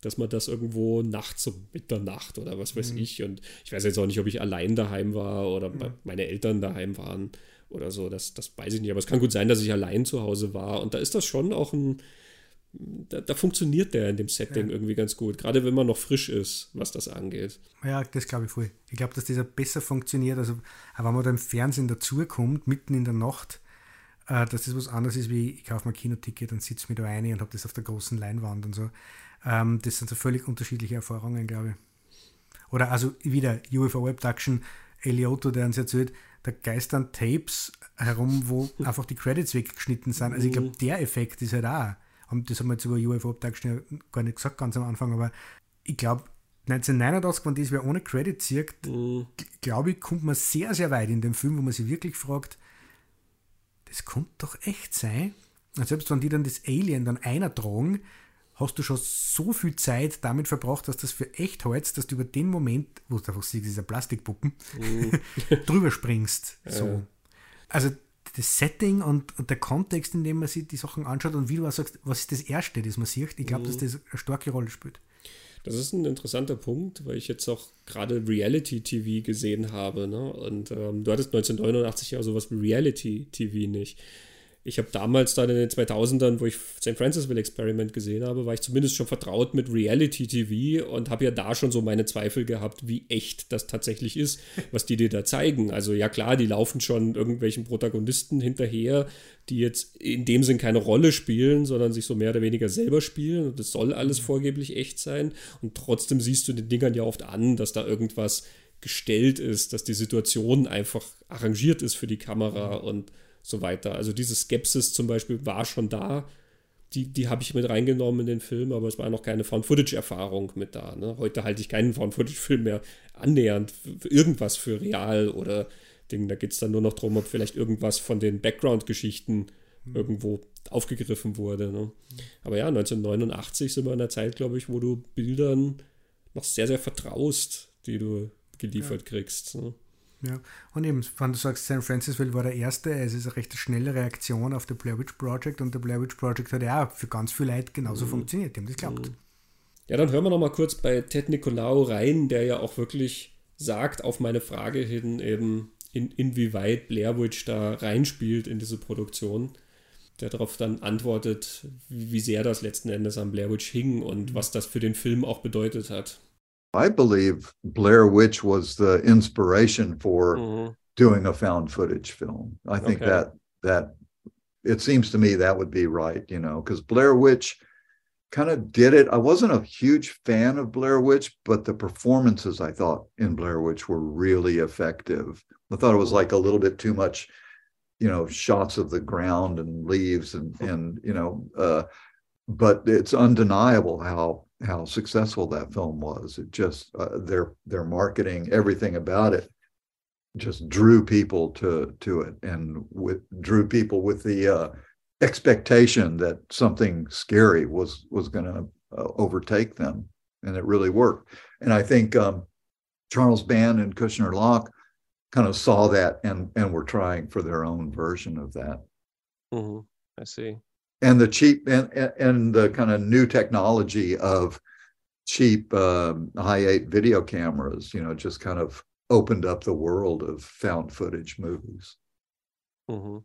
dass man das irgendwo nachts um Mitternacht oder was weiß mhm. ich und ich weiß jetzt auch nicht, ob ich allein daheim war oder mhm. meine Eltern daheim waren oder so, das, das weiß ich nicht, aber es kann gut sein, dass ich allein zu Hause war und da ist das schon auch ein, da, da funktioniert der in dem Setting ja. irgendwie ganz gut, gerade wenn man noch frisch ist, was das angeht. Ja, das glaube ich voll. Ich glaube, dass dieser besser funktioniert, also wenn man da im Fernsehen dazukommt, mitten in der Nacht, äh, dass das was anderes ist, wie ich kaufe mein Kinoticket und sitze mir da rein und habe das auf der großen Leinwand und so. Ähm, das sind so völlig unterschiedliche Erfahrungen, glaube ich. Oder also wieder UFO Abduction, Eliotto, der uns erzählt, da geistern Tapes herum, wo *laughs* einfach die Credits weggeschnitten sind. Also ich glaube, mhm. der Effekt ist halt auch. Und das haben wir jetzt über UFO Abduction ja gar nicht gesagt ganz am Anfang, aber ich glaube, 1989, wenn das wer ohne Credit sieht, mhm. glaube ich, kommt man sehr, sehr weit in dem Film, wo man sich wirklich fragt, das könnte doch echt sein. Und selbst wenn die dann das Alien dann einer tragen, hast du schon so viel Zeit damit verbracht, dass das für echt hältst, dass du über den Moment, wo du einfach siehst, diese Plastikpuppen, mhm. *laughs* drüber springst. So. Ja. Also das Setting und, und, der Kontext, in dem man sich die Sachen anschaut und wie du auch sagst, was ist das Erste, das man sieht, ich glaube, mhm. dass das eine starke Rolle spielt. Das ist ein interessanter Punkt, weil ich jetzt auch gerade Reality-TV gesehen habe. Ne? Und ähm, du hattest 1989 ja sowas wie Reality-TV nicht ich habe damals dann in den 2000ern, wo ich St. Francisville Experiment gesehen habe, war ich zumindest schon vertraut mit Reality TV und habe ja da schon so meine Zweifel gehabt, wie echt das tatsächlich ist, was die dir da zeigen. Also ja klar, die laufen schon irgendwelchen Protagonisten hinterher, die jetzt in dem Sinn keine Rolle spielen, sondern sich so mehr oder weniger selber spielen und es soll alles vorgeblich echt sein und trotzdem siehst du den Dingern ja oft an, dass da irgendwas gestellt ist, dass die Situation einfach arrangiert ist für die Kamera und so weiter. Also diese Skepsis zum Beispiel war schon da. Die, die habe ich mit reingenommen in den Film, aber es war noch keine Found-Footage-Erfahrung mit da. Ne? Heute halte ich keinen Found-Footage-Film mehr annähernd für irgendwas für real oder Ding. Da geht es dann nur noch darum, ob vielleicht irgendwas von den Background-Geschichten mhm. irgendwo aufgegriffen wurde. Ne? Aber ja, 1989 sind wir in einer Zeit, glaube ich, wo du Bildern noch sehr, sehr vertraust, die du geliefert ja. kriegst. Ne? Ja, und eben, wenn du sagst, San Francisville war der erste, es ist eine recht schnelle Reaktion auf der Blair Witch Project und der Blair Witch Project hat ja auch für ganz viele Leute genauso mhm. funktioniert, die haben das glaubt. Ja, dann hören wir noch mal kurz bei Ted Nicolau rein, der ja auch wirklich sagt, auf meine Frage hin eben, in, inwieweit Blair Witch da reinspielt in diese Produktion. der darauf dann antwortet, wie sehr das letzten Endes an Blair Witch hing und was das für den Film auch bedeutet hat. I believe Blair Witch was the inspiration for mm-hmm. doing a found footage film. I think okay. that that it seems to me that would be right, you know, because Blair Witch kind of did it. I wasn't a huge fan of Blair Witch, but the performances I thought in Blair Witch were really effective. I thought it was like a little bit too much, you know, shots of the ground and leaves and and you know, uh, but it's undeniable how how successful that film was. It just uh, their their marketing, everything about it, just drew people to to it, and with drew people with the uh, expectation that something scary was was going to uh, overtake them, and it really worked. And I think um, Charles Band and Kushner Locke kind of saw that and and were trying for their own version of that. Mm-hmm. I see. And the cheap and and the kind of new technology of cheap um, high eight video cameras, you know, just kind of opened up the world of found footage movies. Mm-hmm.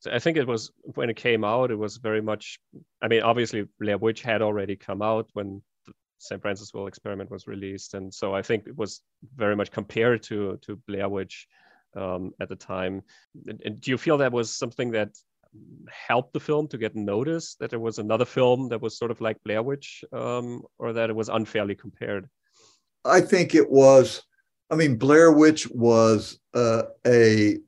So I think it was when it came out, it was very much. I mean, obviously, Blair Witch had already come out when the St. Francisville experiment was released, and so I think it was very much compared to to Blair Witch um, at the time. And, and do you feel that was something that helped the film to get noticed? That there was another film that was sort of like Blair Witch, um, or that it was unfairly compared? I think it was. I mean, Blair Witch was uh, a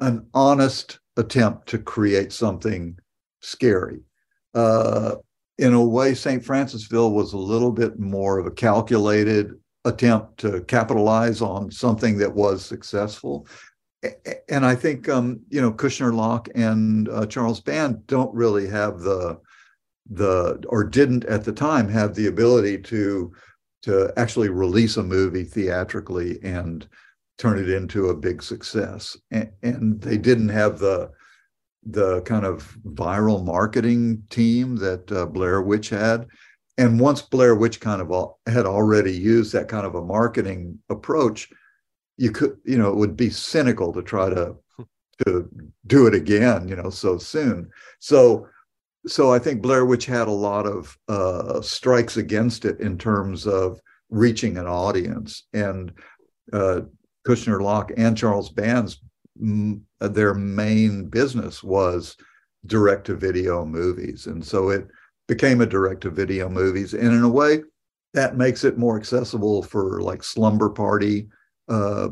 an honest attempt to create something scary. Uh, in a way, St. Francisville was a little bit more of a calculated attempt to capitalize on something that was successful. And I think, um, you know, Kushner Locke and uh, Charles Band don't really have the, the, or didn't at the time have the ability to, to actually release a movie theatrically and turn it into a big success. And, and they didn't have the the kind of viral marketing team that uh, Blair Witch had. And once Blair Witch kind of all, had already used that kind of a marketing approach, you could, you know, it would be cynical to try to to do it again, you know, so soon. So, so I think Blair Witch had a lot of uh, strikes against it in terms of reaching an audience. And uh, Kushner Locke and Charles Band's their main business was direct to video movies. And so it became a direct to video movies. And in a way, that makes it more accessible for like slumber party uh,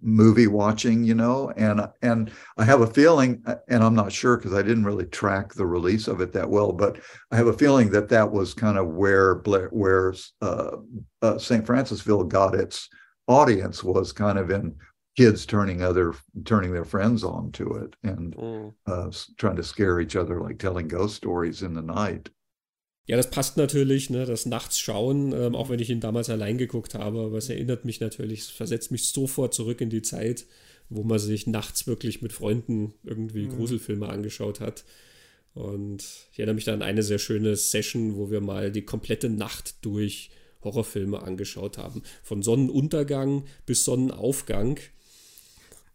movie watching, you know. And and I have a feeling, and I'm not sure because I didn't really track the release of it that well, but I have a feeling that that was kind of where Blair, where uh, uh, St. Francisville got its audience was kind of in kids turning other turning their friends on to it and mm. uh, trying to scare each other like telling ghost stories in the night. Ja, das passt natürlich, ne, das Nachts schauen, ähm, auch wenn ich ihn damals allein geguckt habe, aber es erinnert mich natürlich, es versetzt mich sofort zurück in die Zeit, wo man sich nachts wirklich mit Freunden irgendwie mhm. Gruselfilme angeschaut hat. Und ich erinnere mich da an eine sehr schöne Session, wo wir mal die komplette Nacht durch Horrorfilme angeschaut haben. Von Sonnenuntergang bis Sonnenaufgang.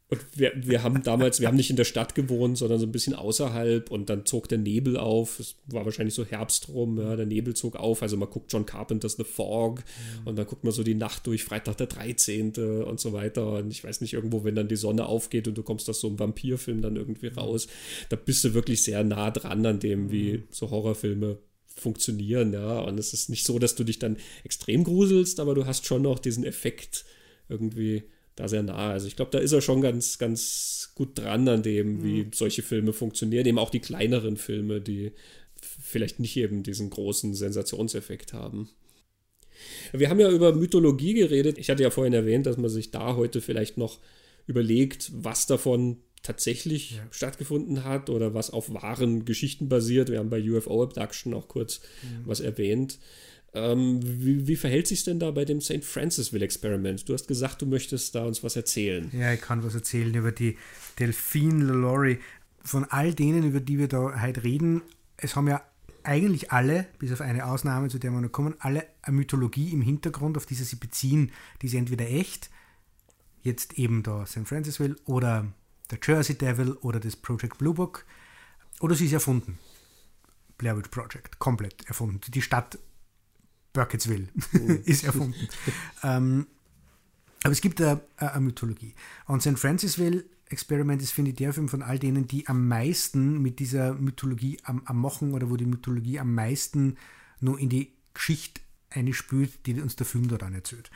Und wir, wir haben damals, wir haben nicht in der Stadt gewohnt, sondern so ein bisschen außerhalb und dann zog der Nebel auf. Es war wahrscheinlich so Herbst rum, ja, der Nebel zog auf. Also man guckt John Carpenters The Fog mhm. und dann guckt man so die Nacht durch, Freitag der 13. und so weiter. Und ich weiß nicht, irgendwo, wenn dann die Sonne aufgeht und du kommst aus so einem Vampirfilm dann irgendwie raus, da bist du wirklich sehr nah dran an dem, wie mhm. so Horrorfilme funktionieren, ja. Und es ist nicht so, dass du dich dann extrem gruselst, aber du hast schon noch diesen Effekt irgendwie da sehr nah. Also ich glaube, da ist er schon ganz, ganz gut dran an dem, wie mhm. solche Filme funktionieren. Eben auch die kleineren Filme, die vielleicht nicht eben diesen großen Sensationseffekt haben. Wir haben ja über Mythologie geredet. Ich hatte ja vorhin erwähnt, dass man sich da heute vielleicht noch überlegt, was davon tatsächlich ja. stattgefunden hat oder was auf wahren Geschichten basiert. Wir haben bei UFO Abduction auch kurz mhm. was erwähnt. Ähm, wie, wie, verhält sich denn da bei dem St. Francisville Experiment? Du hast gesagt, du möchtest da uns was erzählen. Ja, ich kann was erzählen über die Delphine LaLaurie. Von all denen, über die wir da heute reden, es haben ja eigentlich alle, bis auf eine Ausnahme, zu der wir noch kommen, alle eine Mythologie im Hintergrund, auf die sie sich beziehen. Die ist entweder echt, jetzt eben da St. Francisville oder der Jersey Devil oder das Project Blue Book. Oder sie ist erfunden. Blair Witch Project, komplett erfunden. Die Stadt Burkittsville mhm. *laughs* ist erfunden. ähm, aber es gibt eine, eine Mythologie. Und St. Francisville Experiment ist, finde ich, der Film von all denen, die am meisten mit dieser Mythologie am, am Machen oder wo die Mythologie am meisten nur in die Geschichte einspült, die uns der Film dort erzählt.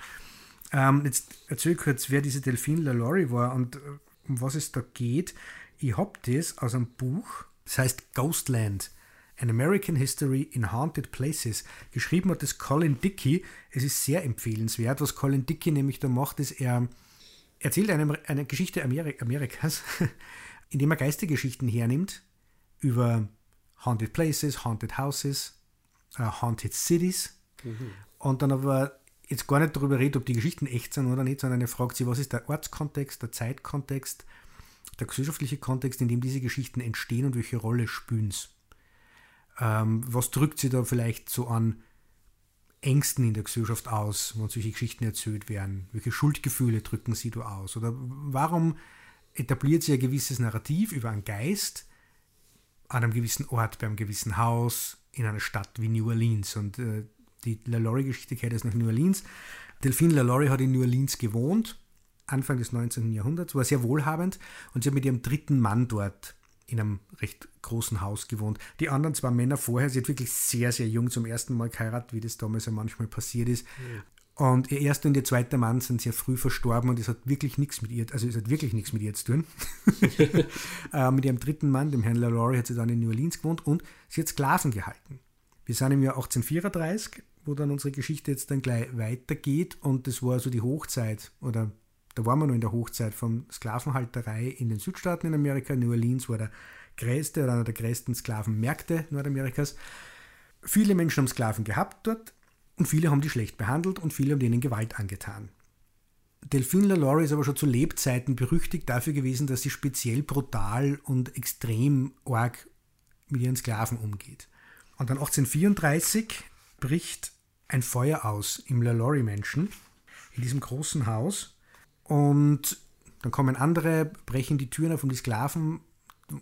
Ähm, jetzt erzähl kurz, wer diese Delphine LaLaurie war und äh, um was es da geht. Ich habe das aus einem Buch, das heißt Ghostland. An American History in Haunted Places. Geschrieben hat das Colin Dickey. Es ist sehr empfehlenswert. Was Colin Dickey nämlich da macht, ist, er erzählt eine, eine Geschichte Amerikas, *laughs* indem er Geistergeschichten hernimmt über Haunted Places, Haunted Houses, uh, Haunted Cities mhm. und dann aber jetzt gar nicht darüber redet, ob die Geschichten echt sind oder nicht, sondern er fragt sich, was ist der Ortskontext, der Zeitkontext, der gesellschaftliche Kontext, in dem diese Geschichten entstehen und welche Rolle spielen sie. Ähm, was drückt sie da vielleicht so an Ängsten in der Gesellschaft aus, wenn solche Geschichten erzählt werden? Welche Schuldgefühle drücken sie da aus? Oder warum etabliert sie ein gewisses Narrativ über einen Geist an einem gewissen Ort, bei einem gewissen Haus, in einer Stadt wie New Orleans? Und äh, die LaLaurie-Geschichte kehrt jetzt nach New Orleans. Delphine LaLaurie hat in New Orleans gewohnt, Anfang des 19. Jahrhunderts, war sehr wohlhabend und sie hat mit ihrem dritten Mann dort in einem recht großen Haus gewohnt. Die anderen zwei Männer vorher, sie hat wirklich sehr, sehr jung zum ersten Mal geheiratet, wie das damals ja manchmal passiert ist. Mhm. Und ihr erster und ihr zweiter Mann sind sehr früh verstorben und es hat wirklich nichts mit ihr, also es hat wirklich nichts mit ihr zu tun. *laughs* *laughs* äh, mit ihrem dritten Mann, dem Herrn LaLaurie, hat sie dann in New Orleans gewohnt und sie hat Sklaven gehalten. Wir sind im Jahr 1834, wo dann unsere Geschichte jetzt dann gleich weitergeht und das war so die Hochzeit oder da waren wir noch in der Hochzeit von Sklavenhalterei in den Südstaaten in Amerika. New Orleans war der größte oder einer der größten Sklavenmärkte Nordamerikas. Viele Menschen haben Sklaven gehabt dort und viele haben die schlecht behandelt und viele haben denen Gewalt angetan. Delphine LaLaurie ist aber schon zu Lebzeiten berüchtigt dafür gewesen, dass sie speziell brutal und extrem arg mit ihren Sklaven umgeht. Und dann 1834 bricht ein Feuer aus im LaLaurie-Menschen in diesem großen Haus und dann kommen andere, brechen die Türen auf, um die Sklaven,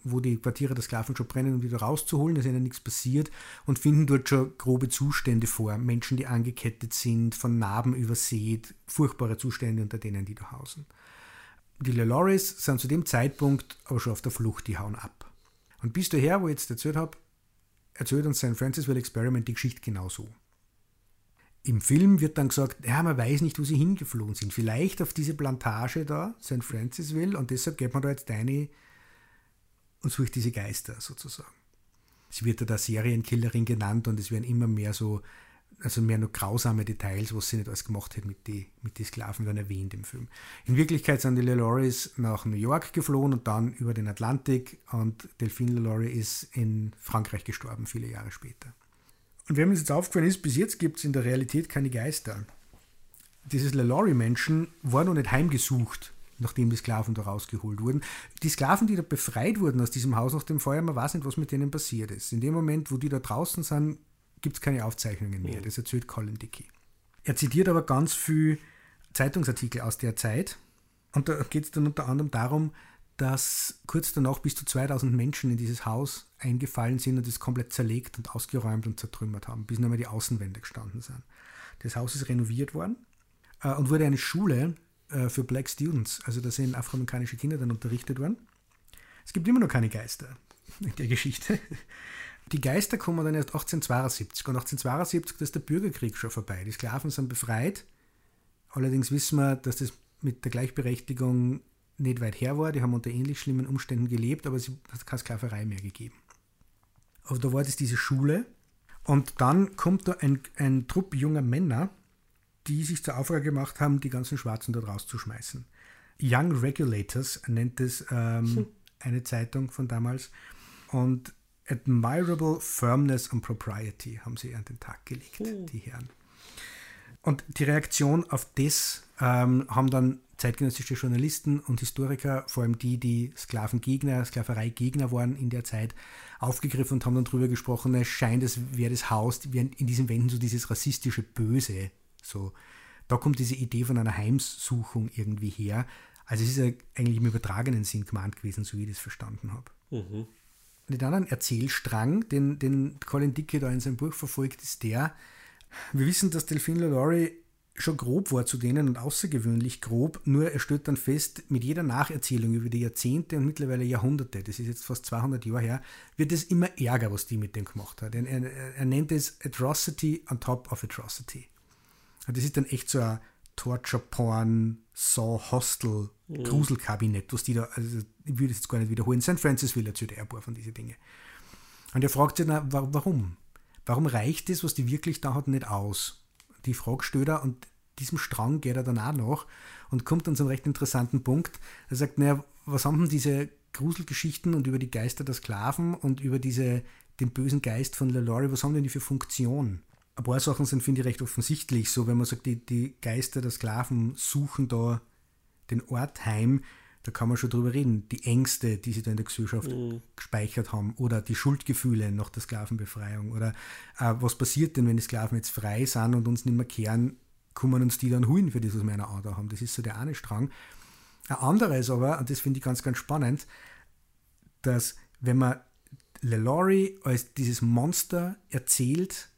wo die Quartiere der Sklaven schon brennen, um die da rauszuholen, dass ihnen nichts passiert und finden dort schon grobe Zustände vor. Menschen, die angekettet sind, von Narben übersät, furchtbare Zustände unter denen, die da hausen. Die LeLauris sind zu dem Zeitpunkt aber schon auf der Flucht, die hauen ab. Und bis daher, wo ich jetzt erzählt habe, erzählt uns St. Francisville Experiment die Geschichte genauso. Im Film wird dann gesagt, ja, man weiß nicht, wo sie hingeflohen sind. Vielleicht auf diese Plantage da, St. Francisville, und deshalb geht man da jetzt eine und sucht diese Geister sozusagen. Sie wird da der Serienkillerin genannt und es werden immer mehr so, also mehr nur grausame Details, was sie nicht alles gemacht hat mit den mit die Sklaven, dann erwähnt im Film. In Wirklichkeit sind die LeLauris nach New York geflohen und dann über den Atlantik und Delphine LeLaurie ist in Frankreich gestorben, viele Jahre später. Und wenn uns jetzt aufgefallen ist, bis jetzt gibt es in der Realität keine Geister. Dieses LaLaurie-Menschen war noch nicht heimgesucht, nachdem die Sklaven da rausgeholt wurden. Die Sklaven, die da befreit wurden aus diesem Haus nach dem Feuer, man weiß nicht, was mit denen passiert ist. In dem Moment, wo die da draußen sind, gibt es keine Aufzeichnungen mehr. Das erzählt Colin Dickey. Er zitiert aber ganz viel Zeitungsartikel aus der Zeit. Und da geht es dann unter anderem darum, dass kurz danach bis zu 2000 Menschen in dieses Haus eingefallen sind und es komplett zerlegt und ausgeräumt und zertrümmert haben, bis nur mal die Außenwände gestanden sind. Das Haus ist renoviert worden äh, und wurde eine Schule äh, für Black Students, also da sind afroamerikanische Kinder dann unterrichtet worden. Es gibt immer noch keine Geister in der Geschichte. Die Geister kommen dann erst 1872 und 1872 ist der Bürgerkrieg schon vorbei. Die Sklaven sind befreit. Allerdings wissen wir, dass das mit der Gleichberechtigung nicht weit her war. Die haben unter ähnlich schlimmen Umständen gelebt, aber es hat keine Sklaverei mehr gegeben. Aber da war das diese Schule. Und dann kommt da ein, ein Trupp junger Männer, die sich zur Aufgabe gemacht haben, die ganzen Schwarzen dort rauszuschmeißen. Young Regulators nennt es ähm, hm. eine Zeitung von damals. Und Admirable Firmness and Propriety haben sie an den Tag gelegt, hm. die Herren. Und die Reaktion auf das ähm, haben dann zeitgenössische Journalisten und Historiker, vor allem die, die Sklavengegner, Sklavereigegner waren in der Zeit, aufgegriffen und haben dann darüber gesprochen, es scheint, es wäre das Haus, in diesen Wänden so dieses rassistische Böse. So, da kommt diese Idee von einer Heimsuchung irgendwie her. Also es ist ja eigentlich im übertragenen Sinn gemeint gewesen, so wie ich das verstanden habe. Mhm. den anderen Erzählstrang, den, den Colin Dickey da in seinem Buch verfolgt, ist der, wir wissen, dass Delphine LaLaurie schon grob war zu denen und außergewöhnlich grob, nur er stellt dann fest, mit jeder Nacherzählung über die Jahrzehnte und mittlerweile Jahrhunderte, das ist jetzt fast 200 Jahre her, wird es immer ärger, was die mit dem gemacht hat. Er, er, er nennt es Atrocity on top of Atrocity. Das ist dann echt so ein Torture-Porn, Saw, Hostel, mhm. Gruselkabinett, was die da, also ich würde es jetzt gar nicht wiederholen. St. Francis will erzählt er ein paar von diesen Dingen. Und er fragt sich, na, warum? Warum reicht das, was die wirklich da hat, nicht aus? Die Frage stellt er und diesem Strang geht er dann auch nach und kommt dann zu einem recht interessanten Punkt. Er sagt, naja, was haben denn diese Gruselgeschichten und über die Geister der Sklaven und über diese, den bösen Geist von LaLaurie, was haben denn die für Funktion? Ein paar Sachen sind, finde ich, recht offensichtlich. So, wenn man sagt, die, die Geister der Sklaven suchen da den Ort heim, da kann man schon drüber reden. Die Ängste, die sie da in der Gesellschaft mhm. gespeichert haben oder die Schuldgefühle nach der Sklavenbefreiung oder äh, was passiert denn, wenn die Sklaven jetzt frei sind und uns nicht mehr kehren, kommen uns die dann holen für das, was wir in der haben. Das ist so der eine Strang. Ein anderer ist aber, und das finde ich ganz, ganz spannend, dass wenn man LeLaurie als dieses Monster erzählt,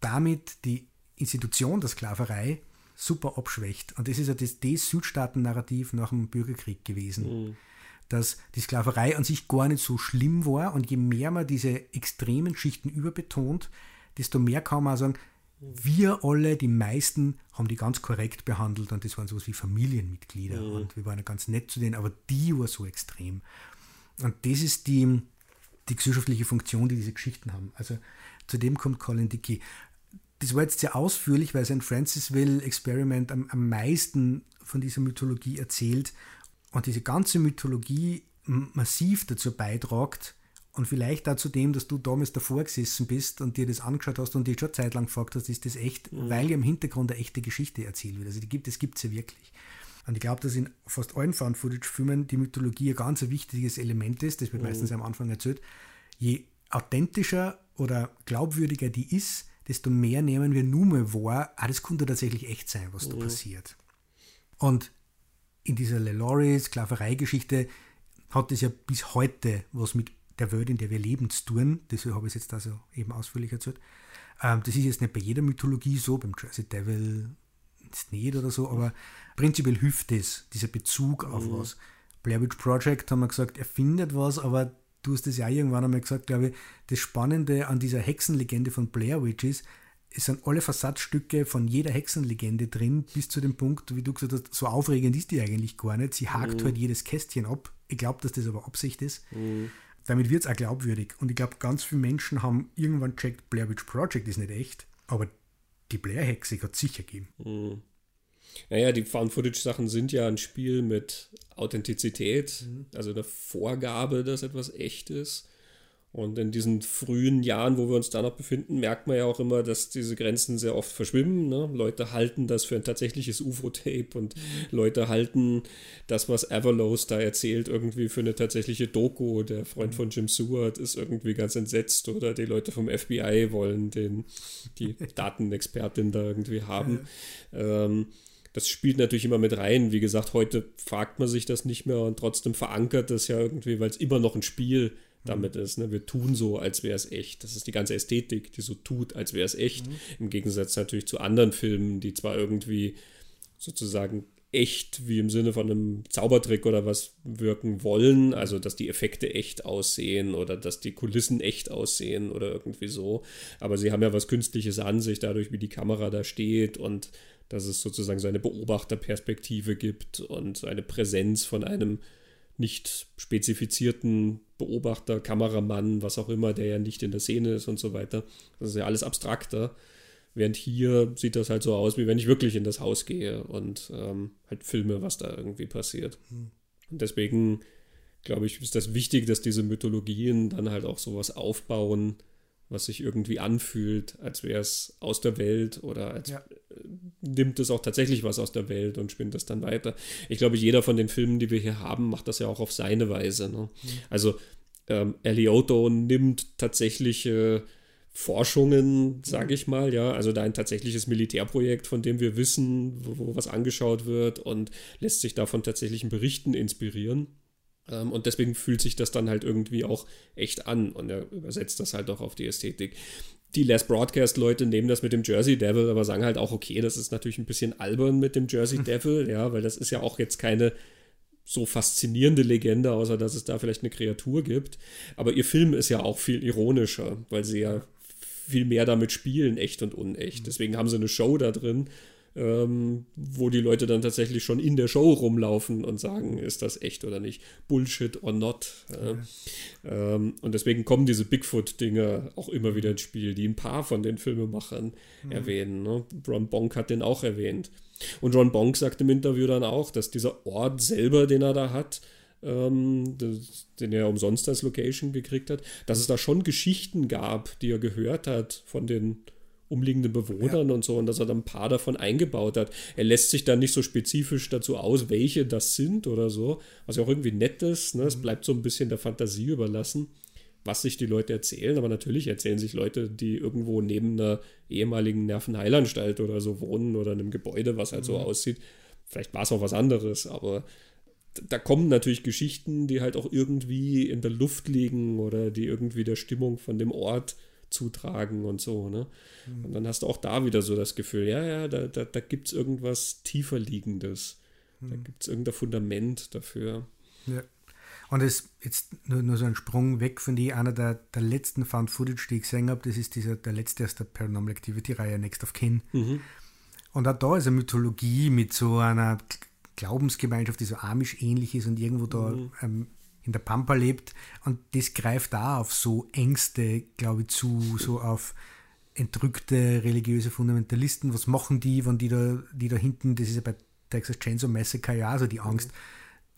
damit die Institution der Sklaverei super abschwächt. Und das ist ja das, das Südstaaten-Narrativ nach dem Bürgerkrieg gewesen. Mhm. Dass die Sklaverei an sich gar nicht so schlimm war und je mehr man diese extremen Schichten überbetont, desto mehr kann man sagen, wir alle, die meisten, haben die ganz korrekt behandelt und das waren sowas wie Familienmitglieder mhm. und wir waren ja ganz nett zu denen, aber die war so extrem. Und das ist die, die gesellschaftliche Funktion, die diese Geschichten haben. Also zu dem kommt Colin Dickey das war jetzt sehr ausführlich, weil sein Francisville Experiment am, am meisten von dieser Mythologie erzählt und diese ganze Mythologie massiv dazu beitragt und vielleicht auch zu dem, dass du damals davor gesessen bist und dir das angeschaut hast und dir schon Zeit lang gefragt hast, ist das echt, mhm. weil ja im Hintergrund eine echte Geschichte erzählt wird. Also die gibt es gibt ja wirklich. Und ich glaube, dass in fast allen Found-Footage-Filmen die Mythologie ein ganz wichtiges Element ist, das wird mhm. meistens am Anfang erzählt. Je authentischer oder glaubwürdiger die ist, desto mehr nehmen wir nur mal wahr, ah, das könnte tatsächlich echt sein, was da mhm. passiert. Und in dieser LeLaurie Sklaverei-Geschichte hat es ja bis heute was mit der Welt, in der wir leben, zu tun. Deswegen habe ich es jetzt also eben ausführlich erzählt. Ähm, das ist jetzt nicht bei jeder Mythologie so, beim Jersey Devil ist nicht oder so, aber prinzipiell hilft es, dieser Bezug auf mhm. was. Blair Witch Project haben wir gesagt, er findet was, aber du hast es ja irgendwann einmal gesagt, glaube ich, das Spannende an dieser Hexenlegende von Blair Witch ist, es sind alle Versatzstücke von jeder Hexenlegende drin, bis zu dem Punkt, wie du gesagt hast, so aufregend ist die eigentlich gar nicht. Sie hakt mhm. halt jedes Kästchen ab. Ich glaube, dass das aber Absicht ist. Mhm. Damit wird es auch glaubwürdig. Und ich glaube, ganz viele Menschen haben irgendwann checkt, Blair Witch Project ist nicht echt, aber die Blair-Hexe hat es sicher gegeben. Mhm. Naja, die Found-Footage-Sachen sind ja ein Spiel mit Authentizität, mhm. also der Vorgabe, dass etwas echt ist. Und in diesen frühen Jahren, wo wir uns da noch befinden, merkt man ja auch immer, dass diese Grenzen sehr oft verschwimmen. Ne? Leute halten das für ein tatsächliches UFO-Tape und mhm. Leute halten das, was Everlows da erzählt, irgendwie für eine tatsächliche Doku. Der Freund mhm. von Jim Seward ist irgendwie ganz entsetzt oder die Leute vom FBI wollen den, die *laughs* Datenexpertin da irgendwie haben. Ähm, das spielt natürlich immer mit rein. Wie gesagt, heute fragt man sich das nicht mehr und trotzdem verankert das ja irgendwie, weil es immer noch ein Spiel damit ist. Ne? Wir tun so, als wäre es echt. Das ist die ganze Ästhetik, die so tut, als wäre es echt. Mhm. Im Gegensatz natürlich zu anderen Filmen, die zwar irgendwie sozusagen echt wie im Sinne von einem Zaubertrick oder was wirken wollen, also dass die Effekte echt aussehen oder dass die Kulissen echt aussehen oder irgendwie so, aber sie haben ja was Künstliches an sich, dadurch wie die Kamera da steht und dass es sozusagen so eine Beobachterperspektive gibt und eine Präsenz von einem nicht spezifizierten Beobachter, Kameramann, was auch immer, der ja nicht in der Szene ist und so weiter. Das ist ja alles abstrakter. Während hier sieht das halt so aus, wie wenn ich wirklich in das Haus gehe und ähm, halt filme, was da irgendwie passiert. Hm. Und deswegen glaube ich, ist das wichtig, dass diese Mythologien dann halt auch sowas aufbauen, was sich irgendwie anfühlt, als wäre es aus der Welt oder als ja. Äh, nimmt es auch tatsächlich was aus der Welt und spinnt das dann weiter. Ich glaube, jeder von den Filmen, die wir hier haben, macht das ja auch auf seine Weise. Ne? Mhm. Also ähm, Eliotto nimmt tatsächliche Forschungen, sage ich mal, ja, also da ein tatsächliches Militärprojekt, von dem wir wissen, wo, wo was angeschaut wird und lässt sich da von tatsächlichen Berichten inspirieren Ähm, und deswegen fühlt sich das dann halt irgendwie auch echt an und er übersetzt das halt auch auf die Ästhetik. Die Last Broadcast-Leute nehmen das mit dem Jersey Devil, aber sagen halt auch, okay, das ist natürlich ein bisschen albern mit dem Jersey *laughs* Devil, ja, weil das ist ja auch jetzt keine so faszinierende Legende, außer dass es da vielleicht eine Kreatur gibt. Aber ihr Film ist ja auch viel ironischer, weil sie ja viel mehr damit spielen, echt und unecht. Deswegen haben sie eine Show da drin, ähm, wo die Leute dann tatsächlich schon in der Show rumlaufen und sagen, ist das echt oder nicht, Bullshit or not. Äh, ähm, und deswegen kommen diese Bigfoot-Dinge auch immer wieder ins Spiel, die ein paar von den Filmemachern mhm. erwähnen. Ne? Ron Bonk hat den auch erwähnt. Und Ron Bonk sagt im Interview dann auch, dass dieser Ort selber, den er da hat, ähm, das, den er umsonst als Location gekriegt hat, dass es da schon Geschichten gab, die er gehört hat von den umliegenden Bewohnern ja. und so und dass er dann ein paar davon eingebaut hat. Er lässt sich dann nicht so spezifisch dazu aus, welche das sind oder so, was ja auch irgendwie nett ist. Ne? Es mhm. bleibt so ein bisschen der Fantasie überlassen, was sich die Leute erzählen. Aber natürlich erzählen sich Leute, die irgendwo neben einer ehemaligen Nervenheilanstalt oder so wohnen oder einem Gebäude, was halt mhm. so aussieht. Vielleicht war es auch was anderes, aber da kommen natürlich Geschichten, die halt auch irgendwie in der Luft liegen oder die irgendwie der Stimmung von dem Ort zutragen und so. Ne? Mhm. Und dann hast du auch da wieder so das Gefühl, ja, ja, da, da, da gibt es irgendwas tiefer liegendes. Mhm. Da gibt es irgendein Fundament dafür. Ja. Und es jetzt nur, nur so ein Sprung weg von die einer der, der letzten Found Footage, die ich gesehen habe, das ist dieser, der letzte aus der Paranormal Activity-Reihe Next of Kin. Mhm. Und auch da ist eine Mythologie mit so einer Glaubensgemeinschaft, die so amisch ähnlich ist und irgendwo da mhm. ähm, in der Pampa lebt. Und das greift da auf so Ängste, glaube ich, zu, so auf entrückte religiöse Fundamentalisten. Was machen die, wenn die da, die da hinten, das ist ja bei Texas Chainsaw Massacre ja, also die Angst,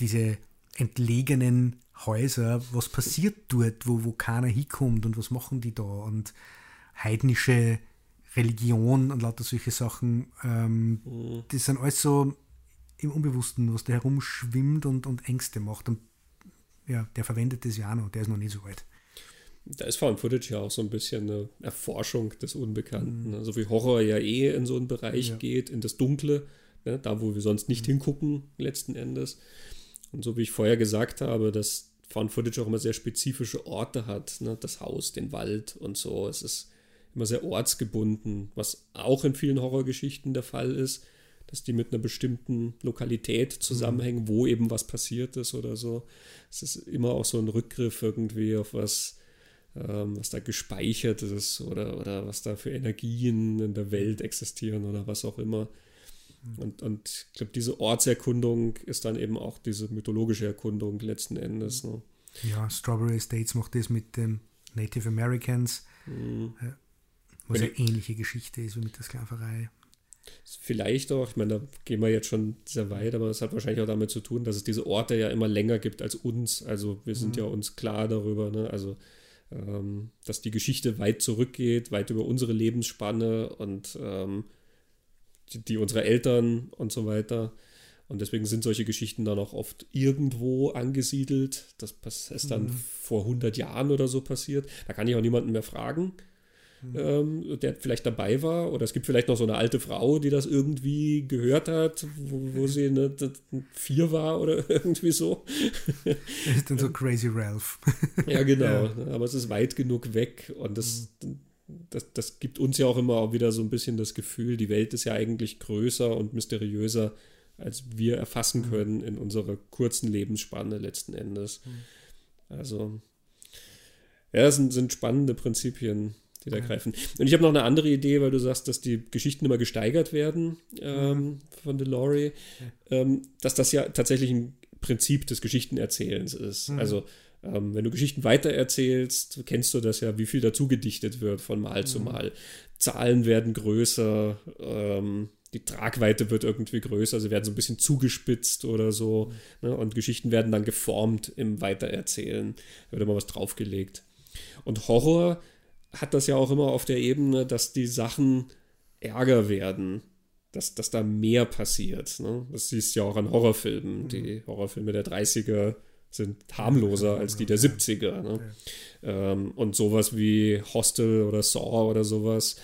diese entlegenen Häuser, was passiert dort, wo, wo keiner hinkommt und was machen die da und heidnische Religion und lauter solche Sachen, ähm, mhm. das sind alles so im Unbewussten, was da herumschwimmt und, und Ängste macht. Und ja, der verwendet das ja noch, der ist noch nicht so alt. Da ist Found Footage ja auch so ein bisschen eine Erforschung des Unbekannten. Mhm. Also wie Horror ja eh in so einen Bereich ja. geht, in das Dunkle, ne, da wo wir sonst nicht mhm. hingucken, letzten Endes. Und so wie ich vorher gesagt habe, dass Found Footage auch immer sehr spezifische Orte hat, ne, das Haus, den Wald und so. Es ist immer sehr ortsgebunden, was auch in vielen Horrorgeschichten der Fall ist dass die mit einer bestimmten Lokalität zusammenhängen, wo eben was passiert ist oder so. Es ist immer auch so ein Rückgriff irgendwie auf was, ähm, was da gespeichert ist oder, oder was da für Energien in der Welt existieren oder was auch immer. Mhm. Und, und ich glaube, diese Ortserkundung ist dann eben auch diese mythologische Erkundung letzten Endes. Ne? Ja, Strawberry Estates macht das mit den Native Americans, mhm. was eine ähnliche Geschichte ist wie mit der Sklaverei. Vielleicht auch, ich meine, da gehen wir jetzt schon sehr weit, aber es hat wahrscheinlich auch damit zu tun, dass es diese Orte ja immer länger gibt als uns. Also wir sind mhm. ja uns klar darüber, ne? Also ähm, dass die Geschichte weit zurückgeht, weit über unsere Lebensspanne und ähm, die, die unserer Eltern und so weiter. Und deswegen sind solche Geschichten dann auch oft irgendwo angesiedelt. Das ist dann mhm. vor 100 Jahren oder so passiert. Da kann ich auch niemanden mehr fragen ähm, der vielleicht dabei war. Oder es gibt vielleicht noch so eine alte Frau, die das irgendwie gehört hat, wo, wo sie eine, vier war oder *laughs* irgendwie so. Das *laughs* ist dann so Crazy Ralph. *laughs* ja, genau. Ja. Aber es ist weit genug weg und das, das, das gibt uns ja auch immer auch wieder so ein bisschen das Gefühl, die Welt ist ja eigentlich größer und mysteriöser, als wir erfassen mhm. können in unserer kurzen Lebensspanne letzten Endes. Mhm. Also, ja, das sind, sind spannende Prinzipien die da ja. greifen. Und ich habe noch eine andere Idee, weil du sagst, dass die Geschichten immer gesteigert werden ähm, von ja. ähm, dass das ja tatsächlich ein Prinzip des Geschichtenerzählens ist. Mhm. Also ähm, wenn du Geschichten weitererzählst, kennst du das ja, wie viel dazu gedichtet wird von Mal mhm. zu Mal. Zahlen werden größer, ähm, die Tragweite wird irgendwie größer, sie werden so ein bisschen zugespitzt oder so. Mhm. Ne? Und Geschichten werden dann geformt im Weitererzählen. Da wird immer was draufgelegt. Und Horror hat das ja auch immer auf der Ebene, dass die Sachen ärger werden. Dass, dass da mehr passiert. Ne? Das siehst du ja auch an Horrorfilmen. Mhm. Die Horrorfilme der 30er sind harmloser als die der 70er. Ne? Ja. Ähm, und sowas wie Hostel oder Saw oder sowas.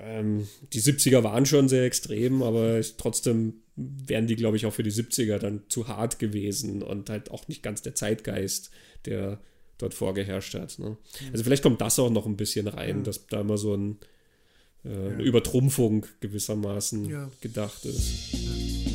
Ähm, die 70er waren schon sehr extrem, aber trotzdem wären die, glaube ich, auch für die 70er dann zu hart gewesen und halt auch nicht ganz der Zeitgeist, der dort vorgeherrscht hat. Ne? Also vielleicht kommt das auch noch ein bisschen rein, ja. dass da immer so ein, äh, eine Übertrumpfung gewissermaßen gedacht ist.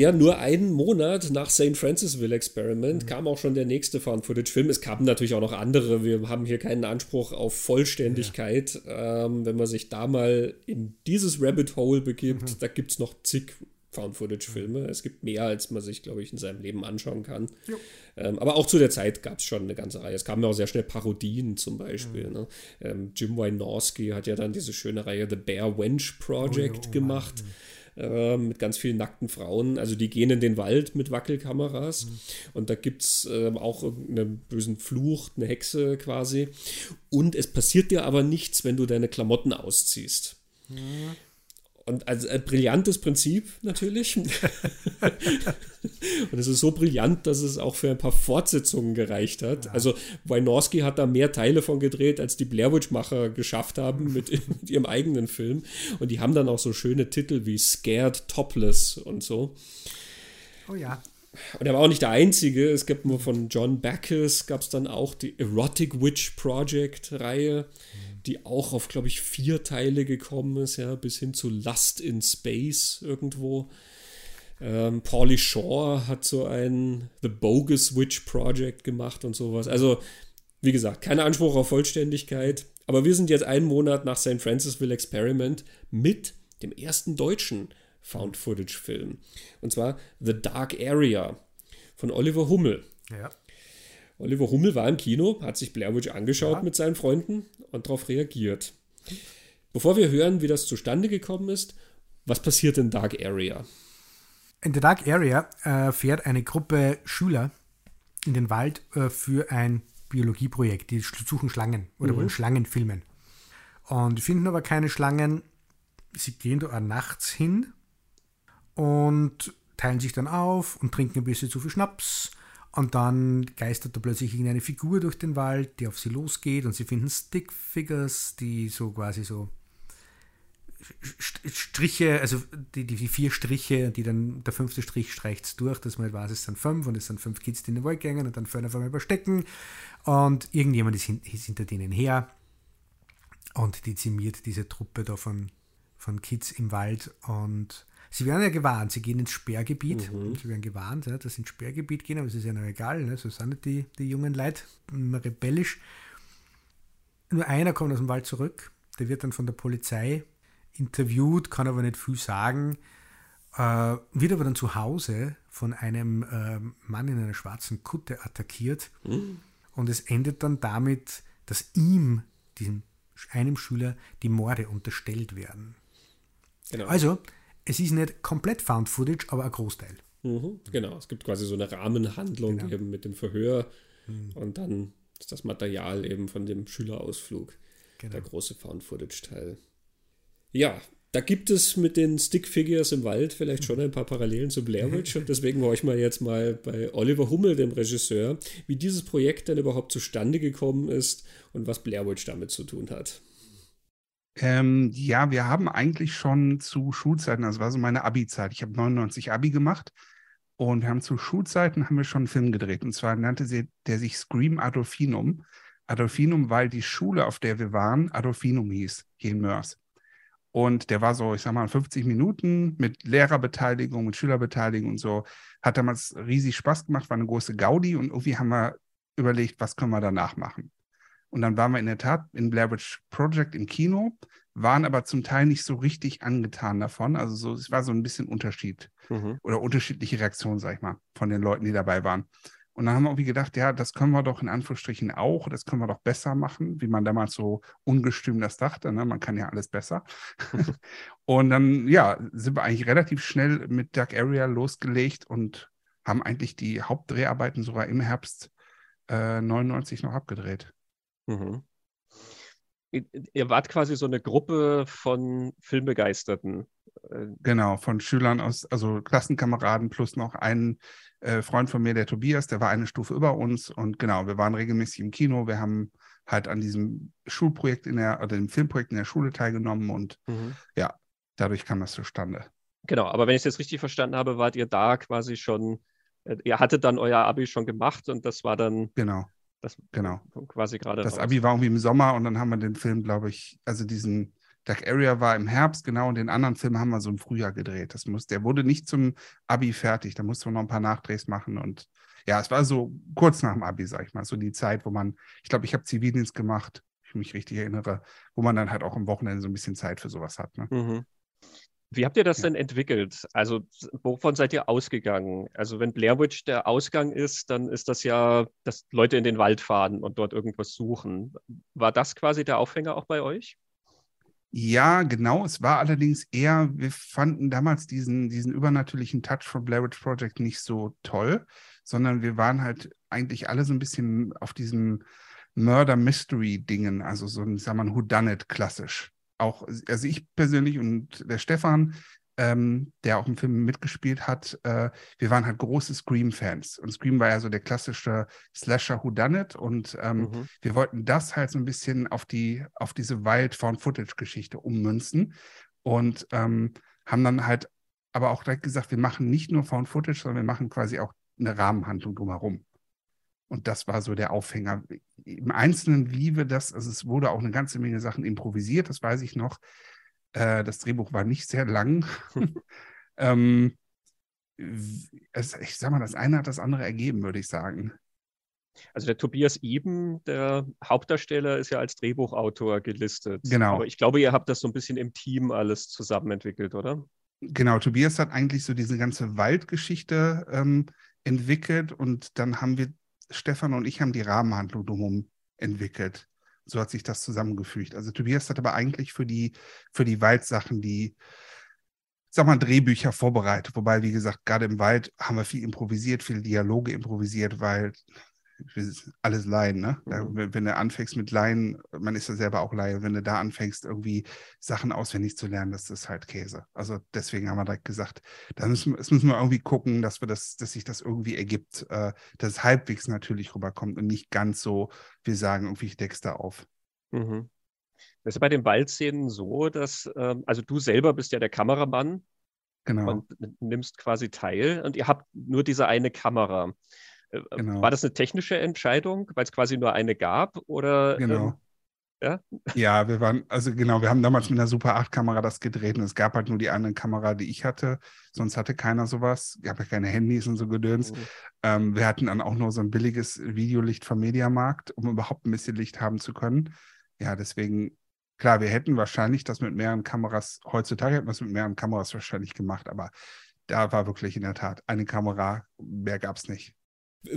Ja, nur einen Monat nach St. Francisville Experiment mhm. kam auch schon der nächste Found-Footage-Film. Es kamen natürlich auch noch andere. Wir haben hier keinen Anspruch auf Vollständigkeit. Ja. Ähm, wenn man sich da mal in dieses Rabbit Hole begibt, mhm. da gibt es noch zig Found-Footage-Filme. Es gibt mehr, als man sich, glaube ich, in seinem Leben anschauen kann. Ähm, aber auch zu der Zeit gab es schon eine ganze Reihe. Es kamen ja auch sehr schnell Parodien zum Beispiel. Mhm. Ne? Ähm, Jim Wynorski hat ja dann diese schöne Reihe The Bear Wench Project oh, oh, gemacht. Mann äh, mit ganz vielen nackten Frauen. Also die gehen in den Wald mit Wackelkameras mhm. und da gibt es äh, auch einen bösen Fluch, eine Hexe quasi. Und es passiert dir aber nichts, wenn du deine Klamotten ausziehst. Mhm. Und also ein brillantes Prinzip natürlich. *laughs* und es ist so brillant, dass es auch für ein paar Fortsetzungen gereicht hat. Ja. Also Wynorski hat da mehr Teile von gedreht, als die Blair Witch-Macher geschafft haben mit, *laughs* mit, ihrem eigenen Film. Und die haben dann auch so schöne Titel wie Scared Topless und so. Oh ja. Und er war auch nicht der Einzige. Es gibt nur von John Backus, gab es dann auch die Erotic Witch Project-Reihe. Mhm die auch auf, glaube ich, vier Teile gekommen ist, ja, bis hin zu Lust in Space irgendwo. Ähm, Paulie Shaw hat so ein The Bogus Witch Project gemacht und sowas. Also, wie gesagt, kein Anspruch auf Vollständigkeit, aber wir sind jetzt einen Monat nach St. Francisville Experiment mit dem ersten deutschen Found-Footage-Film. Und zwar The Dark Area von Oliver Hummel. Ja. Oliver Hummel war im Kino, hat sich Blair Witch angeschaut ja. mit seinen Freunden und darauf reagiert. Bevor wir hören, wie das zustande gekommen ist, was passiert in Dark Area? In der Dark Area äh, fährt eine Gruppe Schüler in den Wald äh, für ein Biologieprojekt. Die suchen Schlangen oder mhm. wollen Schlangen filmen. Und finden aber keine Schlangen. Sie gehen da nachts hin und teilen sich dann auf und trinken ein bisschen zu viel Schnaps. Und dann geistert da plötzlich irgendeine Figur durch den Wald, die auf sie losgeht und sie finden Stickfigures, die so quasi so Striche, also die, die, vier Striche, die dann der fünfte Strich streicht durch, dass man halt weiß, es sind fünf und es sind fünf Kids, die in den Wald gehen und dann fallen auf einmal überstecken und irgendjemand ist, hin, ist hinter denen her und dezimiert diese Truppe da von, von Kids im Wald und Sie werden ja gewarnt, sie gehen ins Sperrgebiet. Mhm. Sie werden gewarnt, ja, dass sie ins Sperrgebiet gehen, aber es ist ja noch egal, ne? so sind nicht die, die jungen Leute, immer rebellisch. Nur einer kommt aus dem Wald zurück, der wird dann von der Polizei interviewt, kann aber nicht viel sagen, äh, wird aber dann zu Hause von einem äh, Mann in einer schwarzen Kutte attackiert. Mhm. Und es endet dann damit, dass ihm, diesem einem Schüler, die Morde unterstellt werden. Genau. Also, es ist nicht komplett Found Footage, aber ein Großteil. Mhm, genau, es gibt quasi so eine Rahmenhandlung genau. eben mit dem Verhör mhm. und dann ist das Material eben von dem Schülerausflug genau. der große Found Footage Teil. Ja, da gibt es mit den Stickfigures im Wald vielleicht schon ein paar Parallelen zu Blair Witch und deswegen horchen wir jetzt mal bei Oliver Hummel, dem Regisseur, wie dieses Projekt denn überhaupt zustande gekommen ist und was Blair Witch damit zu tun hat. Ähm, ja, wir haben eigentlich schon zu Schulzeiten, also war so meine Abi-Zeit. Ich habe 99 Abi gemacht und wir haben zu Schulzeiten haben wir schon einen Film gedreht. Und zwar nannte sie, der sich Scream Adolfinum. Adolfinum, weil die Schule, auf der wir waren, Adolfinum hieß, hier in Mörs. Und der war so, ich sag mal, 50 Minuten mit Lehrerbeteiligung, mit Schülerbeteiligung und so. Hat damals riesig Spaß gemacht, war eine große Gaudi und irgendwie haben wir überlegt, was können wir danach machen. Und dann waren wir in der Tat in Blair Witch Project im Kino, waren aber zum Teil nicht so richtig angetan davon. Also so, es war so ein bisschen Unterschied mhm. oder unterschiedliche Reaktionen, sag ich mal, von den Leuten, die dabei waren. Und dann haben wir irgendwie gedacht, ja, das können wir doch in Anführungsstrichen auch, das können wir doch besser machen, wie man damals so ungestüm das dachte. Ne? Man kann ja alles besser. *laughs* und dann, ja, sind wir eigentlich relativ schnell mit Dark Area losgelegt und haben eigentlich die Hauptdreharbeiten sogar im Herbst äh, 99 noch abgedreht. Mhm. ihr wart quasi so eine Gruppe von Filmbegeisterten. Äh, genau, von Schülern aus, also Klassenkameraden plus noch ein äh, Freund von mir, der Tobias, der war eine Stufe über uns und genau, wir waren regelmäßig im Kino, wir haben halt an diesem Schulprojekt in der, oder dem Filmprojekt in der Schule teilgenommen und mhm. ja, dadurch kam das zustande. Genau, aber wenn ich es jetzt richtig verstanden habe, wart ihr da quasi schon, äh, ihr hattet dann euer Abi schon gemacht und das war dann. Genau. Das genau. quasi gerade. Das raus. Abi war irgendwie im Sommer und dann haben wir den Film, glaube ich, also diesen Dark Area war im Herbst, genau, und den anderen Film haben wir so im Frühjahr gedreht. Das muss, der wurde nicht zum Abi fertig, da mussten wir noch ein paar Nachdrehs machen und ja, es war so kurz nach dem Abi, sag ich mal, so die Zeit, wo man, ich glaube, ich habe Zivildienst gemacht, ich mich richtig erinnere, wo man dann halt auch am Wochenende so ein bisschen Zeit für sowas hat. Ne? Mhm. Wie habt ihr das denn entwickelt? Also, wovon seid ihr ausgegangen? Also, wenn Blair Witch der Ausgang ist, dann ist das ja, dass Leute in den Wald fahren und dort irgendwas suchen. War das quasi der Aufhänger auch bei euch? Ja, genau. Es war allerdings eher, wir fanden damals diesen, diesen übernatürlichen Touch von Blair Witch Project nicht so toll, sondern wir waren halt eigentlich alle so ein bisschen auf diesen Murder-Mystery-Dingen, also so ein, sagen wir mal, Whodunit klassisch auch, also ich persönlich und der Stefan, ähm, der auch im Film mitgespielt hat, äh, wir waren halt große Scream-Fans. Und Scream war ja so der klassische Slasher Whodunit und ähm, mhm. wir wollten das halt so ein bisschen auf die, auf diese Wild-Found-Footage-Geschichte ummünzen und ähm, haben dann halt aber auch direkt gesagt, wir machen nicht nur Found-Footage, sondern wir machen quasi auch eine Rahmenhandlung drumherum. Und das war so der Aufhänger. Im Einzelnen, wie wir das, also es wurde auch eine ganze Menge Sachen improvisiert, das weiß ich noch. Äh, das Drehbuch war nicht sehr lang. *laughs* ähm, es, ich sag mal, das eine hat das andere ergeben, würde ich sagen. Also der Tobias Eben, der Hauptdarsteller, ist ja als Drehbuchautor gelistet. Genau. Aber ich glaube, ihr habt das so ein bisschen im Team alles zusammen entwickelt, oder? Genau, Tobias hat eigentlich so diese ganze Waldgeschichte ähm, entwickelt und dann haben wir Stefan und ich haben die Rahmenhandlung drumherum entwickelt. So hat sich das zusammengefügt. Also Tobias hat aber eigentlich für die, für die Waldsachen die, sag mal, Drehbücher vorbereitet. Wobei, wie gesagt, gerade im Wald haben wir viel improvisiert, viele Dialoge improvisiert, weil alles Laien, ne? Da, mhm. wenn, du anfängst mit Laien, man ist ja selber auch Laie, wenn du da anfängst, irgendwie Sachen auswendig zu lernen, das ist halt Käse. Also deswegen haben wir direkt gesagt, da müssen, das müssen wir irgendwie gucken, dass wir das, dass sich das irgendwie ergibt, äh, dass es halbwegs natürlich rüberkommt und nicht ganz so, wir sagen irgendwie, ich deck's da auf. Mhm. Das ist bei den Waldszenen so, dass, ähm, also du selber bist ja der Kameramann. Genau. Und nimmst quasi teil und ihr habt nur diese eine Kamera. Äh, genau. War das eine technische Entscheidung, weil es quasi nur eine gab? Oder, genau. Ähm, ja? ja, wir waren, also genau, wir haben damals mit einer Super 8-Kamera das gedreht und es gab halt nur die eine Kamera, die ich hatte. Sonst hatte keiner sowas. Ich habe ja keine Handys und so gedöns. Mhm. Ähm, wir hatten dann auch nur so ein billiges Videolicht vom Mediamarkt, um überhaupt ein bisschen Licht haben zu können. Ja, deswegen, klar, wir hätten wahrscheinlich das mit mehreren Kameras, heutzutage hätten wir es mit mehreren Kameras wahrscheinlich gemacht, aber da war wirklich in der Tat eine Kamera, mehr gab es nicht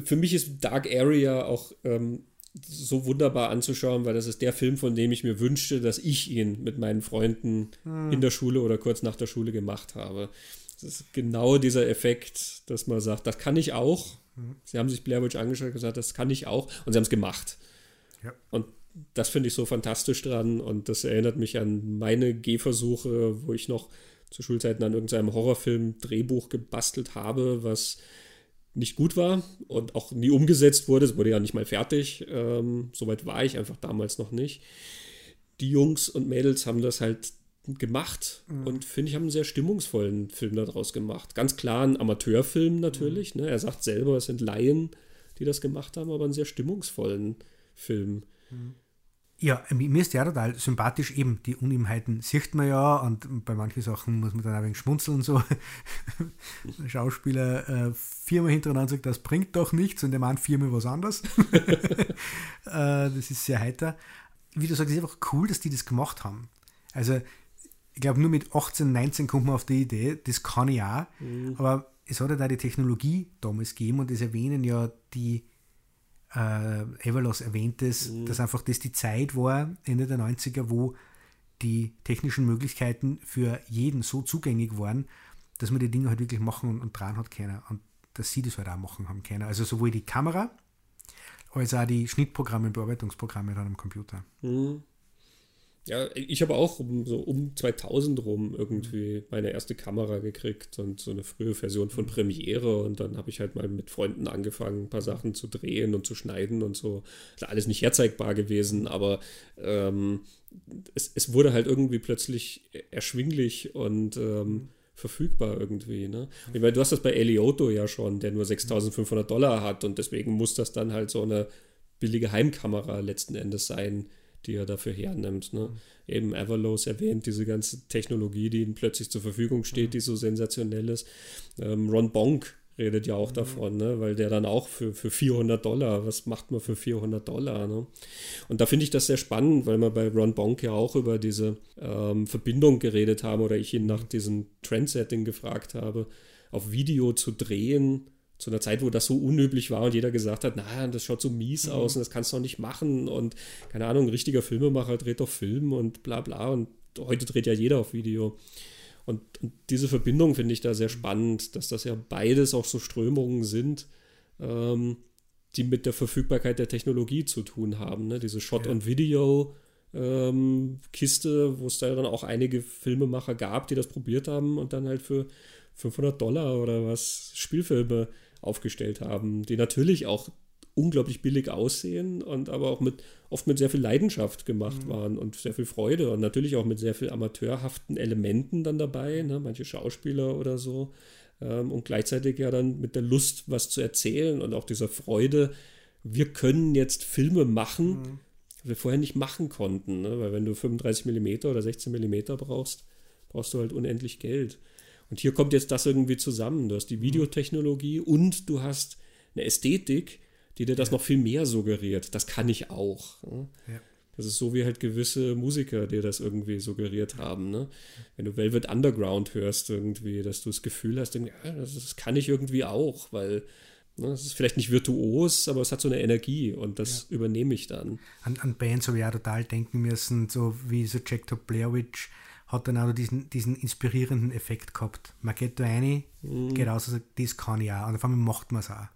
für mich ist Dark Area auch ähm, so wunderbar anzuschauen, weil das ist der Film, von dem ich mir wünschte, dass ich ihn mit meinen Freunden hm. in der Schule oder kurz nach der Schule gemacht habe. Das ist genau dieser Effekt, dass man sagt, das kann ich auch. Hm. Sie haben sich Blair Witch angeschaut und gesagt, das kann ich auch. Und sie haben es gemacht. Ja. Und das finde ich so fantastisch dran. Und das erinnert mich an meine Gehversuche, wo ich noch zu Schulzeiten an irgendeinem Horrorfilm Drehbuch gebastelt habe, was nicht gut war und auch nie umgesetzt wurde. Es wurde ja nicht mal fertig. Ähm, Soweit war ich einfach damals noch nicht. Die Jungs und Mädels haben das halt gemacht mhm. und finde ich, haben einen sehr stimmungsvollen Film daraus gemacht. Ganz klar ein Amateurfilm natürlich. Mhm. Ne? Er sagt selber, es sind Laien, die das gemacht haben, aber einen sehr stimmungsvollen Film. Mhm. Ja, mir ist ja total sympathisch, eben die Unebenheiten sieht man ja und bei manchen Sachen muss man dann ein wenig schmunzeln und so. Der *laughs* Schauspieler äh, viermal hintereinander sagt, das bringt doch nichts und der Mann viermal was anderes. *laughs* äh, das ist sehr heiter. Wie du sagst, ist einfach cool, dass die das gemacht haben. Also, ich glaube, nur mit 18, 19 kommt man auf die Idee, das kann ich auch, mhm. aber es hat ja da die Technologie damals gegeben und das erwähnen ja die äh, erwähnt es, mhm. dass einfach das die Zeit war, Ende der 90er, wo die technischen Möglichkeiten für jeden so zugänglich waren, dass man die Dinge halt wirklich machen und, und dran hat keiner. Und dass sie das halt auch machen haben keiner. Also sowohl die Kamera als auch die Schnittprogramme und Bearbeitungsprogramme dann am Computer. Mhm. Ja, ich habe auch um, so um 2000 rum irgendwie meine erste Kamera gekriegt und so eine frühe Version von Premiere und dann habe ich halt mal mit Freunden angefangen, ein paar Sachen zu drehen und zu schneiden und so. Ist alles nicht herzeigbar gewesen, aber ähm, es, es wurde halt irgendwie plötzlich erschwinglich und ähm, verfügbar irgendwie. Ne? Ich meine, du hast das bei Elioto ja schon, der nur 6500 Dollar hat und deswegen muss das dann halt so eine billige Heimkamera letzten Endes sein, die er dafür hernimmt. Ne? Mhm. Eben Everlows erwähnt, diese ganze Technologie, die ihm plötzlich zur Verfügung steht, mhm. die so sensationell ist. Ähm, Ron Bonk redet ja auch mhm. davon, ne? weil der dann auch für, für 400 Dollar, was macht man für 400 Dollar? Ne? Und da finde ich das sehr spannend, weil wir bei Ron Bonk ja auch über diese ähm, Verbindung geredet haben oder ich ihn nach diesem Trendsetting gefragt habe, auf Video zu drehen zu einer Zeit, wo das so unüblich war und jeder gesagt hat, na, das schaut so mies mhm. aus und das kannst du doch nicht machen und keine Ahnung, ein richtiger Filmemacher dreht doch Film und bla bla und heute dreht ja jeder auf Video. Und, und diese Verbindung finde ich da sehr spannend, dass das ja beides auch so Strömungen sind, ähm, die mit der Verfügbarkeit der Technologie zu tun haben. Ne? Diese Shot-on-Video. Ähm, Kiste, wo es da dann auch einige Filmemacher gab, die das probiert haben und dann halt für 500 Dollar oder was Spielfilme aufgestellt haben, die natürlich auch unglaublich billig aussehen und aber auch mit oft mit sehr viel Leidenschaft gemacht mhm. waren und sehr viel Freude und natürlich auch mit sehr viel amateurhaften Elementen dann dabei, ne? manche Schauspieler oder so ähm, und gleichzeitig ja dann mit der Lust, was zu erzählen und auch dieser Freude, wir können jetzt Filme machen, mhm. Wir vorher nicht machen konnten, ne? weil wenn du 35 mm oder 16 mm brauchst, brauchst du halt unendlich Geld. Und hier kommt jetzt das irgendwie zusammen. Du hast die mhm. Videotechnologie und du hast eine Ästhetik, die dir das ja. noch viel mehr suggeriert. Das kann ich auch. Ne? Ja. Das ist so wie halt gewisse Musiker, die das irgendwie suggeriert haben. Ne? Wenn du Velvet Underground hörst, irgendwie, dass du das Gefühl hast, ja, das kann ich irgendwie auch, weil es ist vielleicht nicht virtuos, aber es hat so eine Energie und das ja. übernehme ich dann. An, an Bands habe ich auch total denken müssen, so wie so Jack to Blair Witch hat dann auch diesen, diesen inspirierenden Effekt gehabt. Man geht da rein, mhm. geht raus und sagt, das kann ich auch. Und auf einmal macht man es auch.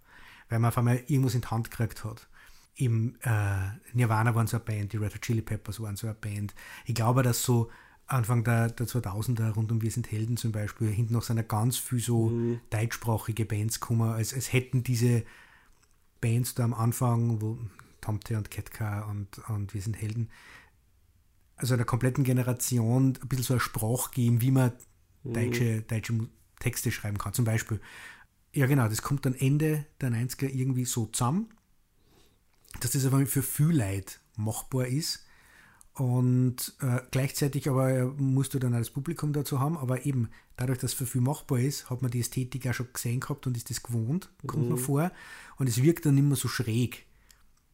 Weil man auf einmal irgendwas in die Hand gekriegt hat. Im äh, Nirvana waren so eine Band, die Red Hot Chili Peppers waren so eine Band. Ich glaube, dass so Anfang der, der 2000er rund um Wir sind Helden zum Beispiel, hinten noch sind ganz viel so mhm. deutschsprachige Bands gekommen, als, als hätten diese Bands da am Anfang, wo Tomte und Ketka und, und Wir sind Helden, also einer kompletten Generation ein bisschen so eine Sprache geben, wie man mhm. deutsche, deutsche Texte schreiben kann. Zum Beispiel, ja genau, das kommt dann Ende der 90er irgendwie so zusammen, dass das aber für viel Leute machbar ist. Und äh, gleichzeitig aber musst du dann als Publikum dazu haben, aber eben dadurch, dass es für viel machbar ist, hat man die Ästhetik auch schon gesehen gehabt und ist das gewohnt, kommt mhm. man vor. Und es wirkt dann immer so schräg.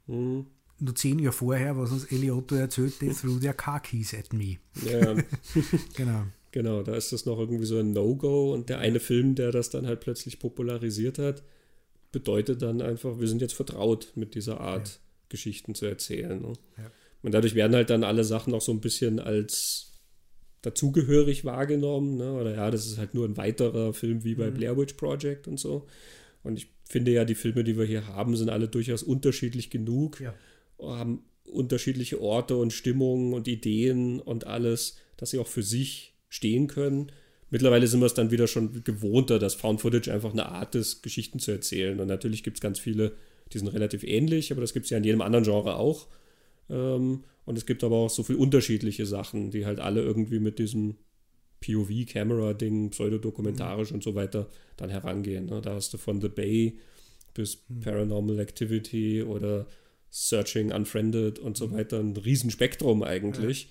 Mhm nur zehn Jahre vorher, was uns Eliotto erzählte, threw *laughs* their car keys at me. Ja, *laughs* genau. Genau, da ist das noch irgendwie so ein No-Go und der eine Film, der das dann halt plötzlich popularisiert hat, bedeutet dann einfach, wir sind jetzt vertraut mit dieser Art, ja. Geschichten zu erzählen. Ne? Ja. Und dadurch werden halt dann alle Sachen auch so ein bisschen als dazugehörig wahrgenommen. Ne? Oder ja, das ist halt nur ein weiterer Film wie bei mhm. Blair Witch Project und so. Und ich finde ja, die Filme, die wir hier haben, sind alle durchaus unterschiedlich genug. Ja haben unterschiedliche Orte und Stimmungen und Ideen und alles, dass sie auch für sich stehen können. Mittlerweile sind wir es dann wieder schon gewohnter, dass Found Footage einfach eine Art ist, Geschichten zu erzählen. Und natürlich gibt es ganz viele, die sind relativ ähnlich, aber das gibt es ja in jedem anderen Genre auch. Ähm, und es gibt aber auch so viele unterschiedliche Sachen, die halt alle irgendwie mit diesem POV-Camera-Ding, pseudodokumentarisch mhm. und so weiter dann herangehen. Ne? Da hast du von The Bay bis mhm. Paranormal Activity oder Searching, Unfriended und so mhm. weiter ein Riesenspektrum eigentlich.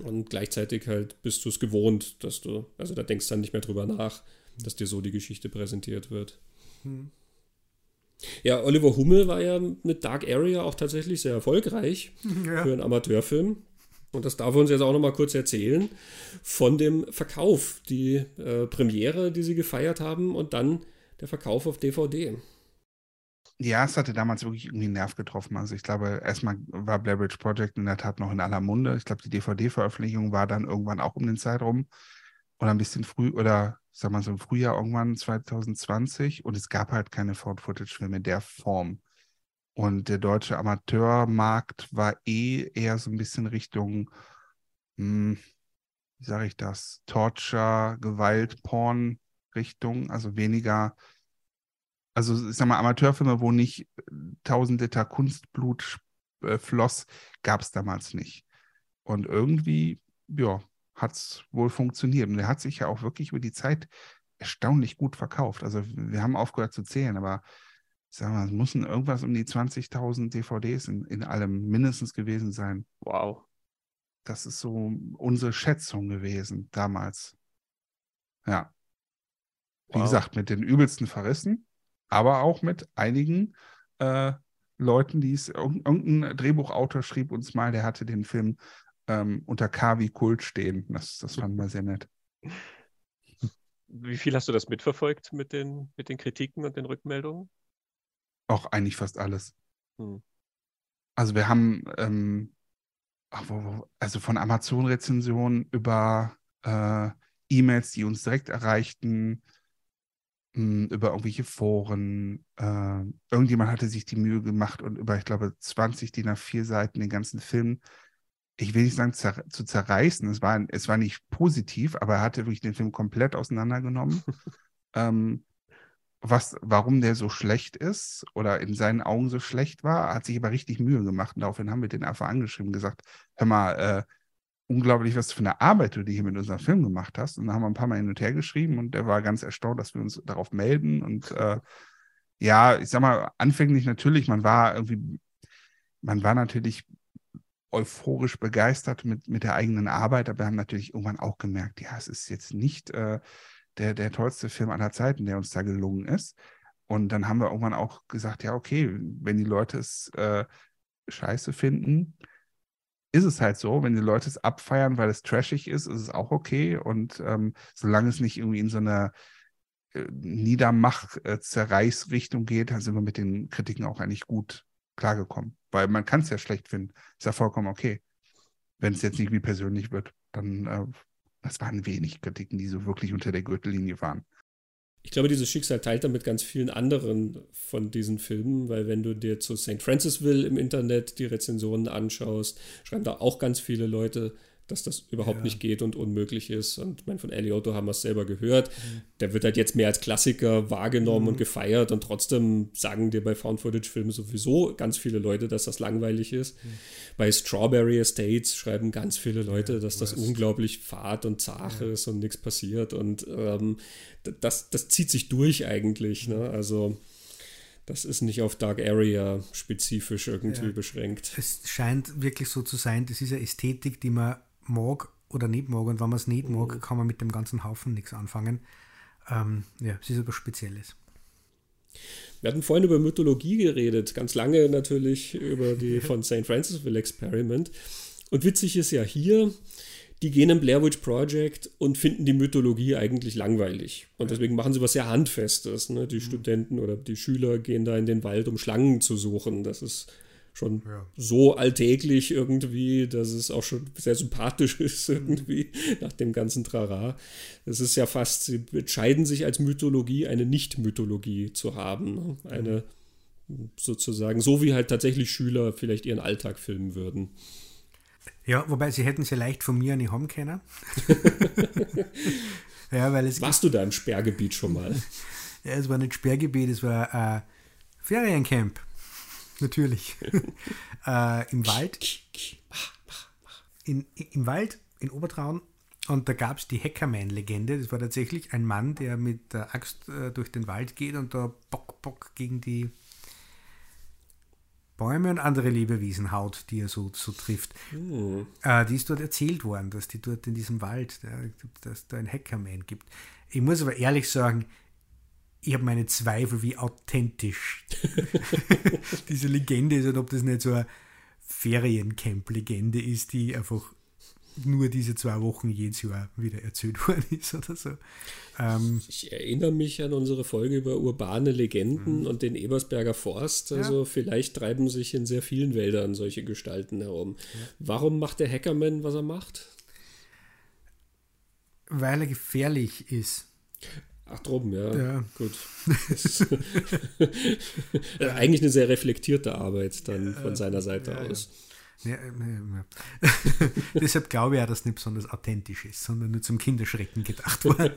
Ja. Und gleichzeitig halt bist du es gewohnt, dass du, also da denkst du dann nicht mehr drüber nach, mhm. dass dir so die Geschichte präsentiert wird. Hm. Ja, Oliver Hummel war ja mit Dark Area auch tatsächlich sehr erfolgreich *laughs* ja. für einen Amateurfilm. Und das darf er uns jetzt auch noch mal kurz erzählen von dem Verkauf, die äh, Premiere, die sie gefeiert haben und dann der Verkauf auf DVD. Ja, es hatte damals wirklich irgendwie einen Nerv getroffen. Also ich glaube, erstmal war Blair Witch Project in der Tat noch in aller Munde. Ich glaube, die DVD-Veröffentlichung war dann irgendwann auch um den Zeitraum oder ein bisschen früh oder sag mal so im Frühjahr irgendwann 2020 und es gab halt keine Found-Footage-Filme der Form. Und der deutsche Amateurmarkt war eh eher so ein bisschen Richtung, hm, wie sage ich das, Torture, Gewalt, Porn Richtung, also weniger, also ich sag mal, Amateurfilme, wo nicht 1000 Liter Kunstblut äh, floss, gab es damals nicht. Und irgendwie, ja, hat es wohl funktioniert. Und er hat sich ja auch wirklich über die Zeit erstaunlich gut verkauft. Also wir haben aufgehört zu zählen, aber ich sag mal, es müssen irgendwas um die 20.000 DVDs in, in allem mindestens gewesen sein. Wow. Das ist so unsere Schätzung gewesen damals. Ja. Wie wow. gesagt, mit den übelsten Verrissen, aber auch mit einigen äh, Leuten, die es, irgendein Drehbuchautor schrieb uns mal, der hatte den Film ähm, unter K wie Kult stehen. Das, das fanden wir sehr nett. Wie viel hast du das mitverfolgt mit den, mit den Kritiken und den Rückmeldungen? Auch eigentlich fast alles. Hm. Also wir haben ähm, also von Amazon-Rezensionen über äh, E-Mails, die uns direkt erreichten, mh, über irgendwelche Foren. Äh, irgendjemand hatte sich die Mühe gemacht und über, ich glaube, 20 DIN A4 Seiten den ganzen Film ich will nicht sagen zer zu zerreißen, es war, es war nicht positiv, aber er hatte wirklich den Film komplett auseinandergenommen. *laughs* ähm, was, warum der so schlecht ist oder in seinen Augen so schlecht war, hat sich aber richtig Mühe gemacht. Und daraufhin haben wir den einfach angeschrieben und gesagt, hör mal, äh, unglaublich, was für eine Arbeit du dir hier mit unserem Film gemacht hast. Und dann haben wir ein paar Mal hin und her geschrieben und der war ganz erstaunt, dass wir uns darauf melden. Und äh, ja, ich sag mal, anfänglich natürlich, man war irgendwie, man war natürlich euphorisch begeistert mit, mit der eigenen Arbeit, aber wir haben natürlich irgendwann auch gemerkt, ja, es ist jetzt nicht äh, der, der tollste Film aller Zeiten, der uns da gelungen ist. Und dann haben wir irgendwann auch gesagt, ja, okay, wenn die Leute es äh, scheiße finden, ist es halt so. Wenn die Leute es abfeiern, weil es trashig ist, ist es auch okay. Und ähm, solange es nicht irgendwie in so einer äh, Niedermach-Zerreißrichtung geht, dann sind wir mit den Kritiken auch eigentlich gut klargekommen. Weil man kann es ja schlecht finden. Ist ja vollkommen okay. Wenn es jetzt nicht wie persönlich wird, dann, äh, das waren wenig Kritiken, die so wirklich unter der Gürtellinie waren. Ich glaube, dieses Schicksal teilt er mit ganz vielen anderen von diesen Filmen, weil wenn du dir zu St. Francisville im Internet die Rezensionen anschaust, schreiben da auch ganz viele Leute, dass das überhaupt ja. nicht geht und unmöglich ist. Und mein, von Eliotto haben wir es selber gehört. Mhm. Der wird halt jetzt mehr als Klassiker wahrgenommen mhm. und gefeiert und trotzdem sagen dir bei Found-Footage-Filmen sowieso ganz viele Leute, dass das langweilig ist. Mhm. Bei Strawberry Estates schreiben ganz viele Leute, ja, dass das unglaublich fad und zart ja. ist und nichts passiert. Und ähm, das, das zieht sich durch eigentlich. Ne? Mhm. Also das ist nicht auf Dark Area spezifisch irgendwie ja. beschränkt. Es scheint wirklich so zu sein, das ist eine Ästhetik, die man mag oder nicht mag. Und wenn man es nicht mag, mhm. kann man mit dem ganzen Haufen nichts anfangen. Ähm, ja, es ist aber Spezielles. Wir hatten vorhin über Mythologie geredet, ganz lange natürlich über die *laughs* von St. Francisville Experiment. Und witzig ist ja hier, die gehen im Blair Witch Project und finden die Mythologie eigentlich langweilig. Und deswegen machen sie was sehr Handfestes. Ne? Die mhm. Studenten oder die Schüler gehen da in den Wald, um Schlangen zu suchen. Das ist schon ja. so alltäglich irgendwie, dass es auch schon sehr sympathisch *laughs* ist irgendwie nach dem ganzen Trara. Es ist ja fast, sie entscheiden sich als Mythologie eine Nicht-Mythologie zu haben. Ne? Eine sozusagen, so wie halt tatsächlich Schüler vielleicht ihren Alltag filmen würden. Ja, wobei sie hätten sie leicht von mir nicht haben können. ja, weil es Warst du da im Sperrgebiet schon mal? *laughs* Ja, es war nicht Sperrgebiet, es war ein Feriencamp natürlich. *laughs* äh, Im Wald. In, Im Wald in Obertraun. Und da gab es die Hackerman-Legende. Das war tatsächlich ein Mann, der mit der Axt äh, durch den Wald geht und da Bock, Bock gegen die Bäume und andere Lebewesen haut, die er so, so trifft. Oh. Äh, die ist dort erzählt worden, dass die dort in diesem Wald, dass da ein Hackerman gibt. Ich muss aber ehrlich sagen, ich habe meine Zweifel, wie authentisch *laughs* diese Legende ist und ob das nicht so eine Feriencamp-Legende ist, die einfach nur diese zwei Wochen jedes Jahr wieder erzählt *laughs* worden ist oder so. Ähm, ich erinnere mich an unsere Folge über urbane Legenden mh. und den Ebersberger Forst. Also ja. vielleicht treiben sich in sehr vielen Wäldern solche Gestalten herum. Ja. Warum macht der Hackerman, was er macht? Weil er gefährlich ist. Ach, drum, ja. Ja. Gut. *laughs* Eigentlich eine sehr reflektierte Arbeit dann von seiner Seite ja, ja. aus. Ja, ja, ja. *laughs* Deshalb glaube ich auch, dass es nicht besonders authentisch ist, sondern nur zum Kinderschrecken gedacht war. *laughs*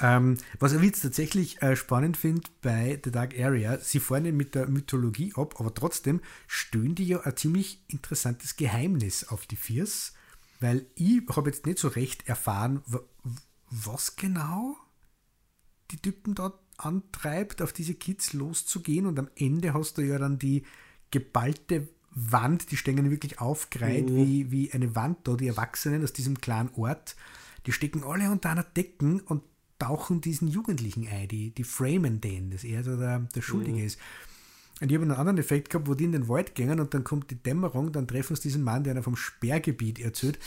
ähm, was ich jetzt tatsächlich äh, spannend finde bei The Dark Area, sie fahren ja mit der Mythologie ab, aber trotzdem stöhnen die ja ein ziemlich interessantes Geheimnis auf die Viers, weil ich habe jetzt nicht so recht erfahren, was genau die Typen dort antreibt, auf diese Kids loszugehen und am Ende hast du ja dann die geballte Wand, die stehen wirklich aufgereiht, wie, wie eine Wand da, die Erwachsenen aus diesem kleinen Ort, die stecken alle unter einer Decken und tauchen diesen Jugendlichen ein, die, die framen den, dass er so der, der Schuldige ist. Und ich habe einen anderen Effekt gehabt, wo die in den Wald gingen und dann kommt die Dämmerung, dann treffen sie diesen Mann, der einer vom Sperrgebiet erzählt.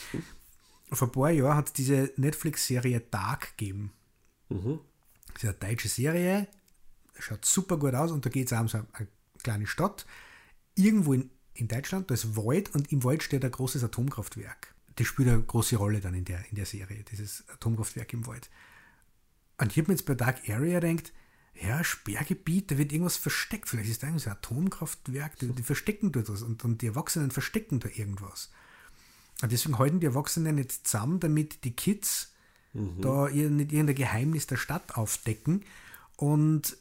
Vor ein paar Jahren hat es diese Netflix-Serie Dark gegeben. Das ist eine deutsche Serie, schaut super gut aus und da geht es um so eine kleine Stadt. Irgendwo in, in Deutschland, da ist Wald und im Wald steht ein großes Atomkraftwerk. Das spielt eine große Rolle dann in der, in der Serie, dieses Atomkraftwerk im Wald. Und ich habe mir jetzt bei Dark Area gedacht, ja, Sperrgebiet, da wird irgendwas versteckt. Vielleicht ist da irgendwas ein Atomkraftwerk, die, die verstecken dort was und, und die Erwachsenen verstecken da irgendwas. Und deswegen halten die Erwachsenen jetzt zusammen, damit die Kids da ihr nicht irgendein Geheimnis der Stadt aufdecken. Und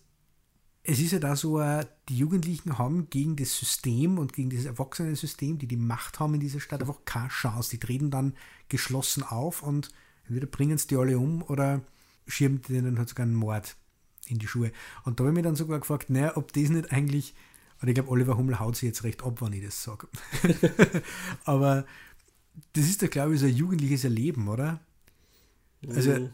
es ist ja da so, äh, die Jugendlichen haben gegen das System und gegen dieses Erwachsenensystem, die die Macht haben in dieser Stadt, einfach keine Chance. Die treten dann geschlossen auf und entweder bringen sie die alle um oder schirmen denen halt sogar einen Mord in die Schuhe. Und da habe ich mich dann sogar gefragt, naja, ob das nicht eigentlich, und ich glaube, Oliver Hummel haut sich jetzt recht ab, wenn ich das sage. *laughs* Aber das ist doch, glaube ich, so ein jugendliches Erleben, oder? Also,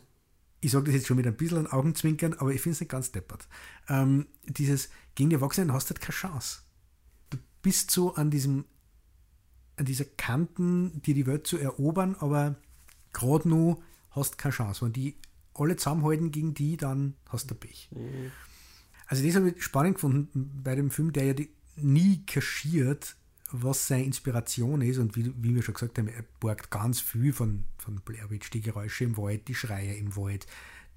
ich sage das jetzt schon mit ein bisschen an Augenzwinkern, aber ich finde es nicht ganz deppert. Ähm, dieses, gegen die Erwachsenen hast du halt keine Chance. Du bist so an diesem, an dieser Kanten, dir die Welt zu erobern, aber gerade nur hast keine Chance. Wenn die alle zusammenhalten gegen die, dann hast du Pech. Also das habe ich spannend gefunden bei dem Film, der ja die, nie kaschiert, was seine Inspiration ist und wie, wie wir schon gesagt haben, er borgt ganz viel von, von Blair Witch, die Geräusche im Wald, die Schreie im Wald,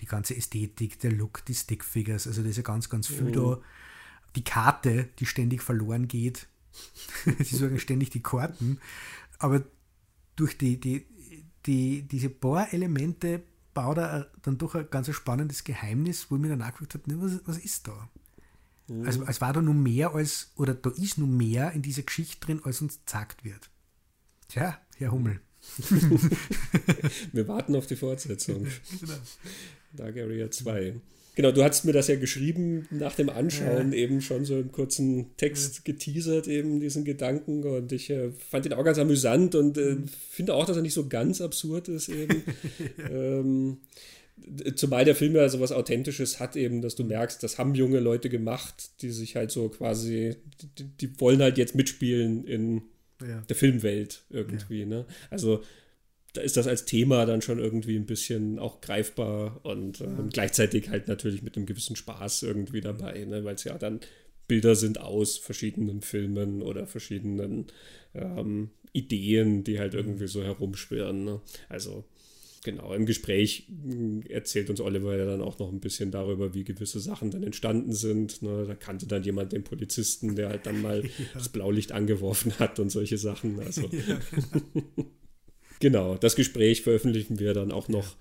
die ganze Ästhetik, der Look, die Stickfigures, also da ist ja ganz, ganz viel da. Die Karte, die ständig verloren geht, *laughs* sie sagen ständig die Karten, aber durch die, die, die, diese paar Elemente baut er dann doch ein ganz spannendes Geheimnis, wo ich mir dann auch gefragt habe, was, was ist da? Also es war da nur mehr als, oder da ist nur mehr in dieser Geschichte drin, als uns gesagt wird. Tja, Herr Hummel. *laughs* Wir warten auf die Fortsetzung. Genau. Dark Area 2. Genau, du hast mir das ja geschrieben nach dem Anschauen, eben schon so im kurzen Text geteasert, eben diesen Gedanken. Und ich äh, fand ihn auch ganz amüsant und äh, finde auch, dass er nicht so ganz absurd ist eben. *laughs* ähm, zumal der Film ja sowas Authentisches hat, eben, dass du merkst, das haben junge Leute gemacht, die sich halt so quasi, die, die wollen halt jetzt mitspielen in Ja. der Filmwelt irgendwie. Ne? Also da ist das als Thema dann schon irgendwie ein bisschen auch greifbar und ähm, gleichzeitig halt natürlich mit einem gewissen Spaß irgendwie dabei, ne? weil es ja dann Bilder sind aus verschiedenen Filmen oder verschiedenen ähm, Ideen, die halt irgendwie so herumschwirren. Ne? Also genau, im Gespräch mh, erzählt uns Oliver ja dann auch noch ein bisschen darüber, wie gewisse Sachen dann entstanden sind. Ne? Da kannte dann jemand den Polizisten, der halt dann mal *laughs* das Blaulicht angeworfen hat und solche Sachen. Also *laughs* *laughs* genau, das Gespräch veröffentlichen wir dann auch noch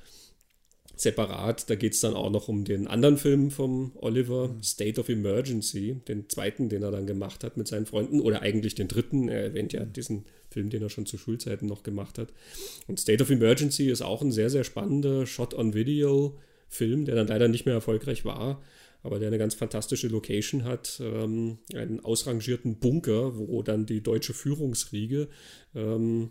separat. Da geht es dann auch noch um den anderen Film vom Oliver, State of Emergency, den zweiten, den er dann gemacht hat mit seinen Freunden, oder eigentlich den dritten. Er erwähnt ja diesen Film, den er schon zu Schulzeiten noch gemacht hat. Und State of Emergency ist auch ein sehr, sehr spannender Shot-on-Video-Film, der dann leider nicht mehr erfolgreich war, aber der eine ganz fantastische Location hat, ähm, einen ausrangierten Bunker, wo dann die deutsche Führungsriege ähm,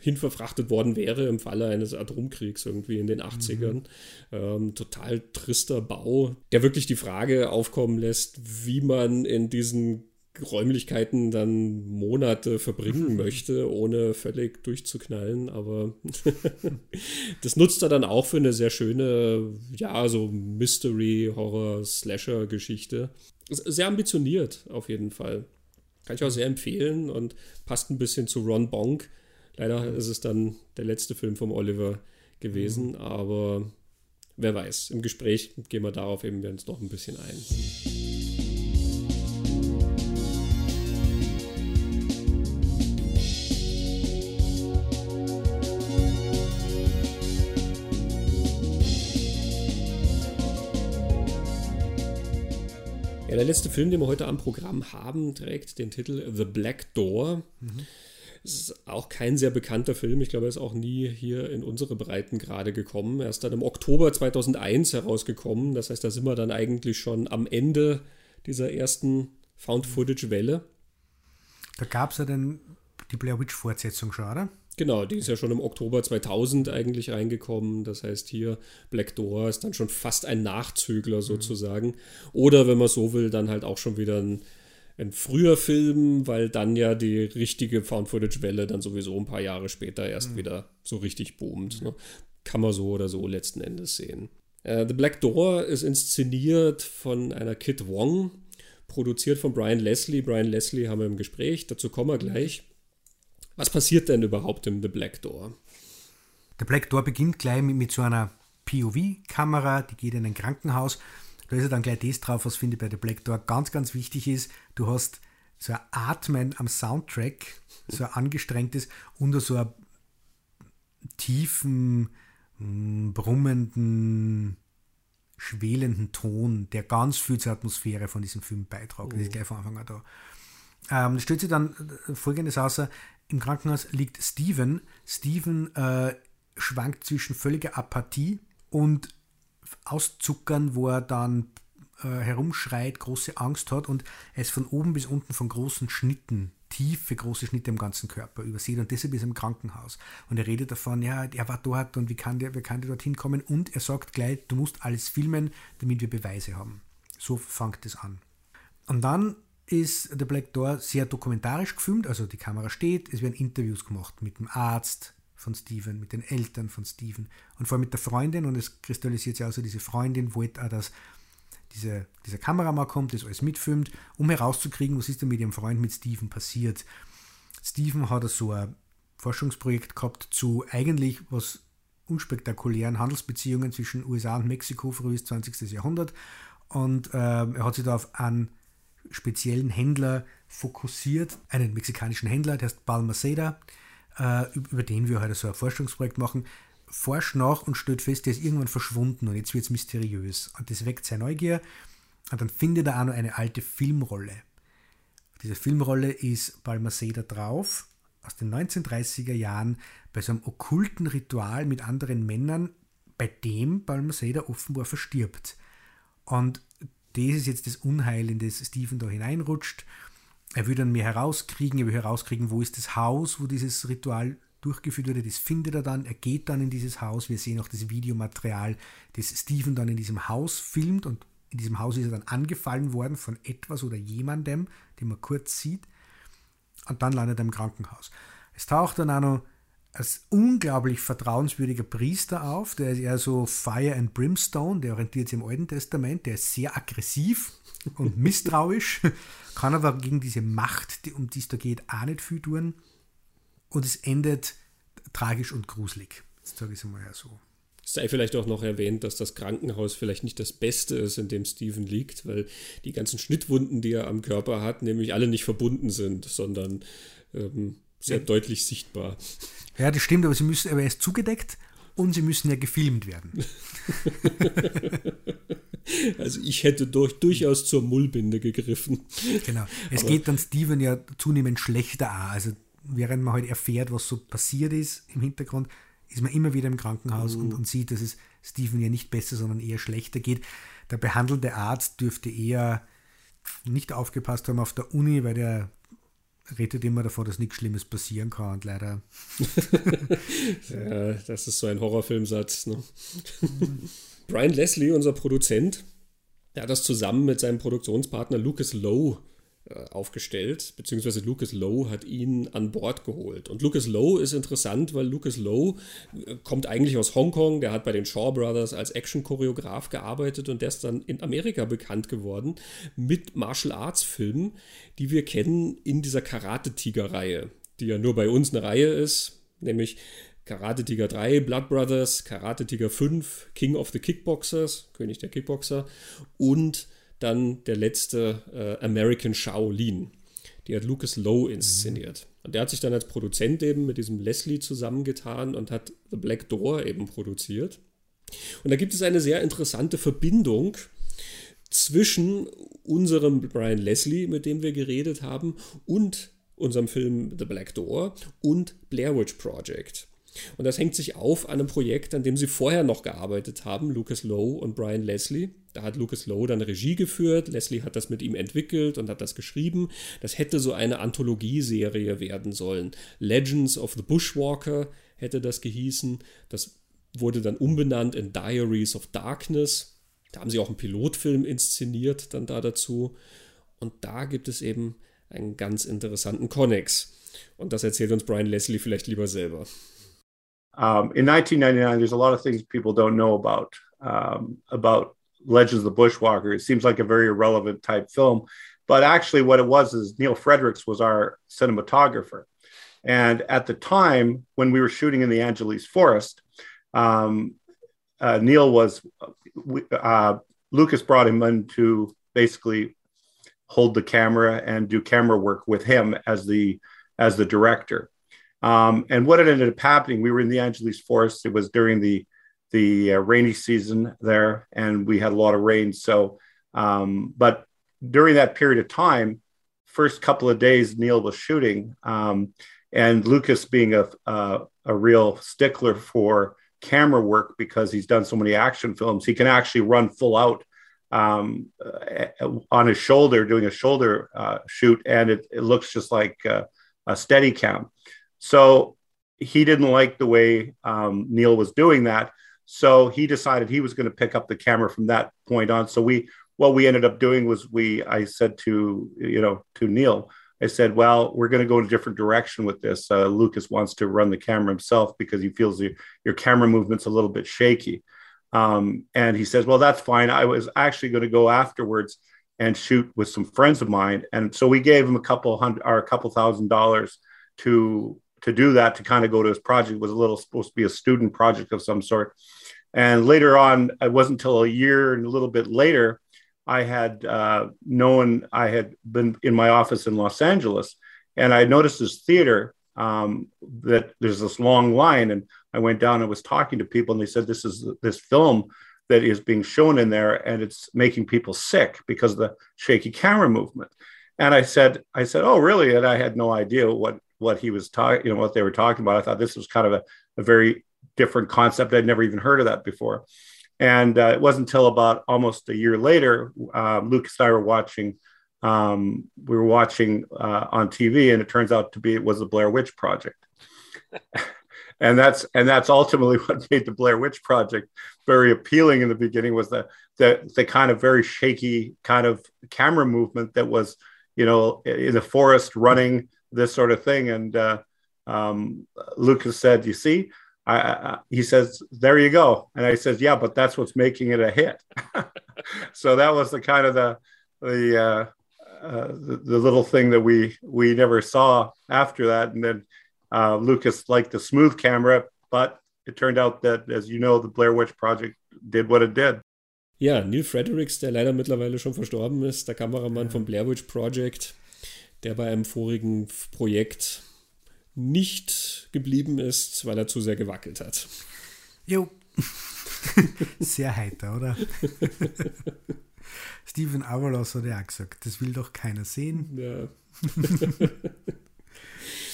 hinverfrachtet worden wäre im Falle eines Atomkriegs irgendwie in den 80ern. Ähm, total trister Bau, der wirklich die Frage aufkommen lässt, wie man in diesen Räumlichkeiten dann Monate verbringen *laughs* möchte, ohne völlig durchzuknallen. Aber *laughs* das nutzt er dann auch für eine sehr schöne, ja, so Mystery, Horror, Slasher-Geschichte. Sehr ambitioniert auf jeden Fall. Kann ich auch sehr empfehlen und passt ein bisschen zu Ron Bonk. Leider ist es dann der letzte Film vom Oliver gewesen, aber wer weiß. Im Gespräch gehen wir darauf eben jetzt noch ein bisschen ein. Ja, der letzte Film, den wir heute am Programm haben, trägt den Titel The Black Door. Mhm. Es ist auch kein sehr bekannter Film. Ich glaube, er ist auch nie hier in unsere Breiten gerade gekommen. Er ist dann im Oktober 2001 herausgekommen. Das heißt, da sind wir dann eigentlich schon am Ende dieser ersten Found-Footage-Welle. Da gab es ja dann die Blair Witch-Fortsetzung schon, oder? Genau, die ist ja schon im Oktober 2000 eigentlich reingekommen. Das heißt, hier Black Door ist dann schon fast ein Nachzügler sozusagen. Mhm. Oder wenn man so will, dann halt auch schon wieder ein, ein früher Film, weil dann ja die richtige Found-Footage-Welle dann sowieso ein paar Jahre später erst mhm. wieder so richtig boomt. Ne? Kann man so oder so letzten Endes sehen. Äh, The Black Door ist inszeniert von einer Kit Wong, produziert von Brian Leslie. Brian Leslie haben wir im Gespräch, dazu kommen wir gleich. Was passiert denn überhaupt im The Black Door? Der Black Door beginnt gleich mit, mit so einer POV-Kamera, die geht in ein Krankenhaus. Da ist ja dann gleich das drauf, was finde ich bei The Black Door ganz, ganz wichtig ist. Du hast so ein Atmen am Soundtrack, so ein angestrengtes und so ein tiefen, hm, brummenden, schwelenden Ton, der ganz viel zur Atmosphäre von diesem Film beiträgt. Das ist oh. gleich von Anfang an da. Ähm, stellt sich dann folgendes außer, im Krankenhaus liegt Steven. Steven äh, schwankt zwischen völliger Apathie und Auszuckern, wo er dann äh, herumschreit, große Angst hat und ist von oben bis unten von großen Schnitten, tiefe große Schnitte im ganzen Körper übersehen und deshalb ist er im Krankenhaus. Und er redet davon, ja, er war dort und wie kann der, wie kann der dorthin kommen und er sagt gleich, du musst alles filmen, damit wir Beweise haben. So fängt es an. Und dann ist The Black Door sehr dokumentarisch gefilmt, also die Kamera steht, es werden Interviews gemacht mit dem Arzt von Steven, mit den Eltern von Steven und vor allem mit der Freundin und es kristallisiert sich also, diese Freundin wollte auch, dass diese, dieser Kameramann kommt, das alles mitfilmt, um herauszukriegen, was ist denn mit ihrem Freund, mit Steven passiert. Steven hat so ein Forschungsprojekt gehabt zu eigentlich was unspektakulären Handelsbeziehungen zwischen USA und Mexiko frühes 20. Jahrhundert und äh, er hat sich da auf einen speziellen Händler fokussiert, einen mexikanischen Händler, der heißt Balmaceda, über den wir heute so ein Forschungsprojekt machen, forscht nach und stellt fest, der ist irgendwann verschwunden und jetzt wird es mysteriös. Und das weckt seine Neugier und dann findet er auch noch eine alte Filmrolle. Auf dieser Filmrolle ist Balmaceda drauf, aus den 1930er Jahren, bei so einem okkulten Ritual mit anderen Männern, bei dem Balmaceda offenbar verstirbt. Und das ist jetzt das Unheil, in das Stephen da hineinrutscht. Er will dann mehr herauskriegen, er will herauskriegen, wo ist das Haus, wo dieses Ritual durchgeführt wurde. Das findet er dann. Er geht dann in dieses Haus. Wir sehen auch das Videomaterial, das Stephen dann in diesem Haus filmt. Und in diesem Haus ist er dann angefallen worden von etwas oder jemandem, den man kurz sieht. Und dann landet er im Krankenhaus. Es taucht dann auch noch als unglaublich vertrauenswürdiger Priester auf. Der ist eher so Fire and Brimstone, der orientiert sich im Alten Testament, der ist sehr aggressiv und misstrauisch, *laughs* kann aber gegen diese Macht, um die es da geht, auch nicht viel tun. Und es endet tragisch und gruselig. Jetzt sage ich es mal ja so. Es sei vielleicht auch noch erwähnt, dass das Krankenhaus vielleicht nicht das Beste ist, in dem Steven liegt, weil die ganzen Schnittwunden, die er am Körper hat, nämlich alle nicht verbunden sind, sondern ähm, sehr ja. deutlich sichtbar. *laughs* Ja, das stimmt, aber, sie müssen, aber er ist zugedeckt und sie müssen ja gefilmt werden. *laughs* Also ich hätte durch, durchaus zur Mullbinde gegriffen. Genau. Es aber geht dann Steven ja zunehmend schlechter an. Also während man halt erfährt, was so passiert ist im Hintergrund, ist man immer wieder im Krankenhaus mhm. und, und sieht, dass es Steven ja nicht besser, sondern eher schlechter geht. Der behandelnde Arzt dürfte eher nicht aufgepasst haben auf der Uni, weil der redet immer davon, dass nichts Schlimmes passieren kann und leider. *laughs* ja, das ist so ein Horrorfilmsatz. Ne? Brian Leslie, unser Produzent, der hat das zusammen mit seinem Produktionspartner Lucas Lowe äh, aufgestellt, beziehungsweise Lucas Lowe hat ihn an Bord geholt. Und Lucas Lowe ist interessant, weil Lucas Lowe äh, kommt eigentlich aus Hongkong, der hat bei den Shaw Brothers als Action-Choreograf gearbeitet und der ist dann in Amerika bekannt geworden mit Martial Arts-Filmen, die wir kennen in dieser Karate-Tiger-Reihe, die ja nur bei uns eine Reihe ist, nämlich Karate Tiger 3, Blood Brothers, Karate Tiger 5, King of the Kickboxers, König der Kickboxer und dann der letzte äh, American Shaolin. Die hat Lucas Lowe inszeniert. Und der hat sich dann als Produzent eben mit diesem Leslie zusammengetan und hat The Black Door eben produziert. Und da gibt es eine sehr interessante Verbindung zwischen unserem Brian Leslie, mit dem wir geredet haben, und unserem Film The Black Door und Blair Witch Project. Und das hängt sich auf an einem Projekt, an dem sie vorher noch gearbeitet haben, Lucas Lowe und Brian Leslie. Da hat Lucas Lowe dann Regie geführt, Leslie hat das mit ihm entwickelt und hat das geschrieben. Das hätte so eine Anthologieserie werden sollen. Legends of the Bushwalker hätte das gehießen. Das wurde dann umbenannt in Diaries of Darkness. Da haben sie auch einen Pilotfilm inszeniert, dann da dazu. Und da gibt es eben einen ganz interessanten Connex. Und das erzählt uns Brian Leslie vielleicht lieber selber. Um, in 1999, there's a lot of things people don't know about um, about Legends of the Bushwalker. It seems like a very irrelevant type film, but actually, what it was is Neil Fredericks was our cinematographer, and at the time when we were shooting in the Angeles Forest, um, uh, Neil was uh, Lucas brought him in to basically hold the camera and do camera work with him as the as the director. Um, and what ended up happening, we were in the Angeles Forest. It was during the the uh, rainy season there, and we had a lot of rain. So, um, but during that period of time, first couple of days, Neil was shooting, um, and Lucas, being a, a a real stickler for camera work because he's done so many action films, he can actually run full out um, uh, on his shoulder, doing a shoulder uh, shoot, and it, it, looks just like uh, a steady cam. So he didn't like the way um, Neil was doing that. So he decided he was going to pick up the camera from that point on. So we, what we ended up doing was we, I said to, you know, to Neil, I said, well, we're going to go in a different direction with this. Uh, Lucas wants to run the camera himself because he feels your camera movement's a little bit shaky. Um, and he says, well, that's fine. I was actually going to go afterwards and shoot with some friends of mine. And so we gave him a couple hundred or a couple thousand dollars to to do that to kind of go to his project was a little supposed to be a student project of some sort. And later on it wasn't until a year and a little bit later i had uh, known i had been in my office in los angeles and i noticed this theater um, that there's this long line and i went down and was talking to people and they said this is this film that is being shown in there and it's making people sick because of the shaky camera movement. And i said i said oh really? And i had no idea what what he was talking, you know, what they were talking about. I thought this was kind of a, a very different concept. I'd never even heard of that before. And uh, it wasn't until about almost a year later, uh, Lucas and I were watching. Um, we were watching uh, on TV, and it turns out to be it was the Blair Witch Project, *laughs* and that's and that's ultimately *laughs* what made the Blair Witch Project very appealing in the beginning. Was the the the kind of very shaky kind of camera movement that was, you know, in the forest running this sort of thing. And uh, um, Lucas said, "You see." I, I, he says, "There you go," and I says, "Yeah, but that's what's making it a hit." *laughs* so that was the kind of the the, uh, uh, the, the little thing that we we never saw after that. And then uh, Lucas liked the smooth camera, but it turned out that, as you know, the Blair Witch Project did what it did. Ja, Neil Fredericks, der leider mittlerweile schon verstorben ist, der Kameramann vom Blair Witch Project, der bei einem vorigen Projekt nicht geblieben ist, weil er zu sehr gewackelt hat. Jo. *laughs* sehr heiter, oder? *laughs* Steven Avalos hat ja auch gesagt, das will doch keiner sehen. Ja. *laughs*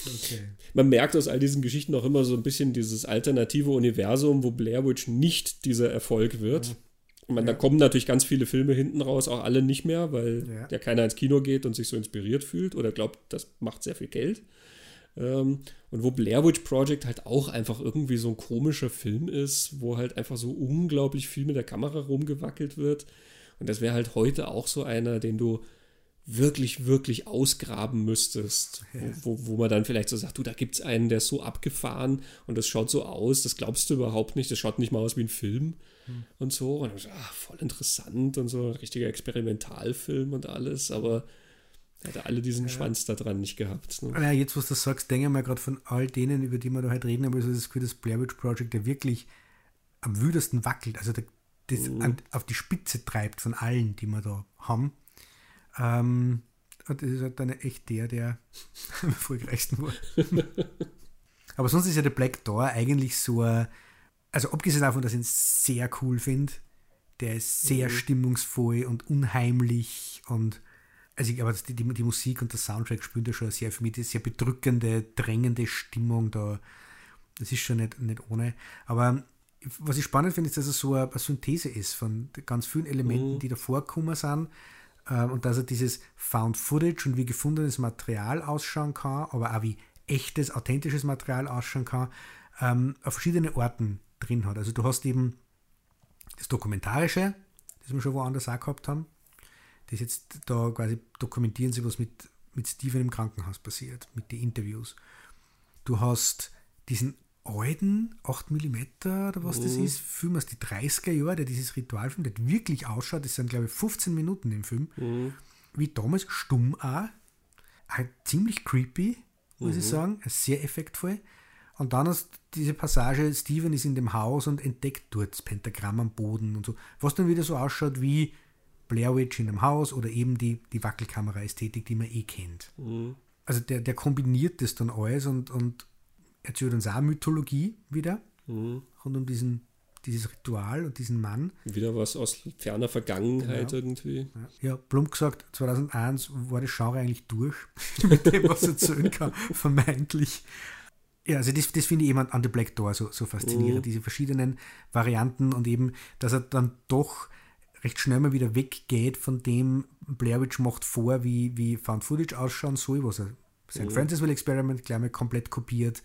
okay. Man merkt aus all diesen Geschichten auch immer so ein bisschen dieses alternative Universum, wo Blair Witch nicht dieser Erfolg wird. Ja. Ich meine, ja. da kommen natürlich ganz viele Filme hinten raus, auch alle nicht mehr, weil ja. ja keiner ins Kino geht und sich so inspiriert fühlt oder glaubt, das macht sehr viel Geld. Ähm, und wo Blair Witch Project halt auch einfach irgendwie so ein komischer Film ist, wo halt einfach so unglaublich viel mit der Kamera rumgewackelt wird. Und das wäre halt heute auch so einer, den du wirklich, wirklich ausgraben müsstest. Ja. Wo, wo man dann vielleicht so sagt, du, da gibt es einen, der ist so abgefahren und das schaut so aus, das glaubst du überhaupt nicht, das schaut nicht mal aus wie ein Film hm. und so. Und dann so, ach, voll interessant und so, richtiger Experimentalfilm und alles, aber Hätte alle diesen ja. Schwanz da dran nicht gehabt. Ne? Ja, jetzt, was du sagst, denke ich mal gerade von all denen, über die wir da halt reden, aber so das Gefühl, das Blair Witch Project, der wirklich am wüdesten wackelt, also der, das mhm. an, auf die Spitze treibt von allen, die wir da haben. Ähm, und das ist halt dann echt der, der *laughs* am erfolgreichsten war. *laughs* aber sonst ist ja der Black Door eigentlich so, also abgesehen davon, dass ich ihn sehr cool finde, der ist sehr mhm. stimmungsvoll und unheimlich und also ich glaube, die, die, Musik und der Soundtrack spielen da schon sehr für mich, die sehr bedrückende, drängende Stimmung da. Das ist schon nicht, nicht ohne. Aber was ich spannend finde, ist, dass es so eine, Synthese ist von ganz vielen Elementen, mhm. die da vorkommen sind. Ähm, und dass er dieses Found Footage und wie gefundenes Material ausschauen kann, aber auch wie echtes, authentisches Material ausschauen kann, ähm, auf verschiedene Orten drin hat. Also du hast eben das Dokumentarische, das wir schon woanders auch gehabt haben, das jetzt da quasi dokumentieren sie, was mit, mit Steven im Krankenhaus passiert, mit den Interviews. Du hast diesen alten 8 mm oder was oh. das mhm. ist, Film aus die 30er Jahre, der dieses Ritualfilm, der wirklich ausschaut, das sind glaube ich 15 Minuten im Film, oh. wie damals stumm auch, auch ziemlich creepy, muss oh. ich mhm. sagen, sehr effektvoll. Und dann hast diese Passage, Steven ist in dem Haus und entdeckt dort das Pentagramm am Boden und so, was dann wieder so ausschaut wie Blair Witch in einem Haus oder eben die, die Wackelkamera-Ästhetik, die man eh kennt. Mhm. Also der, der kombiniert das dann alles und, und erzählt uns auch Mythologie wieder mhm. rund um diesen, dieses Ritual und diesen Mann. Wieder was aus ferner Vergangenheit genau. irgendwie. Ja, ja, plump gesagt, 2001 war das Genre eigentlich durch, *laughs* mit dem, was er erzählen kann, *laughs* vermeintlich. Ja, also das, das finde ich eben an The Black Door so, so faszinierend, mhm. diese verschiedenen Varianten und eben, dass er dann doch recht schnell mal wieder weggeht von dem Blair Witch macht vor, wie, wie Found Footage ausschauen soll, was er St. Mhm. Francisville Experiment gleich mal komplett kopiert,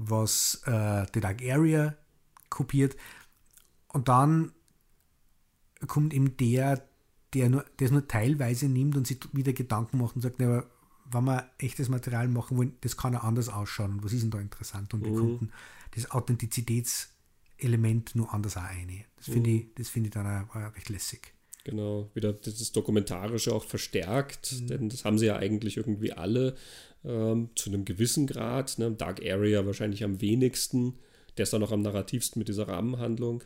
was äh, The Dark Area kopiert. Und dann kommt eben der, der nur, der es nur teilweise nimmt und sich wieder Gedanken macht und sagt, na, wenn wir echtes Material machen wollen, das kann ja anders ausschauen. Was ist denn da interessant? Und wir mhm. konnten das Authentizitätselement nur anders auch eine. Das finde mhm. ich, find ich dann auch recht lässig. Genau, wieder das Dokumentarische auch verstärkt, mhm. denn das haben sie ja eigentlich irgendwie alle ähm, zu einem gewissen Grad. Ne? Dark Area wahrscheinlich am wenigsten, der ist dann noch am narrativsten mit dieser Rahmenhandlung.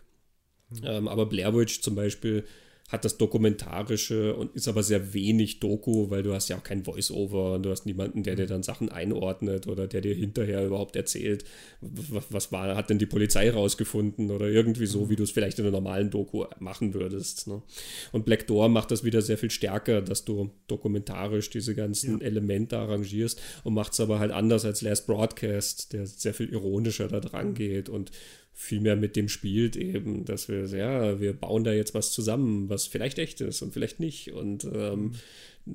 Mhm. Ähm, aber Blair Witch zum Beispiel hat das Dokumentarische und ist aber sehr wenig Doku, weil du hast ja auch kein Voice-Over und du hast niemanden, der dir dann Sachen einordnet oder der dir hinterher überhaupt erzählt, was, war, hat denn die Polizei rausgefunden oder irgendwie so, wie du es vielleicht in einer normalen Doku machen würdest. Ne? Und Black Door macht das wieder sehr viel stärker, dass du dokumentarisch diese ganzen ja. Elemente arrangierst und macht es aber halt anders als Last Broadcast, der sehr viel ironischer da dran geht und viel mehr mit dem spielt, eben, dass wir, ja, wir bauen da jetzt was zusammen, was vielleicht echt ist und vielleicht nicht. Und ähm,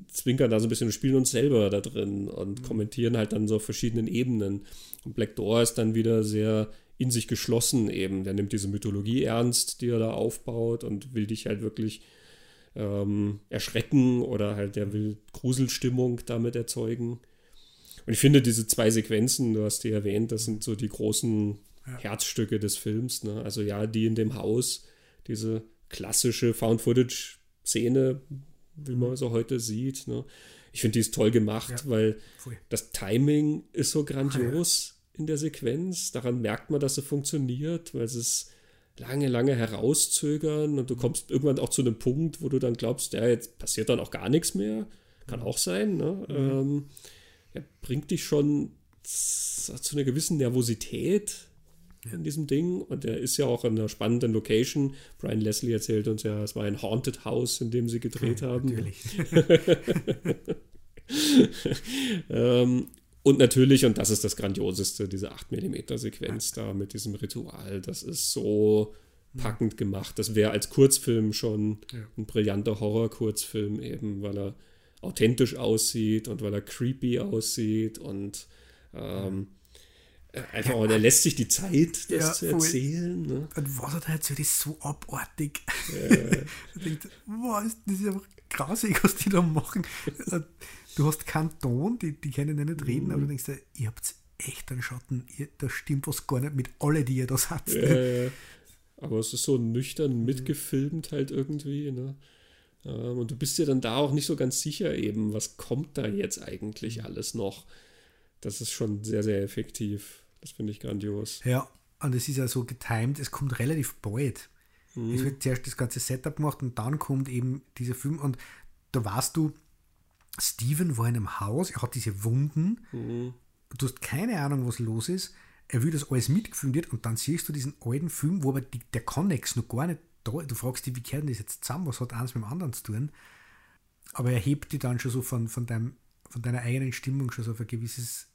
zwinkern da so ein bisschen und spielen uns selber da drin und mhm. kommentieren halt dann so auf verschiedenen Ebenen. Und Black Door ist dann wieder sehr in sich geschlossen eben. Der nimmt diese Mythologie ernst, die er da aufbaut und will dich halt wirklich ähm, erschrecken oder halt der will Gruselstimmung damit erzeugen. Und ich finde diese zwei Sequenzen, du hast die erwähnt, das sind so die großen ja. Herzstücke des Films. Ne? Also ja, die in dem Haus, diese klassische Found-Footage-Szene, wie man so heute sieht. Ne? Ich finde, die ist toll gemacht, ja. weil Pfui. das Timing ist so grandios ah, ja. in der Sequenz. Daran merkt man, dass sie funktioniert, weil sie es lange, lange herauszögern und du kommst irgendwann auch zu einem Punkt, wo du dann glaubst, ja, jetzt passiert dann auch gar nichts mehr. Kann auch sein. Ne? Mhm. Ähm, er bringt dich schon zu einer gewissen Nervosität in diesem Ding. Und er ist ja auch in einer spannenden Location. Brian Leslie erzählt uns ja, es war ein Haunted House, in dem sie gedreht ja, haben. Natürlich. *laughs* ähm, und natürlich, und das ist das Grandioseste, diese 8mm Sequenz ja. da mit diesem Ritual, das ist so packend gemacht. Das wäre als Kurzfilm schon ja. ein brillanter Horror-Kurzfilm, eben weil er authentisch aussieht und weil er creepy aussieht und ähm, äh, einfach, ja, der lässt sich die Zeit, das ja, zu erzählen. Ne? Und was er da erzählt, ist so abartig. Ja. *laughs* denkt, wow, das ist einfach grausig, was die da machen. Du hast keinen Ton, die, die können ja nicht reden, mhm. aber du denkst, ihr habt echt einen Schatten, ihr, da stimmt was gar nicht mit alle, die ihr da seid. Ja, aber es ist so nüchtern mitgefilmt halt irgendwie. Ne? Ähm, und du bist dir dann da auch nicht so ganz sicher eben, was kommt da jetzt eigentlich alles noch. Das ist schon sehr, sehr effektiv. Das finde ich grandios. Ja, und es ist ja so getimed, es kommt relativ bald. Mhm. Es wird zuerst das ganze Setup gemacht und dann kommt eben dieser Film und da warst du, Steven war in einem Haus, er hat diese Wunden, mhm. du hast keine Ahnung, was los ist, er will, dass alles mitgefilmt wird und dann siehst du diesen alten Film, wo aber die, der Connex noch gar nicht da Du fragst dich, wie kehrt das jetzt zusammen, was hat eins mit dem anderen zu tun? Aber er hebt die dann schon so von, von, deinem, von deiner eigenen Stimmung schon so auf ein gewisses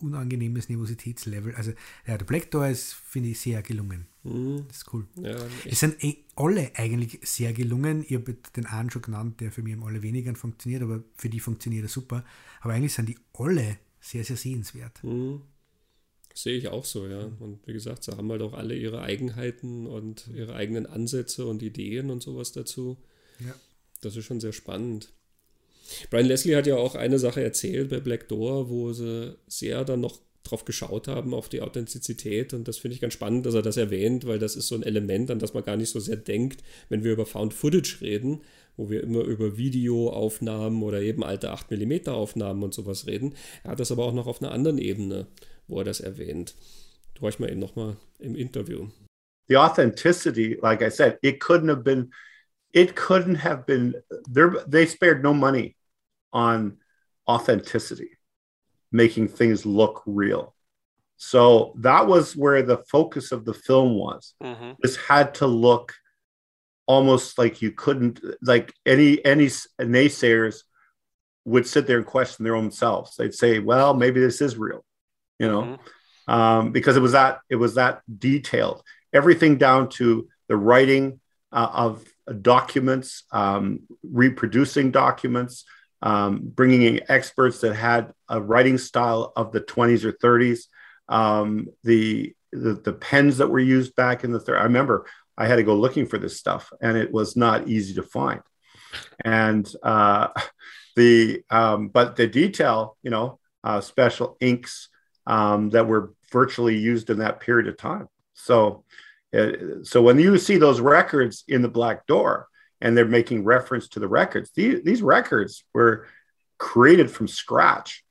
unangenehmes Nervositätslevel. Also ja, der Black Door ist, finde ich, sehr gelungen. Mhm. Das ist cool. Ja, es sind eh alle eigentlich sehr gelungen. Ich habe den einen schon genannt, der für mich am allerwenigsten funktioniert, aber für die funktioniert er super. Aber eigentlich sind die alle sehr, sehr sehenswert. Mhm. Sehe ich auch so, ja. Und wie gesagt, sie haben halt auch alle ihre Eigenheiten und ihre eigenen Ansätze und Ideen und sowas dazu. Ja. Das ist schon sehr spannend. Brian Leslie hat ja auch eine Sache erzählt bei Black Door, wo sie sehr dann noch drauf geschaut haben, auf die Authentizität. Und das finde ich ganz spannend, dass er das erwähnt, weil das ist so ein Element, an das man gar nicht so sehr denkt, wenn wir über Found Footage reden, wo wir immer über Videoaufnahmen oder eben alte 8mm Aufnahmen und sowas reden. Er hat das aber auch noch auf einer anderen Ebene, wo er das erwähnt. Du horch mal eben nochmal im Interview. The authenticity, like I said, it couldn't have been it couldn't have been they spared no money on authenticity making things look real. So that was where the focus of the film was. Mm-hmm. this had to look almost like you couldn't like any any naysayers would sit there and question their own selves. They'd say well maybe this is real you know? Mm-hmm. um, because it was that it was that detailed. Everything down to the writing uh, of documents, um, reproducing documents, um, bringing in experts that had a writing style of the 20s or 30s. Um, the, the, the pens that were used back in the 30s. I remember I had to go looking for this stuff, and it was not easy to find. And uh, *laughs* the um, but the detail, you know, uh, special inks um, that were virtually used in that period of time. So so when you see those records in the black door and they're making reference to the records, these, these records were created from scratch.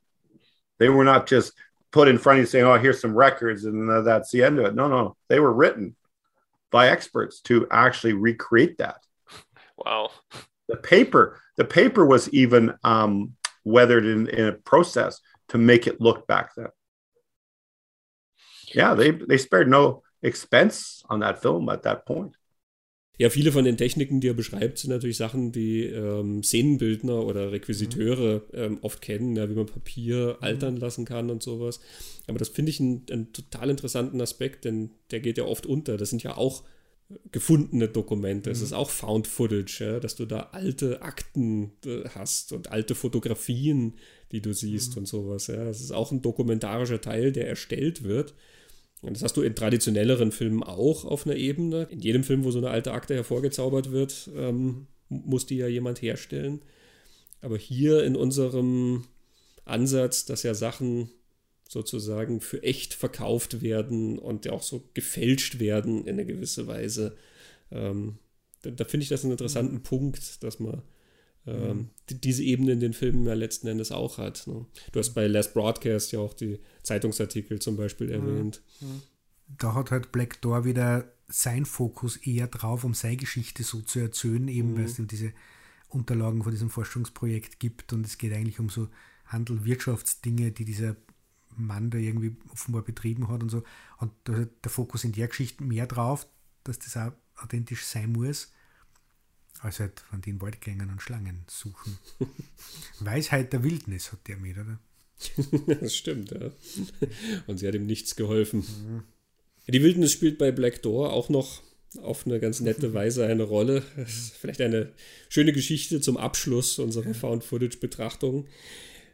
They were not just put in front of you saying, "Oh, here's some records," and uh, that's the end of it. No, no, they were written by experts to actually recreate that. Wow. The paper, the paper was even um, weathered in, in a process to make it look back then. Yeah, they they spared no expense on that film at that point. Ja, viele von den Techniken, die er beschreibt, sind natürlich Sachen, die ähm, Szenenbildner oder Requisiteure mhm. ähm, oft kennen, ja, wie man Papier mhm. altern lassen kann und sowas. Aber das finde ich einen, einen, total interessanten Aspekt, denn der geht ja oft unter. Das sind ja auch gefundene Dokumente. Es mhm. ist auch Found Footage, ja, dass du da alte Akten äh, hast und alte Fotografien, die du siehst mhm. und sowas. Ja. Das ist auch ein dokumentarischer Teil, der erstellt wird. Und das hast du in traditionelleren Filmen auch auf einer Ebene. In jedem Film, wo so eine alte Akte hervorgezaubert wird, ähm, muss die ja jemand herstellen. Aber hier in unserem Ansatz, dass ja Sachen sozusagen für echt verkauft werden und ja auch so gefälscht werden in einer gewissen Weise, ähm, da, da finde ich das einen interessanten Punkt, dass man ähm, mhm. diese Ebene in den Filmen ja letzten Endes auch hat. Ne? Du hast bei Last Broadcast ja auch die Zeitungsartikel zum Beispiel erwähnt. Da hat halt Black Door wieder sein Fokus eher drauf, um seine Geschichte so zu erzählen, eben mhm. weil es diese Unterlagen von diesem Forschungsprojekt gibt und es geht eigentlich um so Handel, Wirtschaftsdinge, die dieser Mann da irgendwie offenbar betrieben hat und so. Und da hat der Fokus in der Geschichte mehr drauf, dass das auch authentisch sein muss als halt von den Waldgängern und Schlangen suchen. *laughs* Weisheit der Wildnis hat der mit, oder? das stimmt, ja. Und sie hat ihm nichts geholfen. Mhm. Die Wildnis spielt bei Black Door auch noch auf eine ganz nette Weise eine Rolle. Vielleicht eine schöne Geschichte zum Abschluss unserer Found-Footage-Betrachtung.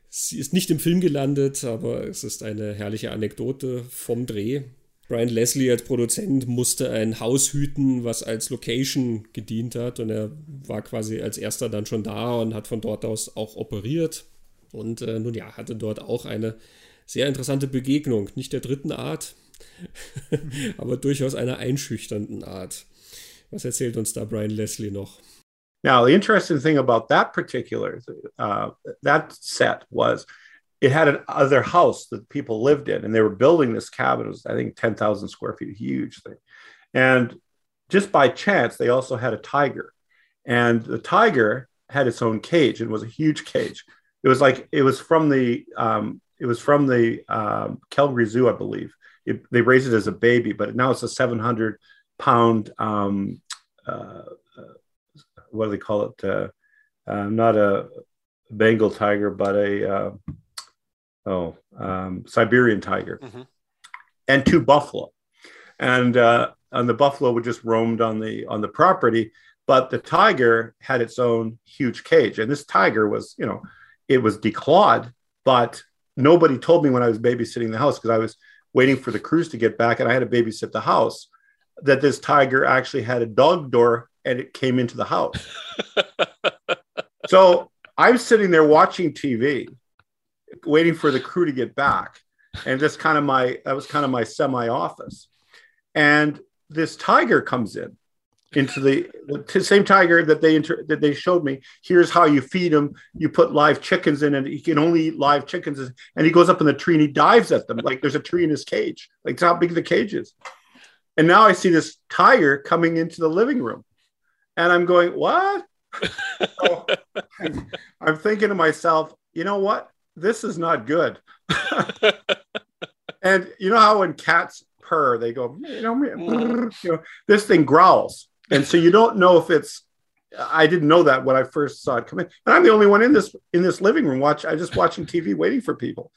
Sie ist nicht im Film gelandet, aber es ist eine herrliche Anekdote vom Dreh. Brian Leslie als Produzent musste ein Haus hüten, was als Location gedient hat. Und er war quasi als erster dann schon da und hat von dort aus auch operiert. Und äh, nun ja, hatte dort auch eine sehr interessante Begegnung. Nicht der dritten Art, *laughs* aber durchaus einer einschüchternden Art. Was erzählt uns da Brian Leslie noch? Now, the interesting thing about that particular uh, that set was it had an other house that people lived in, and they were building this cabin. It was, I think, ten thousand square feet, huge thing. And just by chance, they also had a tiger, and the tiger had its own cage and was a huge cage. It was like it was from the um, it was from the um, Calgary Zoo, I believe. It, they raised it as a baby, but now it's a 700 pound um, uh, what do they call it? Uh, uh, not a Bengal tiger, but a uh, oh um, Siberian tiger, mm-hmm. and two buffalo, and uh, and the buffalo would just roamed on the on the property, but the tiger had its own huge cage, and this tiger was you know it was declawed, but nobody told me when I was babysitting the house because I was waiting for the crews to get back, and I had to babysit the house that this tiger actually had a dog door and it came into the house. *laughs* so I'm sitting there watching TV, waiting for the crew to get back. And just kind of my, that was kind of my semi office. And this tiger comes in into the, the same tiger that they inter, that they showed me. Here's how you feed him. You put live chickens in, and he can only eat live chickens. And he goes up in the tree and he dives at them like there's a tree in his cage. Like how big the cage is. And now I see this tiger coming into the living room, and I'm going, what? *laughs* so I'm, I'm thinking to myself, you know what? This is not good. *laughs* and you know how when cats purr, they go, you know, mm. you know, this thing growls. And so you don't know if it's I didn't know that when I first saw it come in. And I'm the only one in this in this living room watch I just watching TV waiting for people.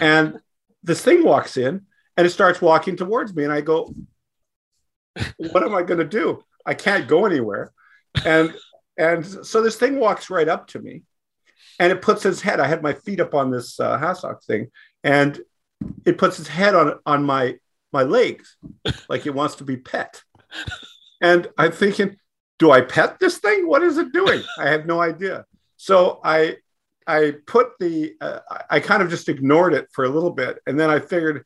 And this thing walks in and it starts walking towards me and I go what am I going to do? I can't go anywhere. And and so this thing walks right up to me and it puts its head. I had my feet up on this uh, hassock thing, and it puts its head on on my my legs, like it wants to be pet. And I'm thinking, do I pet this thing? What is it doing? I have no idea. So I I put the uh, I kind of just ignored it for a little bit, and then I figured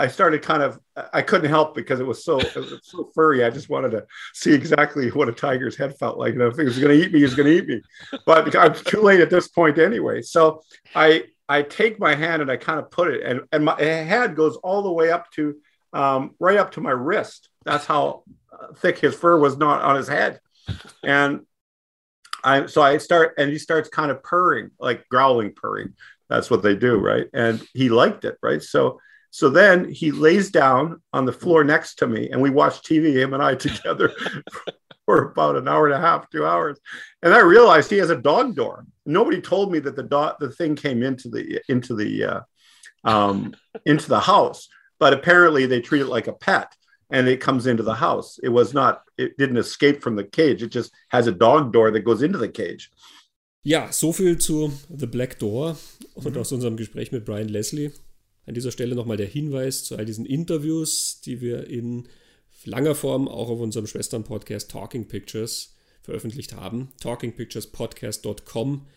I started kind of I couldn't help because it was so it was so furry. I just wanted to see exactly what a tiger's head felt like. And if it was going to eat me, he's going to eat me. But I'm too late at this point anyway. So I I take my hand and I kind of put it and and my head goes all the way up to um, right up to my wrist. That's how uh, thick his fur was not on his head. And I so I start and he starts kind of purring, like growling purring. That's what they do, right? And he liked it, right? So so then he lays down on the floor next to me, and we watch TV, him and I *laughs* together, for about an hour and a half, two hours. And I realized he has a dog door. Nobody told me that the dog, the thing came into the into the uh, um, into the house, but apparently they treat it like a pet, and it comes into the house. It was not. It didn't escape from the cage. It just has a dog door that goes into the cage. Ja, so viel zu The Black Door und aus unserem Gespräch mit Brian Leslie. An dieser Stelle nochmal der Hinweis zu all diesen Interviews, die wir in langer Form auch auf unserem Schwestern-Podcast Talking Pictures veröffentlicht haben. TalkingPicturespodcast.com.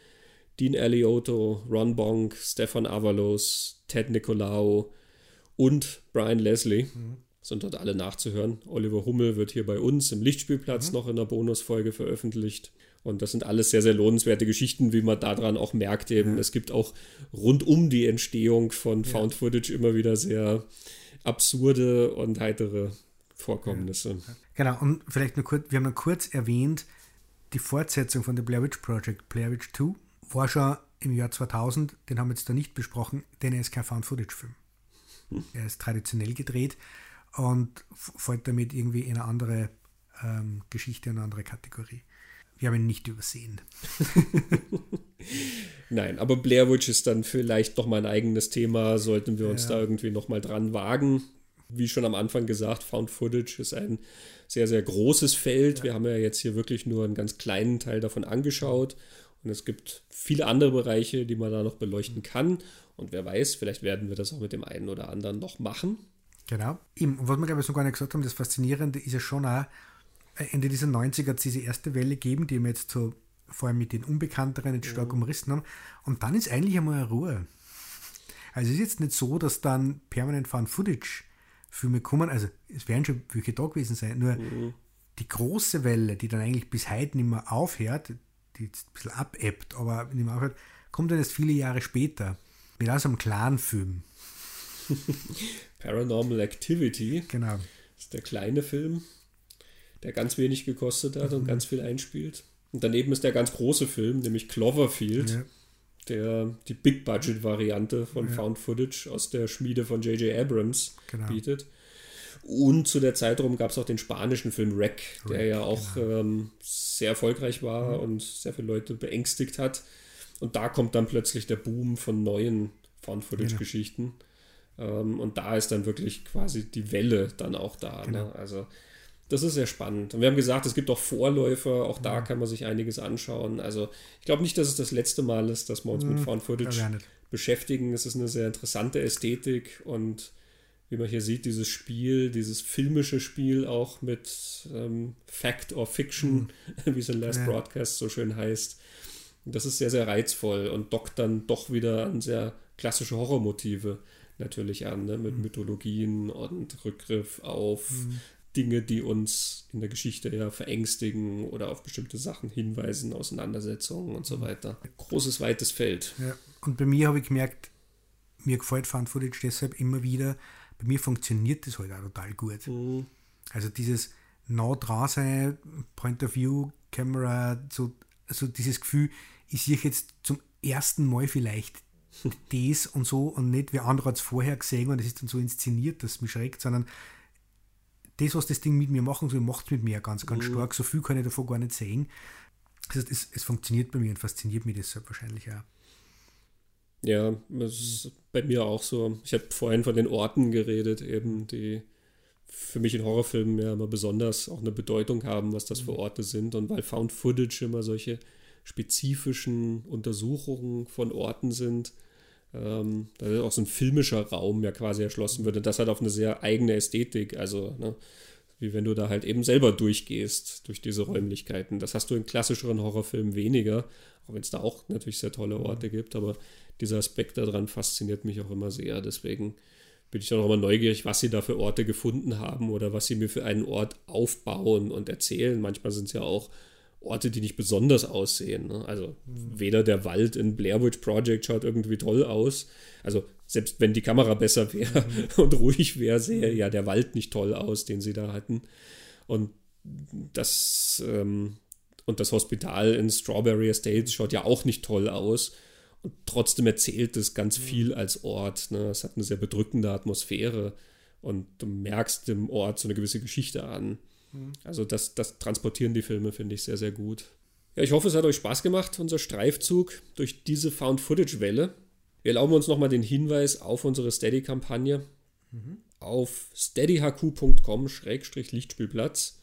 Dean Eliotto, Ron Bonk, Stefan Avalos, Ted Nicolau und Brian Leslie mhm. sind dort alle nachzuhören. Oliver Hummel wird hier bei uns im Lichtspielplatz mhm. noch in der Bonusfolge veröffentlicht. Und das sind alles sehr, sehr lohnenswerte Geschichten, wie man daran auch merkt eben. Es gibt auch rund um die Entstehung von Found Footage immer wieder sehr absurde und heitere Vorkommnisse. Ja. Genau, und vielleicht nur kurz, wir haben noch kurz erwähnt, die Fortsetzung von The Blair Witch Project, Blair Witch 2, war schon im Jahr 2000, den haben wir jetzt da nicht besprochen, denn er ist kein Found-Footage-Film. Hm. Er ist traditionell gedreht und fällt damit irgendwie in eine andere ähm, Geschichte, in eine andere Kategorie. Wir haben ihn nicht übersehen. *laughs* Nein, aber Blair Witch ist dann vielleicht noch mal ein eigenes Thema, sollten wir uns ja. da irgendwie noch mal dran wagen. Wie schon am Anfang gesagt, Found Footage ist ein sehr, sehr großes Feld. Ja. Wir haben ja jetzt hier wirklich nur einen ganz kleinen Teil davon angeschaut. Und es gibt viele andere Bereiche, die man da noch beleuchten kann. Und wer weiß, vielleicht werden wir das auch mit dem einen oder anderen noch machen. Genau. Und was wir, glaube ich, so gar nicht gesagt haben, das Faszinierende ist ja schon auch, Ende dieser 90er hat es diese erste Welle gegeben, die wir jetzt so vor allem mit den Unbekannteren jetzt stark mhm. umrissen haben. Und dann ist eigentlich einmal Ruhe. Also es ist jetzt nicht so, dass dann permanent Found Footage Filme kommen. Also es werden schon welche da gewesen sein. Nur mhm. die große Welle, die dann eigentlich bis heute nicht mehr aufhört, die jetzt ein bisschen abebbt, aber nicht mehr aufhört, kommt dann erst viele Jahre später mit aus einem klaren Film. *laughs* Paranormal Activity. Genau. Das ist der kleine Film, der ganz wenig gekostet hat mhm. und ganz viel einspielt. Und daneben ist der ganz große Film, nämlich Cloverfield, ja. der die Big Budget Variante von ja. Found Footage aus der Schmiede von J.J. Abrams genau. bietet. Und zu der Zeit rum gab es auch den spanischen Film Wreck, der Wreck, ja auch genau. ähm, sehr erfolgreich war mhm. und sehr viele Leute beängstigt hat. Und da kommt dann plötzlich der Boom von neuen Found-Footage-Geschichten. Genau. Ähm, und da ist dann wirklich quasi die Welle dann auch da. Ne? Genau. Ne? Also das ist sehr spannend. Und wir haben gesagt, es gibt auch Vorläufer, auch da kann man sich einiges anschauen. Also ich glaube nicht, dass es das letzte Mal ist, dass wir uns mhm, mit Found-Footage beschäftigen. Es ist eine sehr interessante Ästhetik und wie man hier sieht, dieses Spiel, dieses filmische Spiel auch mit ähm, Fact or Fiction, mhm. *laughs* wie es in Last ja. Broadcast so schön heißt. Das ist sehr, sehr reizvoll und dockt dann doch wieder an sehr klassische Horrormotive natürlich an, ne? mit mhm. Mythologien und Rückgriff auf mhm. Dinge, die uns in der Geschichte ja verängstigen oder auf bestimmte Sachen hinweisen, Auseinandersetzungen und so mhm. weiter. Großes, weites Feld. Ja. Und bei mir habe ich gemerkt, mir gefällt Found Footage deshalb immer wieder, bei mir funktioniert das halt auch total gut. Mhm. Also dieses nah dran sein, Point of View, Camera, so also dieses Gefühl, ich sehe jetzt zum ersten Mal vielleicht *laughs* das und so und nicht wie andere hat es vorher gesehen und es ist dann so inszeniert, dass es mich schreckt, sondern das, was das Ding mit mir machen soll, macht es mit mir ganz, ganz mhm. stark. So viel kann ich davon gar nicht sehen. Das heißt, es, es funktioniert bei mir und fasziniert mich deshalb wahrscheinlich auch. Ja, das ist bei mir auch so. Ich habe vorhin von den Orten geredet, eben, die für mich in Horrorfilmen ja immer besonders auch eine Bedeutung haben, was das für mhm. Orte sind. Und weil Found Footage immer solche spezifischen Untersuchungen von Orten sind, ähm, da auch so ein filmischer Raum ja quasi erschlossen wird. Und das hat auf eine sehr eigene Ästhetik. Also, ne, wie wenn du da halt eben selber durchgehst durch diese Räumlichkeiten. Das hast du in klassischeren Horrorfilmen weniger, auch wenn es da auch natürlich sehr tolle Orte gibt, aber dieser Aspekt daran fasziniert mich auch immer sehr. Deswegen bin ich auch immer neugierig, was sie da für Orte gefunden haben oder was sie mir für einen Ort aufbauen und erzählen. Manchmal sind es ja auch Orte, die nicht besonders aussehen. Ne? Also mhm. weder der Wald in Blair Witch Project schaut irgendwie toll aus. Also selbst wenn die Kamera besser wäre mhm. *laughs* und ruhig wäre, sähe ja der Wald nicht toll aus, den sie da hatten. Und das, ähm, und das Hospital in Strawberry Estates schaut ja auch nicht toll aus. Und trotzdem erzählt es ganz mhm. viel als Ort. Ne? Es hat eine sehr bedrückende Atmosphäre und du merkst dem Ort so eine gewisse Geschichte an. Mhm. Also das, das transportieren die Filme, finde ich, sehr, sehr gut. Ja, ich hoffe, es hat euch Spaß gemacht, unser Streifzug durch diese Found-Footage-Welle. Wir erlauben uns nochmal den Hinweis auf unsere Steady-Kampagne. Mhm. Auf steadyhq.com-lichtspielplatz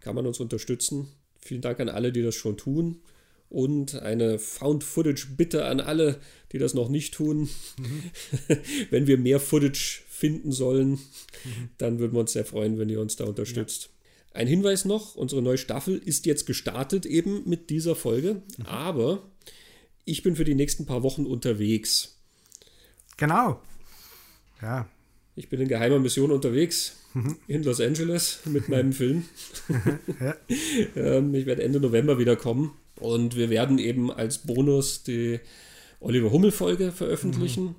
kann man uns unterstützen. Vielen Dank an alle, die das schon tun. Und eine Found-Footage-Bitte an alle, die das noch nicht tun. Mhm. *laughs* Wenn wir mehr Footage finden sollen, mhm. dann würden wir uns sehr freuen, wenn ihr uns da unterstützt. Ja. Ein Hinweis noch: Unsere neue Staffel ist jetzt gestartet, eben mit dieser Folge. Mhm. Aber ich bin für die nächsten paar Wochen unterwegs. Genau. Ja. Ich bin in geheimer Mission unterwegs mhm. in Los Angeles mit *laughs* meinem Film. ja. ähm, ich werde Ende November wieder kommen. Und wir werden eben als Bonus die Oliver Hummel-Folge veröffentlichen mhm.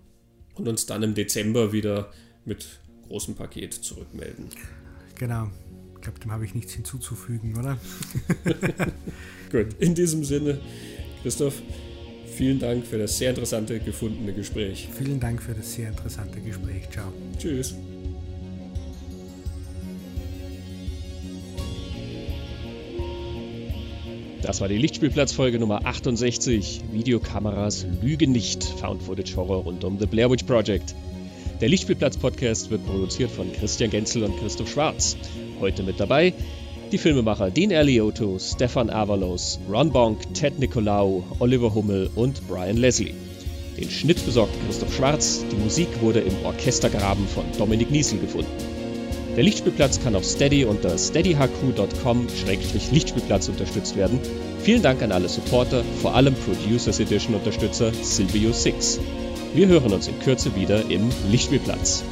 und uns dann im Dezember wieder mit großem Paket zurückmelden. Genau. Ich glaube, dem habe ich nichts hinzuzufügen, oder? *laughs* Gut, in diesem Sinne, Christoph, vielen Dank für das sehr interessante gefundene Gespräch. Vielen Dank für das sehr interessante Gespräch. Ciao. Tschüss. Das war die Lichtspielplatzfolge Nummer 68. Videokameras lügen nicht. Found Footage Horror rund um The Blair Witch Project. Der Lichtspielplatz-Podcast wird produziert von Christian Genzel und Christoph Schwarz. Heute mit dabei die Filmemacher Dean Eliotto, Stefan Avalos, Ron Bonk, Ted Nicolau, Oliver Hummel und Brian Leslie. Den Schnitt besorgt Christoph Schwarz. Die Musik wurde im Orchestergraben von Dominik Niesel gefunden. Der Lichtspielplatz kann auf Steady unter steadyhq.com-lichtspielplatz unterstützt werden. Vielen Dank an alle Supporter, vor allem Producers Edition Unterstützer Silvio Six. Wir hören uns in Kürze wieder im Lichtspielplatz.